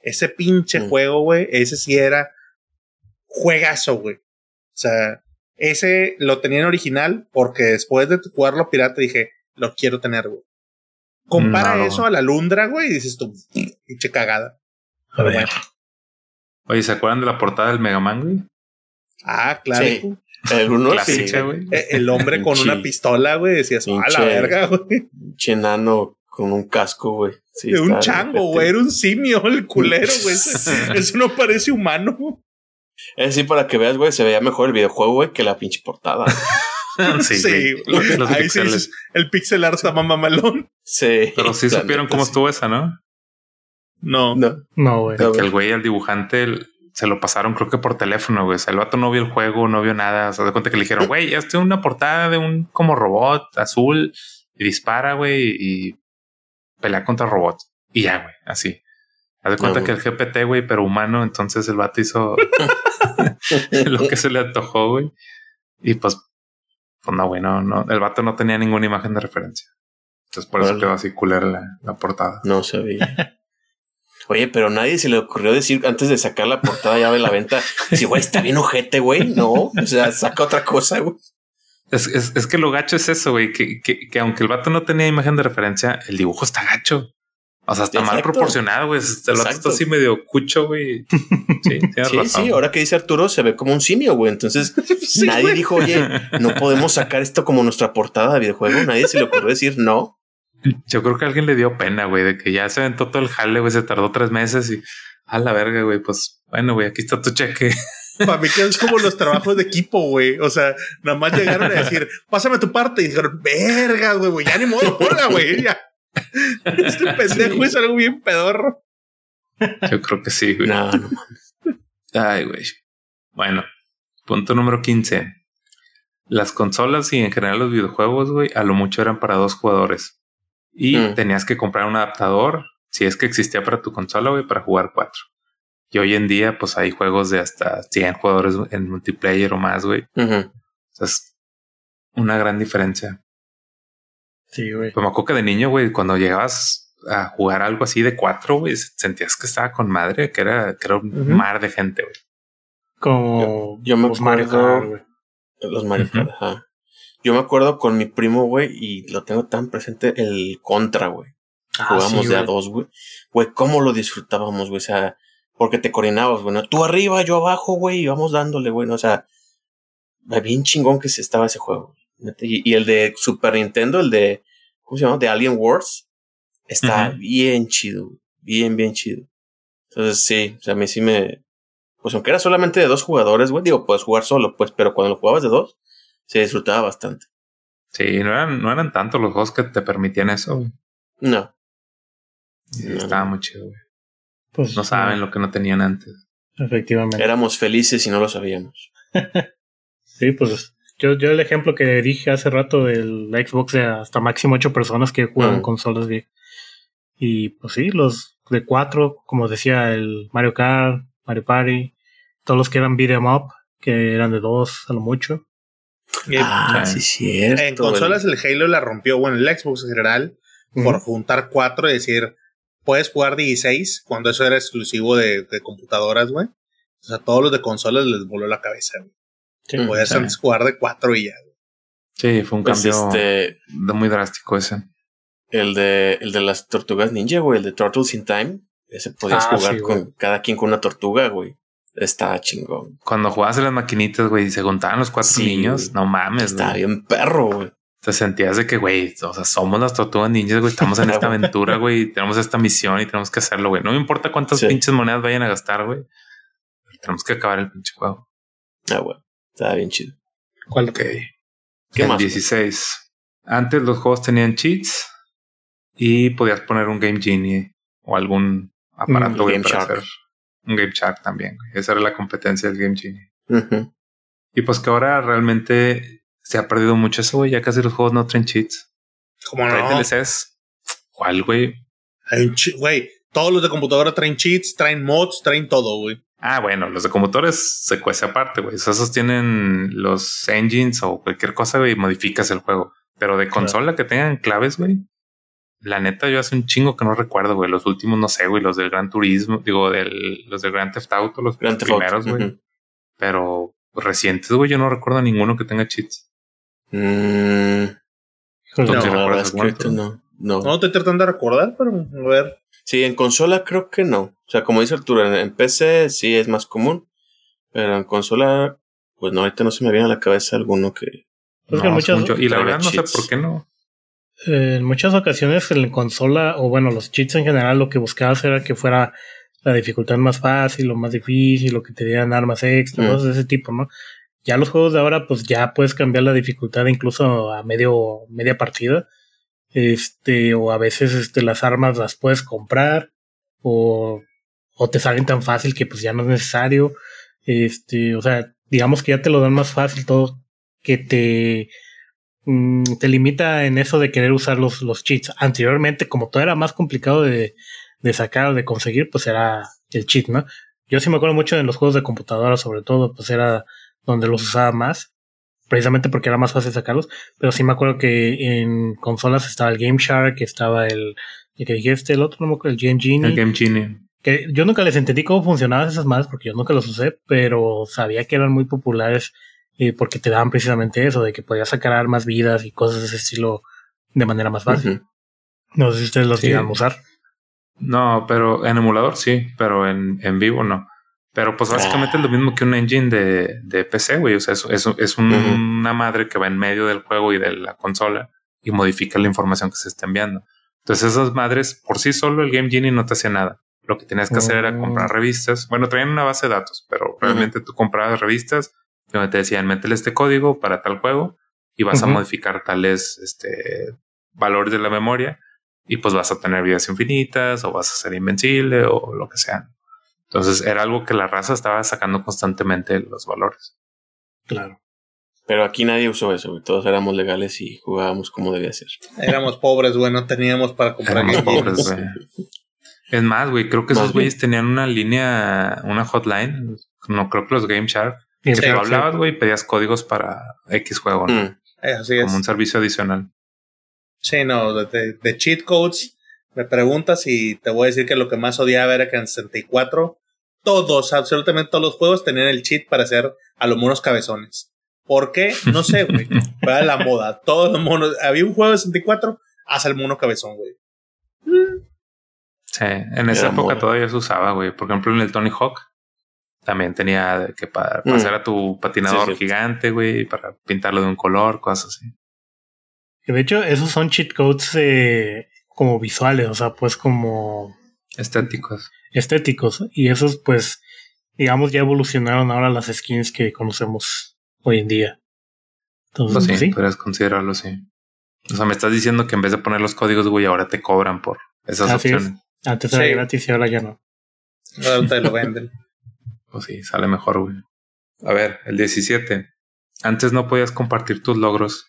B: Ese pinche mm. juego, güey, ese sí era juegazo, güey. O sea, ese lo tenía en original porque después de jugarlo pirata dije, lo quiero tener, güey. Compara eso a la Lundra, güey, y dices tú, pinche cagada. A ver.
A: Oye, ¿se acuerdan de la portada del Mega Man, güey?
B: Ah, claro.
C: El uno
B: sí. Eh, el hombre con una pistola, güey, decías, a la verga, güey.
C: Chenano con un casco, güey.
B: Sí, un chango, güey, era un simio el culero, güey. Eso no parece humano.
C: Es decir, para que veas, güey, se veía mejor el videojuego, güey, que la pinche portada.
B: sí, sí. ahí sí el pixel art está mamalón.
C: Sí.
A: Pero sí supieron cómo estuvo esa, ¿no?
B: No.
C: No.
D: No, güey.
A: Que el güey, al dibujante, se lo pasaron creo que por teléfono, güey. O sea, el vato no vio el juego, no vio nada. O sea, de cuenta que le dijeron, güey, ya estoy una portada de un como robot azul y dispara, güey, y pelea contra robot. Y ya, güey, así. Haz de cuenta que el GPT, güey, pero humano, entonces el vato hizo lo que se le antojó, güey. Y pues, pues no, güey, no, el vato no tenía ninguna imagen de referencia. Entonces por eso quedó así culera la, la portada.
C: No sabía. Oye, pero nadie se le ocurrió decir antes de sacar la portada ya de la venta, si güey está bien ojete, güey, no, o sea, saca otra cosa, güey.
A: Es, es, es, que lo gacho es eso, güey, que, que, que, aunque el vato no tenía imagen de referencia, el dibujo está gacho. O sea, está mal proporcionado, güey. El vato está así medio cucho, güey.
C: Sí, sí, sí, ahora que dice Arturo, se ve como un simio, güey. Entonces, nadie dijo, oye, no podemos sacar esto como nuestra portada de videojuego. Nadie se le ocurrió decir no.
A: Yo creo que alguien le dio pena, güey, de que ya se aventó todo el jale, güey, se tardó tres meses y a la verga, güey, pues bueno, güey, aquí está tu cheque.
B: Para mí que es como los trabajos de equipo, güey. O sea, nada más llegaron a decir, pásame tu parte. Y dijeron, verga, güey, güey, ya ni modo, hola, güey, ya. Este pendejo es algo bien pedorro.
A: Yo creo que sí, güey.
C: No, no
A: Ay, güey. Bueno, punto número 15. Las consolas y en general los videojuegos, güey, a lo mucho eran para dos jugadores y mm. tenías que comprar un adaptador si es que existía para tu consola, güey, para jugar cuatro. Y hoy en día, pues hay juegos de hasta 100 jugadores en multiplayer o más, güey. es una gran diferencia.
D: Sí, güey.
A: Pues me acuerdo que de niño, güey, cuando llegabas a jugar algo así de cuatro, güey, sentías que estaba con madre, que era, que era un mar de gente, güey.
D: Como
C: yo, me acuerdo los Mario ajá. Yo me acuerdo con mi primo, güey, y lo tengo tan presente, el Contra, güey. Ah, Jugamos de a dos, güey. Güey, cómo lo disfrutábamos, güey. O sea, porque te coordinabas, güey. Tú arriba, yo abajo, güey, y vamos dándole, güey. O sea, bien chingón que se estaba ese juego. Y, y, el de Super Nintendo, el de, ¿cómo se llama? De Alien Wars, está bien chido, bien, bien chido. Entonces, sí, o sea, a mí sí me, pues aunque era solamente de dos jugadores, güey, digo, puedes jugar solo, pues, pero cuando lo jugabas de dos, se disfrutaba bastante.
A: Sí, no eran, no eran tantos los juegos que te permitían eso.
C: No.
A: Estaba muy chido, güey. Pues, no saben lo que no tenían antes.
D: Efectivamente.
C: Éramos felices y no lo sabíamos.
D: sí, pues yo, yo el ejemplo que dije hace rato del Xbox de hasta máximo ocho personas que juegan mm. consolas bien. Y pues sí, los de cuatro, como decía el Mario Kart, Mario Party, todos los que eran beat'em up, que eran de dos a lo mucho.
C: Ah, sí, cierto.
B: En consolas el Halo la rompió, bueno, el Xbox en general, por juntar cuatro y decir, puedes jugar 16 cuando eso era exclusivo de, computadoras, güey. O sea, todos los de consolas les voló la cabeza, güey. Sí, Podías antes jugar de cuatro y ya.
A: Sí, fue un pues cambio este muy drástico ese.
C: el de, el de las tortugas ninja, güey, el de Turtles in Time. Ese podías
B: Ah,
C: jugar
B: sí,
C: con cada quien con una tortuga, güey. Está chingón.
A: Cuando jugabas en las maquinitas, güey, y se juntaban los cuatro
C: Sí,
A: niños,
C: güey.
A: no mames,
C: Está
A: güey.
C: bien perro, güey.
A: Te sentías de que, güey, o sea, somos las tortugas ninjas, güey, estamos en esta aventura, güey, tenemos esta misión y tenemos que hacerlo, güey. No me importa cuántas
C: Sí.
A: pinches monedas vayan a gastar, güey. Tenemos que acabar el pinche juego.
C: Ah, güey. Está bien chido.
D: ¿Cuál?
A: Ok.
C: ¿Qué
A: el
C: más?
A: 16. Antes los juegos tenían cheats y podías poner un Game Genie o algún aparato
C: Mm, Game
A: para
C: Shark.
A: hacer un Game Shark también. güey. Esa era la competencia del Game Genie. Y pues que ahora realmente se ha perdido mucho eso, güey. Ya casi los juegos no traen cheats.
B: ¿Cómo
A: Traen
B: no?
A: DLCs. ¿Cuál, güey?
B: Hay un chi- Güey, todos los de computadora traen cheats, traen mods, traen todo, güey.
A: Ah, bueno, los de computadores se cuece aparte, güey. O sea, esos tienen los engines o cualquier cosa, güey, y modificas el juego. Pero de consola que tengan claves, güey. La neta, yo hace un chingo que no recuerdo, güey. Los últimos, no sé, güey. Los del Gran Turismo, digo, del, los del Grand Theft Auto, los
C: Grand Theft Auto,
A: primeros, güey. Pero recientes, güey, yo no recuerdo ninguno que tenga cheats.
C: Mm,
A: ¿Tú
B: No,
A: sí
C: la verdad
A: recuerdas
C: es que
A: alguno,
C: ahorita
A: tú?
C: no. No.
B: No estoy tratando de recordar, pero a ver.
C: Sí, en consola creo que no. O sea, como dice Arturo, en, en PC sí es más común. Pero en consola, pues no, ahorita no se me viene a la cabeza alguno que.
D: Pues que
A: No,
D: muchas-
A: yo- y la verdad no sé por qué no.
D: Eh, en muchas ocasiones en consola, o bueno, los cheats en general, lo que buscabas era que fuera la dificultad más fácil o más difícil, o que te dieran armas extra,
C: Mm.
D: cosas de ese tipo, ¿no? Ya los juegos de ahora, pues ya puedes cambiar la dificultad incluso a medio, media partida. Este, o a veces este, las armas las puedes comprar, o, o te salen tan fácil que pues ya no es necesario. Este, o sea, digamos que ya te lo dan más fácil todo, que te, mm, te limita en eso de querer usar los, los cheats. Anteriormente, como todo era más complicado de, de sacar de conseguir, pues era el cheat, ¿no? Yo sí me acuerdo mucho en los juegos de computadora, sobre todo, pues era donde los usaba más, precisamente porque era más fácil sacarlos, pero sí me acuerdo que en consolas estaba el Game Shark, estaba el, el que dijiste, el otro, no me acuerdo, el Game Genie.
A: El Game Genie.
D: Que yo nunca les entendí cómo funcionaban esas madres porque yo nunca los usé, pero sabía que eran muy populares eh, porque te daban precisamente eso, de que podías sacar armas, vidas y cosas de ese estilo de manera más fácil. No sé si ustedes los
A: Sí.
D: llegan a usar.
A: No, pero en emulador sí, pero en, en vivo no. Pero pues básicamente es lo mismo que un engine de, de PC, güey. O sea, es, es, es un- una madre que va en medio del juego y de la consola y modifica la información que se está enviando. Entonces esas madres, por sí solo el Game Genie no te hacía nada. Lo que tenías que hacer era
D: Oh.
A: comprar revistas. Bueno, traían una base de datos, pero realmente tú comprabas revistas donde te decían, métele este código para tal juego y vas a modificar tales este, valores de la memoria y pues vas a tener vidas infinitas o vas a ser invencible o lo que sea. Entonces era algo que la raza estaba sacando constantemente los valores.
D: Claro.
C: Pero aquí nadie usó eso, güey. Todos éramos legales y jugábamos como debía ser.
B: Éramos pobres, güey, no teníamos para comprar
A: Éramos
B: Game Gear.
A: pobres, güey. Es más, güey, creo que
C: Más
A: esos güeyes tenían una línea, una hotline. No creo que los Game Shark. Que tú
D: sí.
A: hablabas, güey, y pedías códigos para X juego, ¿no?
C: Mm.
B: Eh, así es.
A: Como un servicio adicional.
B: Sí, no, de, de- de cheat codes me preguntas y te voy a decir que lo que más odiaba era que en 64 todos, absolutamente todos los juegos tenían el cheat para hacer a los monos cabezones. ¿Por qué? No sé, güey. Era la moda. Todos los monos. Había un juego de 64, haz el mono cabezón, güey.
A: Sí, en esa
C: Era
A: época
C: moda.
A: todavía se usaba, güey. Por ejemplo, en el Tony Hawk también tenía que para
C: Mm.
A: a tu patinador
C: Sí, sí.
A: gigante, güey, para pintarlo de un color, cosas así.
D: Que de hecho, esos son cheat codes eh, como visuales, o sea, pues como
A: Estéticos.
D: Estéticos. Y esos, pues, digamos, ya evolucionaron ahora las skins que conocemos hoy en día. Entonces,
A: Pues sí,
D: pues sí.
A: podrías considerarlo, sí. O sea, me estás diciendo que en vez de poner los códigos, güey, ahora te cobran por esas
D: Así es.
A: opciones.
D: Antes era
B: Sí.
D: gratis y ahora ya no.
B: Ahora te lo venden.
A: Pues sí, sale mejor, güey. A ver, el 17. Antes no podías compartir tus logros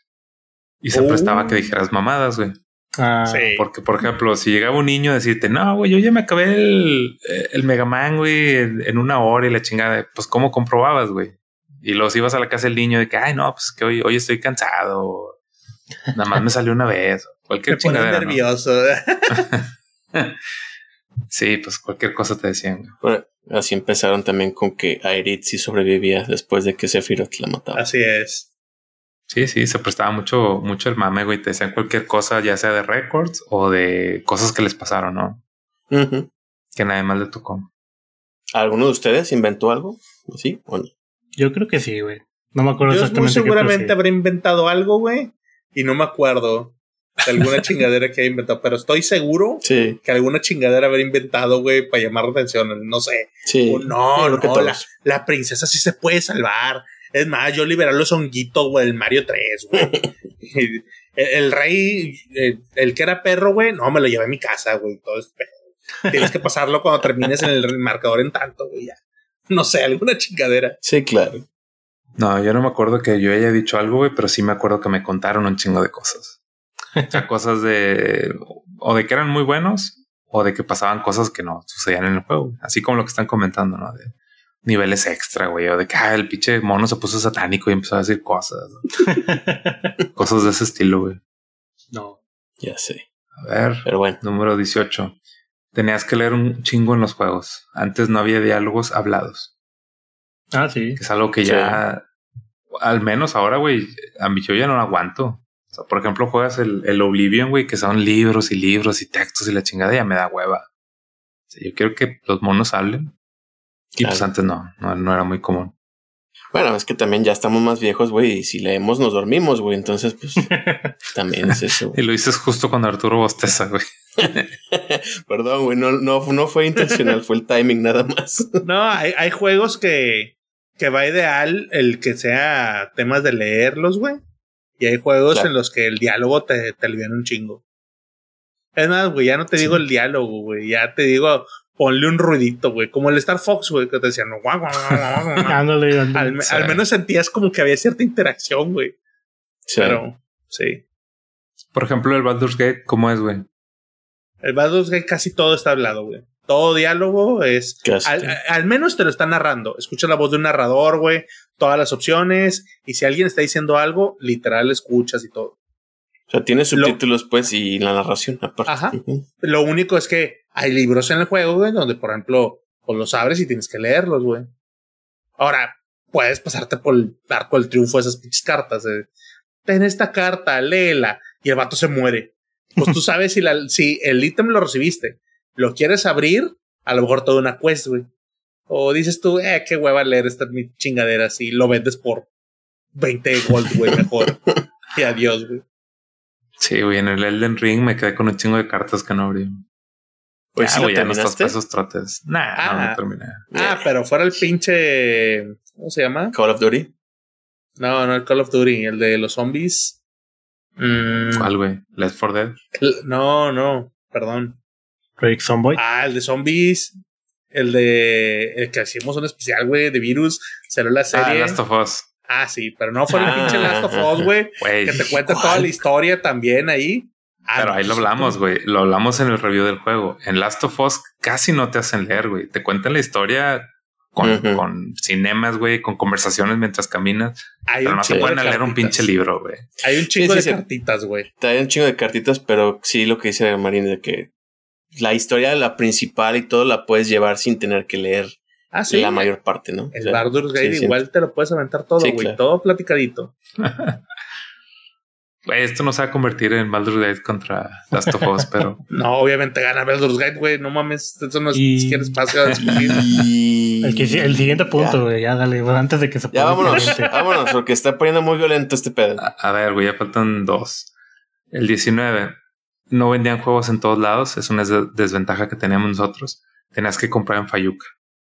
A: y se
B: Oh.
A: prestaba que dijeras mamadas, güey.
D: Ah,
B: Sí.
A: Porque, por ejemplo, si llegaba un niño a decirte, no, güey, yo ya me acabé el, el Mega Man, güey, en, en una hora y la chingada, pues, ¿cómo comprobabas, güey? Y los ibas a la casa del niño de que, ay, no, pues que hoy, hoy estoy cansado. Nada más me salió una vez. Cualquier. ¿no?
B: nervioso.
A: Sí, pues cualquier cosa te decían. güey.
C: Bueno, así empezaron también con que Aerith sí sobrevivía después de que Sephiroth la mataba.
B: Así es.
A: Sí, sí, se prestaba mucho, mucho el mame, güey. Te decían cualquier cosa, ya sea de récords o de cosas que les pasaron, ¿no? Que nadie más le tocó.
C: ¿Alguno de ustedes inventó algo? ¿Sí o no?
D: Yo creo que sí, güey. No me acuerdo Yo exactamente.
B: Muy seguramente habré inventado algo, güey. Y no me acuerdo de alguna chingadera que haya inventado. Pero estoy seguro que alguna chingadera habré inventado, güey, para llamar la atención. No sé. Sí. no, no, no la, la, princesa sí se puede salvar. Es más, yo liberé los honguitos, güey, el Mario 3, güey. el, rey, el, que era perro, güey, no, me lo llevé a mi casa, güey. Todo es Tienes que pasarlo cuando termines en el marcador en tanto, güey, ya. No sé, alguna chingadera.
C: Sí, claro.
A: No, yo no me acuerdo que yo haya dicho algo, güey, pero sí me acuerdo que me contaron un chingo de cosas. O sea, cosas de. o de que eran muy buenos, o de que pasaban cosas que no sucedían en el juego. Así como lo que están comentando, ¿no? De, niveles extra, güey, o de que ah, el pinche mono se puso satánico y empezó a decir cosas. cosas de ese estilo, güey.
C: No, ya sé.
A: A ver, pero bueno. Número 18. Tenías que leer un chingo en los juegos. Antes no había diálogos hablados.
D: Ah, sí.
A: es algo que ya, al menos ahora, güey, a mí yo ya no lo aguanto. O sea, por ejemplo, juegas el, el Oblivion, güey, que son libros y libros y textos y la chingada, ya me da hueva. O sea, yo quiero que los monos hablen. Y pues antes no, no, era muy común.
C: Bueno, es que también ya estamos más viejos, güey, y si leemos nos dormimos, güey, entonces pues también es eso.
A: y lo dices justo cuando Arturo bosteza, güey.
C: Perdón, güey, no, no, no fue intencional, fue el timing nada más.
B: no, hay, hay juegos que, que va ideal el que sea temas de leerlos, güey. Y hay juegos en los que el diálogo te, te alivian un chingo. Es más, güey, ya no te digo el diálogo, güey, ya te digo ponle un ruidito, güey. Como el Star Fox, güey, que te decían, no, guau, al, al, menos sentías como que había cierta interacción, güey. Sí. Pero, sí.
A: Por ejemplo, el Baldur's Gate, ¿cómo es, güey?
B: El Baldur's Gate casi todo está hablado, güey. Todo diálogo es. Al, al, menos te lo está narrando. Escucha la voz de un narrador, güey. Todas las opciones. Y si alguien está diciendo algo, literal escuchas y todo.
C: O sea, tiene subtítulos, pues, y la narración aparte.
B: Ajá. Lo único es que hay libros en el juego, güey, donde, por ejemplo, pues los abres y tienes que leerlos, güey. Ahora, puedes pasarte por el arco del triunfo de esas pinches cartas. Ten esta carta, léela. Y el vato se muere. Pues tú sabes si, la, si el ítem lo recibiste, lo quieres abrir, a lo mejor toda una quest, güey. O dices tú, eh, qué hueva leer esta chingadera así, lo vendes por 20 gold, güey, mejor. y adiós, güey.
A: Sí, güey, en el Elden Ring me quedé con un chingo de cartas que no abrí.
C: Pues sí, ya no estás
A: esos trotes. Nah, no, no ah. terminé.
B: Ah, pero fuera el pinche. ¿Cómo se llama?
C: Call of Duty.
B: No, no el Call of Duty, el de los zombies.
A: Mm. ¿Cuál, güey? Left 4 Dead.
B: No, no, perdón.
D: Project Zomboid.
B: Ah, el de zombies. El de. El que hacíamos un especial, güey, de virus. Salió la ah, serie.
A: Ah, Last of Us.
B: Ah, sí, pero no fue el pinche Last of Us, güey. Que te cuenta toda la historia también ahí.
A: Ah, Pero ahí lo hablamos, güey. Lo hablamos en el review del juego. En Last of Us casi no te hacen leer, güey. Te cuentan la historia con, con cinemas, güey, con conversaciones mientras caminas. pero no se pueden leer un pinche libro, güey.
B: Hay un chingo de cartitas, güey.
C: Hay un chingo de cartitas, pero sí lo que dice Marín de que la historia, la principal y todo la puedes llevar sin tener que leer ah, la mayor parte, ¿no?
B: El Baldur's Gate igual te lo puedes aventar todo, güey. Todo platicadito.
A: Esto no se va a convertir en Baldur's Gate contra Last of Us, pero.
B: no, obviamente gana Baldur's Gate, güey. No mames, eso no es y... siquiera espacio a discutir.
D: El, que, el siguiente punto, güey, ya. dale, antes de que se
C: Ya vámonos, vámonos, porque está poniendo muy violento este pedo.
A: A, ver, güey, ya faltan dos. El 19. No vendían juegos en todos lados, es una desventaja que teníamos nosotros. Tenías que comprar en Fayuca.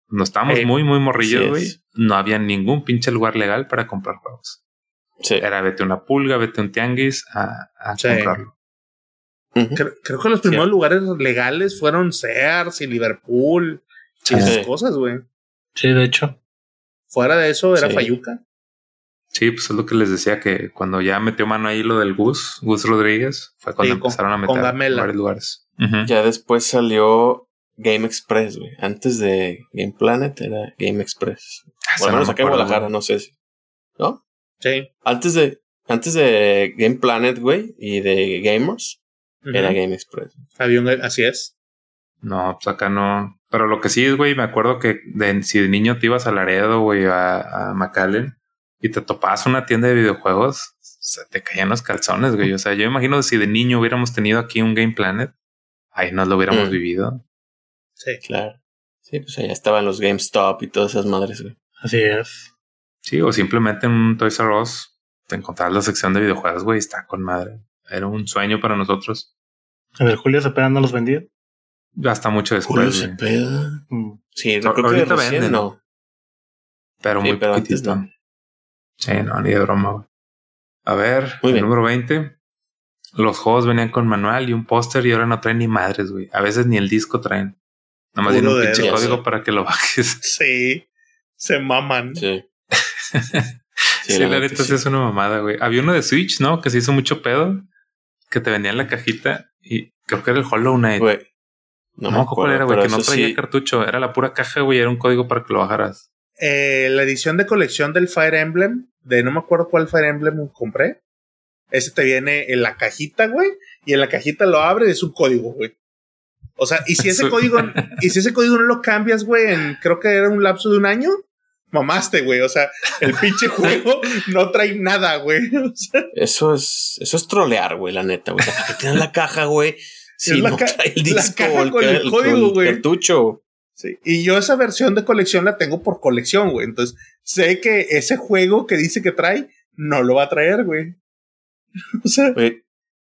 A: No estábamos muy, muy morrillos, güey. No había ningún pinche lugar legal para comprar juegos. Era vete una pulga, vete un tianguis a, comprarlo.
B: creo, que los primeros lugares legales fueron Sears y Liverpool y esas cosas, güey.
D: Sí, de hecho.
B: Fuera de eso era Fayuca.
A: Sí, pues es lo que les decía que cuando ya metió mano ahí lo del Gus, Gus Rodríguez, fue cuando empezaron a meter en varios lugares.
C: Ya después salió Game Express, güey. Antes de Game Planet era Game Express. Ah, bueno, no acá en Guadalajara, no sé si. ¿No?
B: Sí.
C: Antes de, antes de Game Planet, güey, y de Gamers, era Game Express.
B: Había un, así es.
A: No, pues acá no. Pero lo que sí es, güey, me acuerdo que de, si de niño te ibas a Laredo, güey, a, a McAllen y te topabas una tienda de videojuegos, se te caían los calzones, güey. O sea, yo imagino si de niño hubiéramos tenido aquí un Game Planet, ahí nos lo hubiéramos
C: Mm.
A: vivido.
B: Sí.
C: Claro. Sí, pues allá estaban los GameStop y todas esas madres, güey.
D: Así es.
A: Sí, o simplemente en un Toys R Us te encontrar la sección de videojuegos, güey, está con madre. Era un sueño para nosotros.
D: En el Julio Cepeda no los vendía.
A: Hasta mucho
C: Julio
A: después, güey.
C: Cepeda.
D: Mm.
C: Sí,
A: Ahor-
C: creo que
A: ahorita
C: recién
A: venden.
C: no.
A: pero
C: Sí,
A: muy
C: pero antes
A: poquitito.
C: no.
A: Sí, no, ni de broma, güey. A ver,
C: Muy
A: el
C: bien.
A: número 20. Los juegos venían con manual y un póster y ahora no traen ni madres, güey. A veces ni el disco traen. Nada más tiene un pinche código para que lo bajes.
B: Sí. Se maman.
C: Sí.
A: Sí, la neta sí es una mamada, güey. Había uno de Switch, ¿no? Que se hizo mucho pedo. Que te vendía en la cajita y creo que era el Hollow Knight.
C: Güey.
A: No, me acuerdo cuál era, güey. Que no traía
C: sí-
A: cartucho. Era la pura caja, güey. Era un código para que lo bajaras.
B: Eh, la edición de colección del Fire Emblem, de no me acuerdo cuál Fire Emblem compré. Ese te viene en la cajita, güey. Y en la cajita lo abres y es un código, güey. O sea, y si ese código, y si ese código no lo cambias, güey, en creo que era un lapso de un año, mamaste, güey. O sea, el pinche juego no trae nada, güey. O sea,
C: Eso es, eso es trolear, güey, la neta, güey. ¿Para dan la caja, güey? Si
B: Es la
C: no trae el
B: la
C: disco
B: caja
C: el,
B: con el
C: el-
B: código, güey.
C: cartucho.
B: sí. Y yo esa versión de colección la tengo por colección, güey. Entonces, sé que ese juego que dice que trae, no lo va a traer, güey. O sea,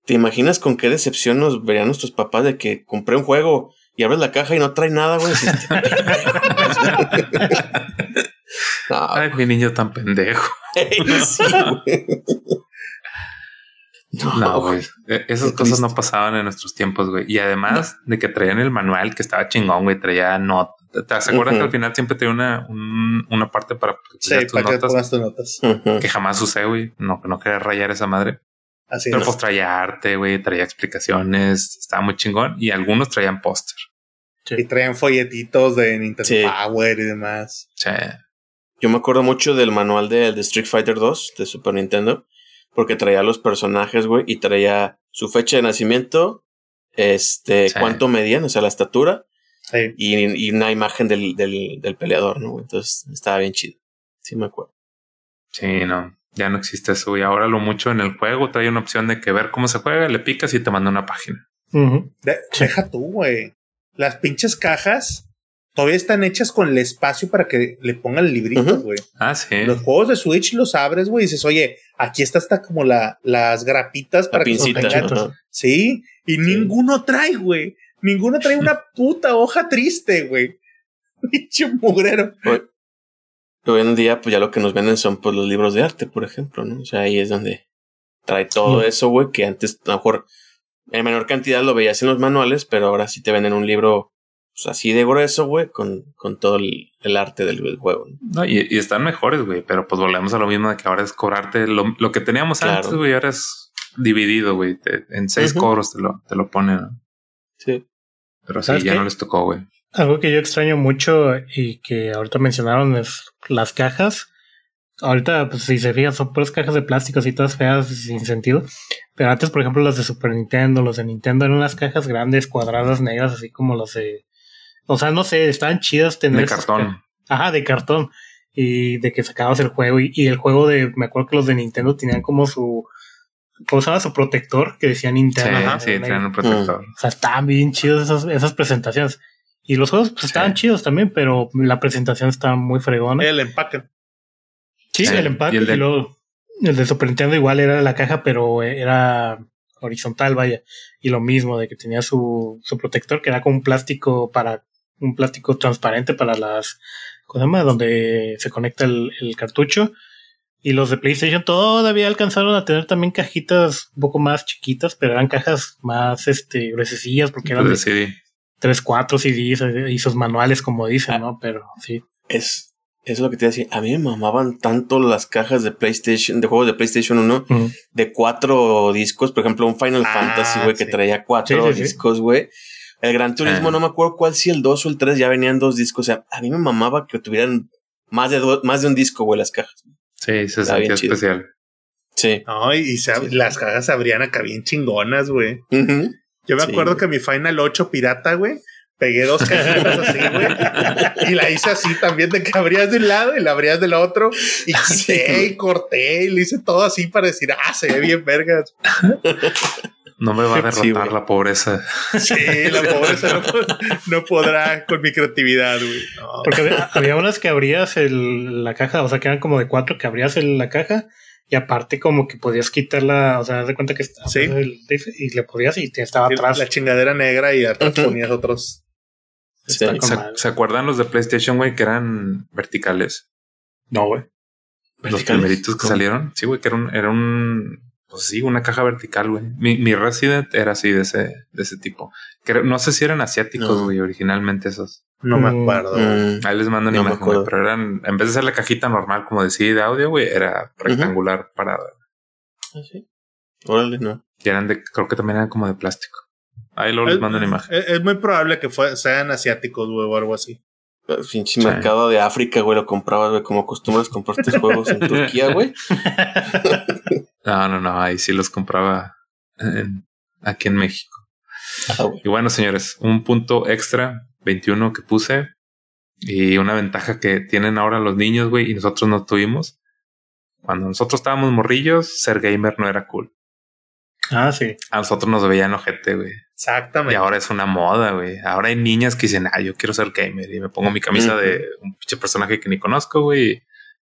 C: ¿te imaginas con qué decepción nos verían nuestros papás de que compré un juego y abres la caja y no trae nada, güey? No,
A: Ay, mi niño tan pendejo.
C: güey, sí, güey.
A: No, güey. Eh, Esas
C: Qué
A: cosas no pasaban en nuestros tiempos, güey. Y además de que traían el manual que estaba chingón, güey. Traía not. ¿Te acuerdas que al final siempre traía una, un- una parte para que
B: sí,
A: tus
B: para que
A: notas?
B: pongas tus notas.
C: Ujú.
A: Que jamás usé, güey. No, no quería rayar esa madre.
B: Así
A: Pero
B: es.
A: pues traía arte, güey. Traía explicaciones. Estaba muy chingón. Y algunos traían póster.
B: Y traían folletitos de Nintendo
C: Sí.
B: Power y demás.
A: Sí.
C: Yo me acuerdo mucho del manual de, de Street Fighter 2 de Super Nintendo, porque traía los personajes, güey, y traía su fecha de nacimiento, este,
A: Sí.
C: cuánto medían, o sea, la estatura,
B: Sí.
C: y, y una imagen del, del, del peleador, ¿no? Entonces estaba bien chido. Sí, me acuerdo.
A: Sí, no. Ya no existe eso, güey. Ahora lo mucho en el juego trae una opción de que ver cómo se juega, le picas y te manda una página.
B: De- Deja tú, güey. Las pinches cajas todavía están hechas con el espacio para que le pongan el librito, güey.
A: Ah, sí.
B: Los juegos de Switch los abres, güey, y dices, oye, aquí está hasta como la, las grapitas
C: La
B: para que
C: pincita.
B: sostengan.
C: ajá.
B: Sí, y ninguno trae, güey. Ninguno trae una puta hoja triste, güey. Pinche mugrero.
C: Hoy en día, pues ya lo que nos venden son pues los libros de arte, por ejemplo, ¿no? O sea, ahí es donde trae todo eso, güey, que antes a lo mejor en menor cantidad lo veías en los manuales, pero ahora sí te venden un libro pues, así de grueso, güey, con, con todo el, el arte del, del juego. ¿no?
A: No, y, y están mejores, güey, pero pues volvemos a lo mismo de que ahora es cobrarte lo, lo que teníamos
C: Claro.
A: antes, güey, ahora es dividido, güey. En seis
C: Ujú.
A: cobros te lo, te lo ponen, ¿no?
C: Sí.
A: Pero sí,
D: ¿Sabes
A: ya
D: qué?
A: no les tocó, güey.
D: Algo que yo extraño mucho y que ahorita mencionaron es las cajas. Ahorita, pues si se fijan, son puras cajas de plástico así todas feas sin sentido. Pero antes, por ejemplo, las de Super Nintendo, los de Nintendo eran unas cajas grandes, cuadradas, negras, así como las de. O sea, no sé, estaban chidas tener.
A: De cartón.
D: ca- Ajá, de cartón. Y de que sacabas el juego. Y, y el juego de. Me acuerdo que los de Nintendo tenían como su. ¿Cómo se llama? Su protector que decía
A: Sí,
D: Nintendo. Ajá,
A: sí, traen
D: medio.
A: un protector.
D: O sea, estaban bien chidos esas, esas presentaciones. Y los juegos pues,
A: Sí.
D: estaban chidos también, pero la presentación estaba muy fregona.
B: El empaque.
D: sí,
A: sí.
D: el empaque
A: Y
D: y,
A: el de-
D: luego el de Super Nintendo igual era la caja, pero era horizontal, vaya. Y lo mismo, de que tenía su, su protector, que era como un plástico para, un plástico transparente para las, ¿cómo se llama? Donde se conecta el, el cartucho. Y los de PlayStation todavía alcanzaron a tener también cajitas un poco más chiquitas, pero eran cajas más este gruesecillas porque eran de
A: Pues.
D: 3, 4 CDs y sus manuales, como dicen,
C: Ah.
D: ¿no? Pero sí.
C: Es, es lo que te iba a mí me mamaban tanto las cajas de PlayStation, de juegos de PlayStation 1,
D: Ujú.
C: de cuatro discos. Por ejemplo, un Final
B: Ah,
C: Fantasy, güey, que traía cuatro
D: Sí, sí, sí.
C: discos, güey. El Gran Turismo,
A: Ah.
C: no me acuerdo cuál, si el 2 o el 3 ya venían dos discos. O sea, a mí me mamaba que tuvieran más de, do- más de un disco, güey, las cajas.
A: Sí, se sentía
C: chido.
A: especial.
C: Sí.
B: No, y, las cajas abrían acá bien chingonas, güey. Yo me
C: Sí,
B: acuerdo
C: güey.
B: que mi Final 8 pirata, güey, pegué dos cajitas así, güey. Y la hice así también, de que abrías de un lado y la abrías del otro. Y quité y corté y le hice todo así para decir, ah, se ve bien vergas.
A: No me va a derrotar la pobreza.
B: Sí, la pobreza no, podrá con mi creatividad, güey.
D: Porque había, unas que abrías el, la caja, o sea, que eran como de cuatro que abrías el, la caja y aparte como que podías quitarla, o sea, de cuenta que estaba ¿Sí? y le podías y te estaba atrás.
B: La chingadera negra y atrás ponías otros.
A: ¿Se, acuerdan los de PlayStation, güey, que eran verticales?
D: No, güey.
A: Los primeritos que salieron. Sí, güey, que era un, era un, pues sí, una caja vertical, güey. Mi, mi Resident era así de ese, de ese tipo. no sé si eran asiáticos, güey, originalmente esos.
B: No me acuerdo.
A: Mm. Ahí les mando una imagen, pero eran, en vez de ser la cajita normal, como decía de audio, güey, era rectangular para.
C: ¿Ah, sí? Órale, no.
A: Y eran de, creo que también eran como de plástico. Ahí luego les mando una imagen.
B: Es, muy probable que sean asiáticos, güey, o algo así.
C: Pinche mercado de África, güey, lo comprabas, güey, como acostumbras comprar tus juegos en Turquía, güey.
A: no, no, no, ahí sí los compraba aquí en México. Ah, y bueno, señores, un punto extra 21 que puse y una ventaja que tienen ahora los niños, güey, y nosotros no tuvimos. Cuando nosotros estábamos morrillos, ser gamer no era cool.
D: Ah, sí.
A: A nosotros nos veían ojete, güey.
B: Exactamente.
A: Y ahora es una moda, güey. Ahora hay niñas que dicen, ah, yo quiero ser gamer y me pongo mi camisa de un pinche personaje que ni conozco, güey.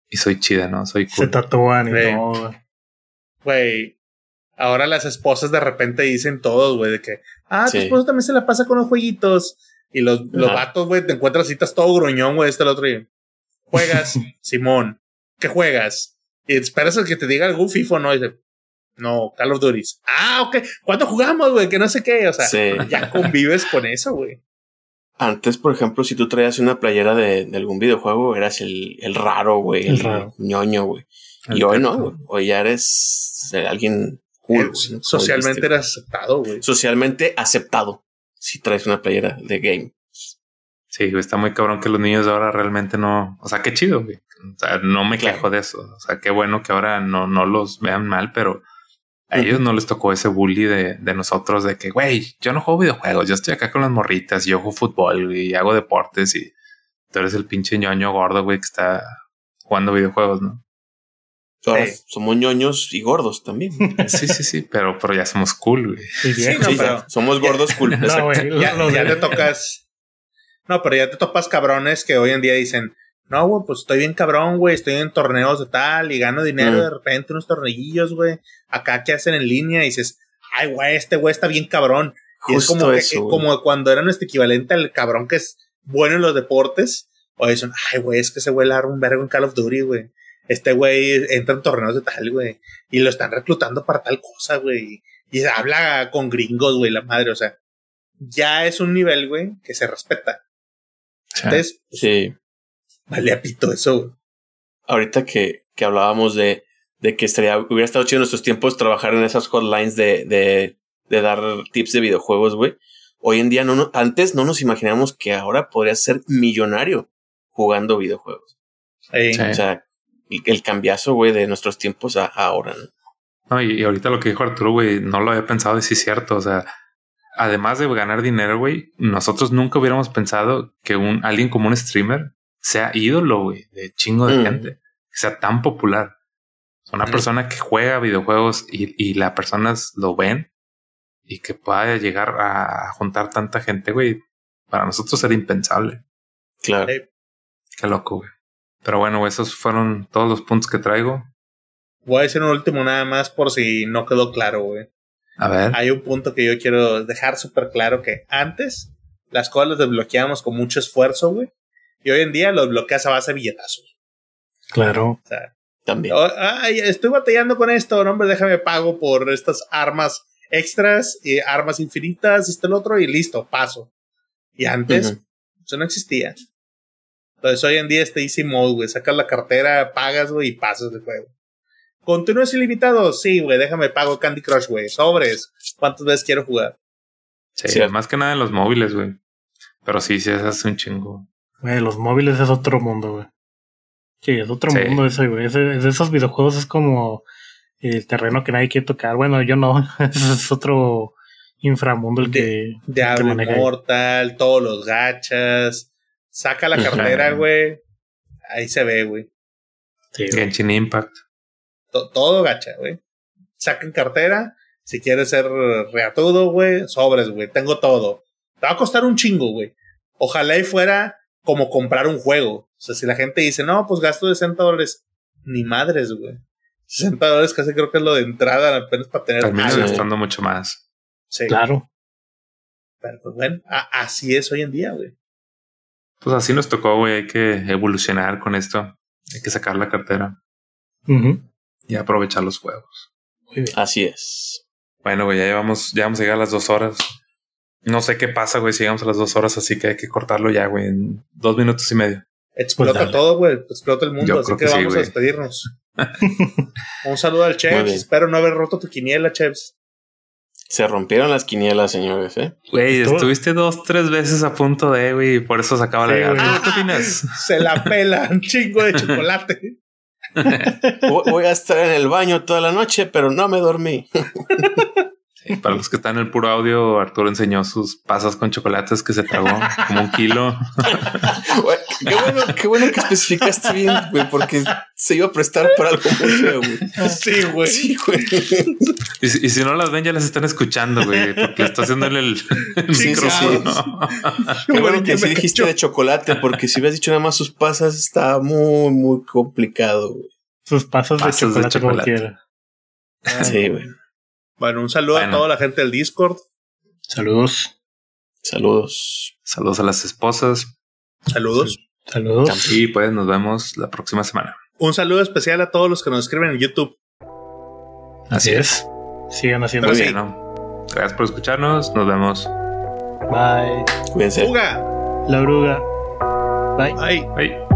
A: Y soy chida, ¿no? Soy
D: cool. Se tatúan y todo.
B: Güey, ahora las esposas de repente dicen todos, güey, de que, ah, tu esposo también se la pasa con los jueguitos. Y los, los vatos, güey, te encuentras citas todo gruñón, güey, este el otro día. Juegas, Simón. ¿Qué juegas? Y esperas a que te diga algún FIFO, ¿no? Y dice, no, Call of Duty. Ah, ok. ¿Cuándo jugamos, güey? Que no sé qué. O sea, ya convives con eso, güey.
C: Antes, por ejemplo, si tú traías una playera de, de algún videojuego, eras el, el raro, güey. El, raro. ñoño, güey. Y hoy no, güey. Hoy ya eres alguien cool.
B: Socialmente eres aceptado, güey.
C: Socialmente aceptado si traes una playera de game.
A: Sí, está muy cabrón que los niños de ahora realmente no, o sea, qué chido, güey. O sea, no me quejo de eso. O sea, qué bueno que ahora no, no los vean mal, pero a ellos no les tocó ese bully de, de nosotros de que, güey, yo no juego videojuegos, yo estoy acá con las morritas y yo juego fútbol y hago deportes y tú eres el pinche ñoño gordo, güey, que está jugando videojuegos, ¿no?
C: Ahora somos ñoños y gordos también.
A: Sí, sí, sí, pero, pero ya somos cool, güey. Sí,
C: no, somos gordos cool.
B: ya, te tocas. No, pero ya te topas cabrones que hoy en día dicen, no, güey, pues estoy bien cabrón, güey, estoy en torneos de tal y gano dinero mm. de repente, unos tornillos, güey. Acá que hacen en línea y dices, ay, güey, este güey está bien cabrón. y es como, como cuando era nuestro equivalente al cabrón que es bueno en los deportes. O dicen, ay, güey, es que se güey un vergo en Call of Duty, güey este güey entra en torneos de tal, güey, y lo están reclutando para tal cosa, güey, y habla con gringos, güey, la madre, o sea, ya es un nivel, güey, que se respeta. Entonces,
C: pues, sí.
B: Vale a pito eso, güey.
C: Ahorita que, que hablábamos de, de que estaría, hubiera estado chido en nuestros tiempos trabajar en esas hotlines de, de, de dar tips de videojuegos, güey. Hoy en día no, antes no nos imaginamos que ahora podría ser millonario jugando videojuegos. Sí. O sea, el cambiazo, güey, de nuestros tiempos a, ahora, ¿no?
A: No, y, ahorita lo que dijo Arturo, güey, no lo había pensado y sí es cierto. O sea, además de ganar dinero, güey, nosotros nunca hubiéramos pensado que un alguien como un streamer sea ídolo, güey, de chingo de mm. gente, que sea tan popular. Una persona que juega videojuegos y, y las personas lo ven y que pueda llegar a juntar tanta gente, güey, para nosotros era impensable.
C: Claro.
A: Qué loco, güey. Pero bueno, esos fueron todos los puntos que traigo.
B: Voy a decir un último nada más por si no quedó claro, güey.
A: A ver.
B: Hay un punto que yo quiero dejar súper claro que antes las cosas las desbloqueábamos con mucho esfuerzo, güey. Y hoy en día los bloqueas a base de billetazos.
D: Claro.
B: O sea, también. ay, estoy batallando con esto, no, hombre, déjame pago por estas armas extras, y armas infinitas, este el otro, y listo, paso. Y antes, eso no existía. Entonces hoy en día este easy mode, güey. Sacas la cartera, pagas, güey, y pasas de juego. ¿Continúes ilimitado? Sí, güey, déjame pago Candy Crush, güey. Sobres. ¿Cuántas veces quiero jugar?
A: Sí, más que nada en los móviles, güey. Pero sí, sí, eso es un chingo.
D: Güey, los móviles es otro mundo, güey. Sí, es otro mundo ese, güey. de esos videojuegos es como el terreno que nadie quiere tocar. Bueno, yo no. es otro inframundo el
B: de,
D: que.
B: Diablo
D: maneja ahí.
B: Immortal, todos los gachas. Saca la cartera, güey. Ahí se ve, güey.
D: Sí.
A: Genshin Impact.
B: To- todo gacha, güey. Saquen cartera. Si quieres ser reatudo, güey, sobres, güey. Tengo todo. Te va a costar un chingo, güey. Ojalá y fuera como comprar un juego. O sea, si la gente dice, no, pues gasto 60 dólares. Ni madres, güey. 60 dólares casi creo que es lo de entrada apenas para tener
A: Terminas
B: algo.
A: gastando mucho más.
B: Sí.
D: Claro.
B: Pero pues bueno, así es hoy en día, güey.
A: Pues así nos tocó, güey. Hay que evolucionar con esto. Hay que sacar la cartera y aprovechar los juegos.
D: Muy bien.
C: Así es.
A: Bueno, güey, ya llevamos, ya vamos a llegar a las dos horas. No sé qué pasa, güey, si llegamos a las dos horas, así que hay que cortarlo ya, güey, en dos minutos y medio.
B: Explota
D: Pues
B: todo, güey. Explota el mundo.
A: Yo
B: Así
A: creo
B: que,
A: sí,
B: vamos a despedirnos. Un saludo al Chefs. Espero no haber roto tu quiniela, Chefs.
C: Se rompieron las quinielas, señores, ¿eh?
A: Güey, estuviste dos, tres veces a punto de, güey, y por eso se acaba
D: Sí,
A: la gana. ¿Qué opinas?
B: Se la pela un chingo de chocolate.
C: Voy a estar en el baño toda la noche, pero no me dormí.
A: Sí, para los que están en el puro audio, Arturo enseñó sus pasas con chocolates que se tragó como un kilo.
C: Qué bueno, qué bueno que especificaste bien, güey, porque se iba a prestar para algo muy feo, güey.
B: Sí, güey.
C: Sí, güey.
A: Y, si- y si no las ven, ya las están escuchando, güey, porque está haciéndole el, el
C: Sí, sí,
A: micrófono.
C: Qué bueno que sí dijiste de chocolate, porque si hubieras dicho nada más sus pasas, está muy, muy complicado, güey.
D: Sus pasos de chocolate, como quiera.
C: Sí, güey.
B: Bueno, un saludo
A: Bueno.
B: a toda la gente del Discord.
D: Saludos.
C: Saludos.
A: Saludos a las esposas
B: Saludos.
D: Saludos.
A: y pues nos vemos la próxima semana.
B: Un saludo especial a todos los que nos escriben en YouTube.
D: Así es. Sigan haciendo
B: Pero
A: Muy
B: sí.
A: bien, ¿no? Gracias por escucharnos. Nos vemos.
D: Bye.
C: Cuídense.
D: La oruga. Bye.
B: Ay.
A: Bye.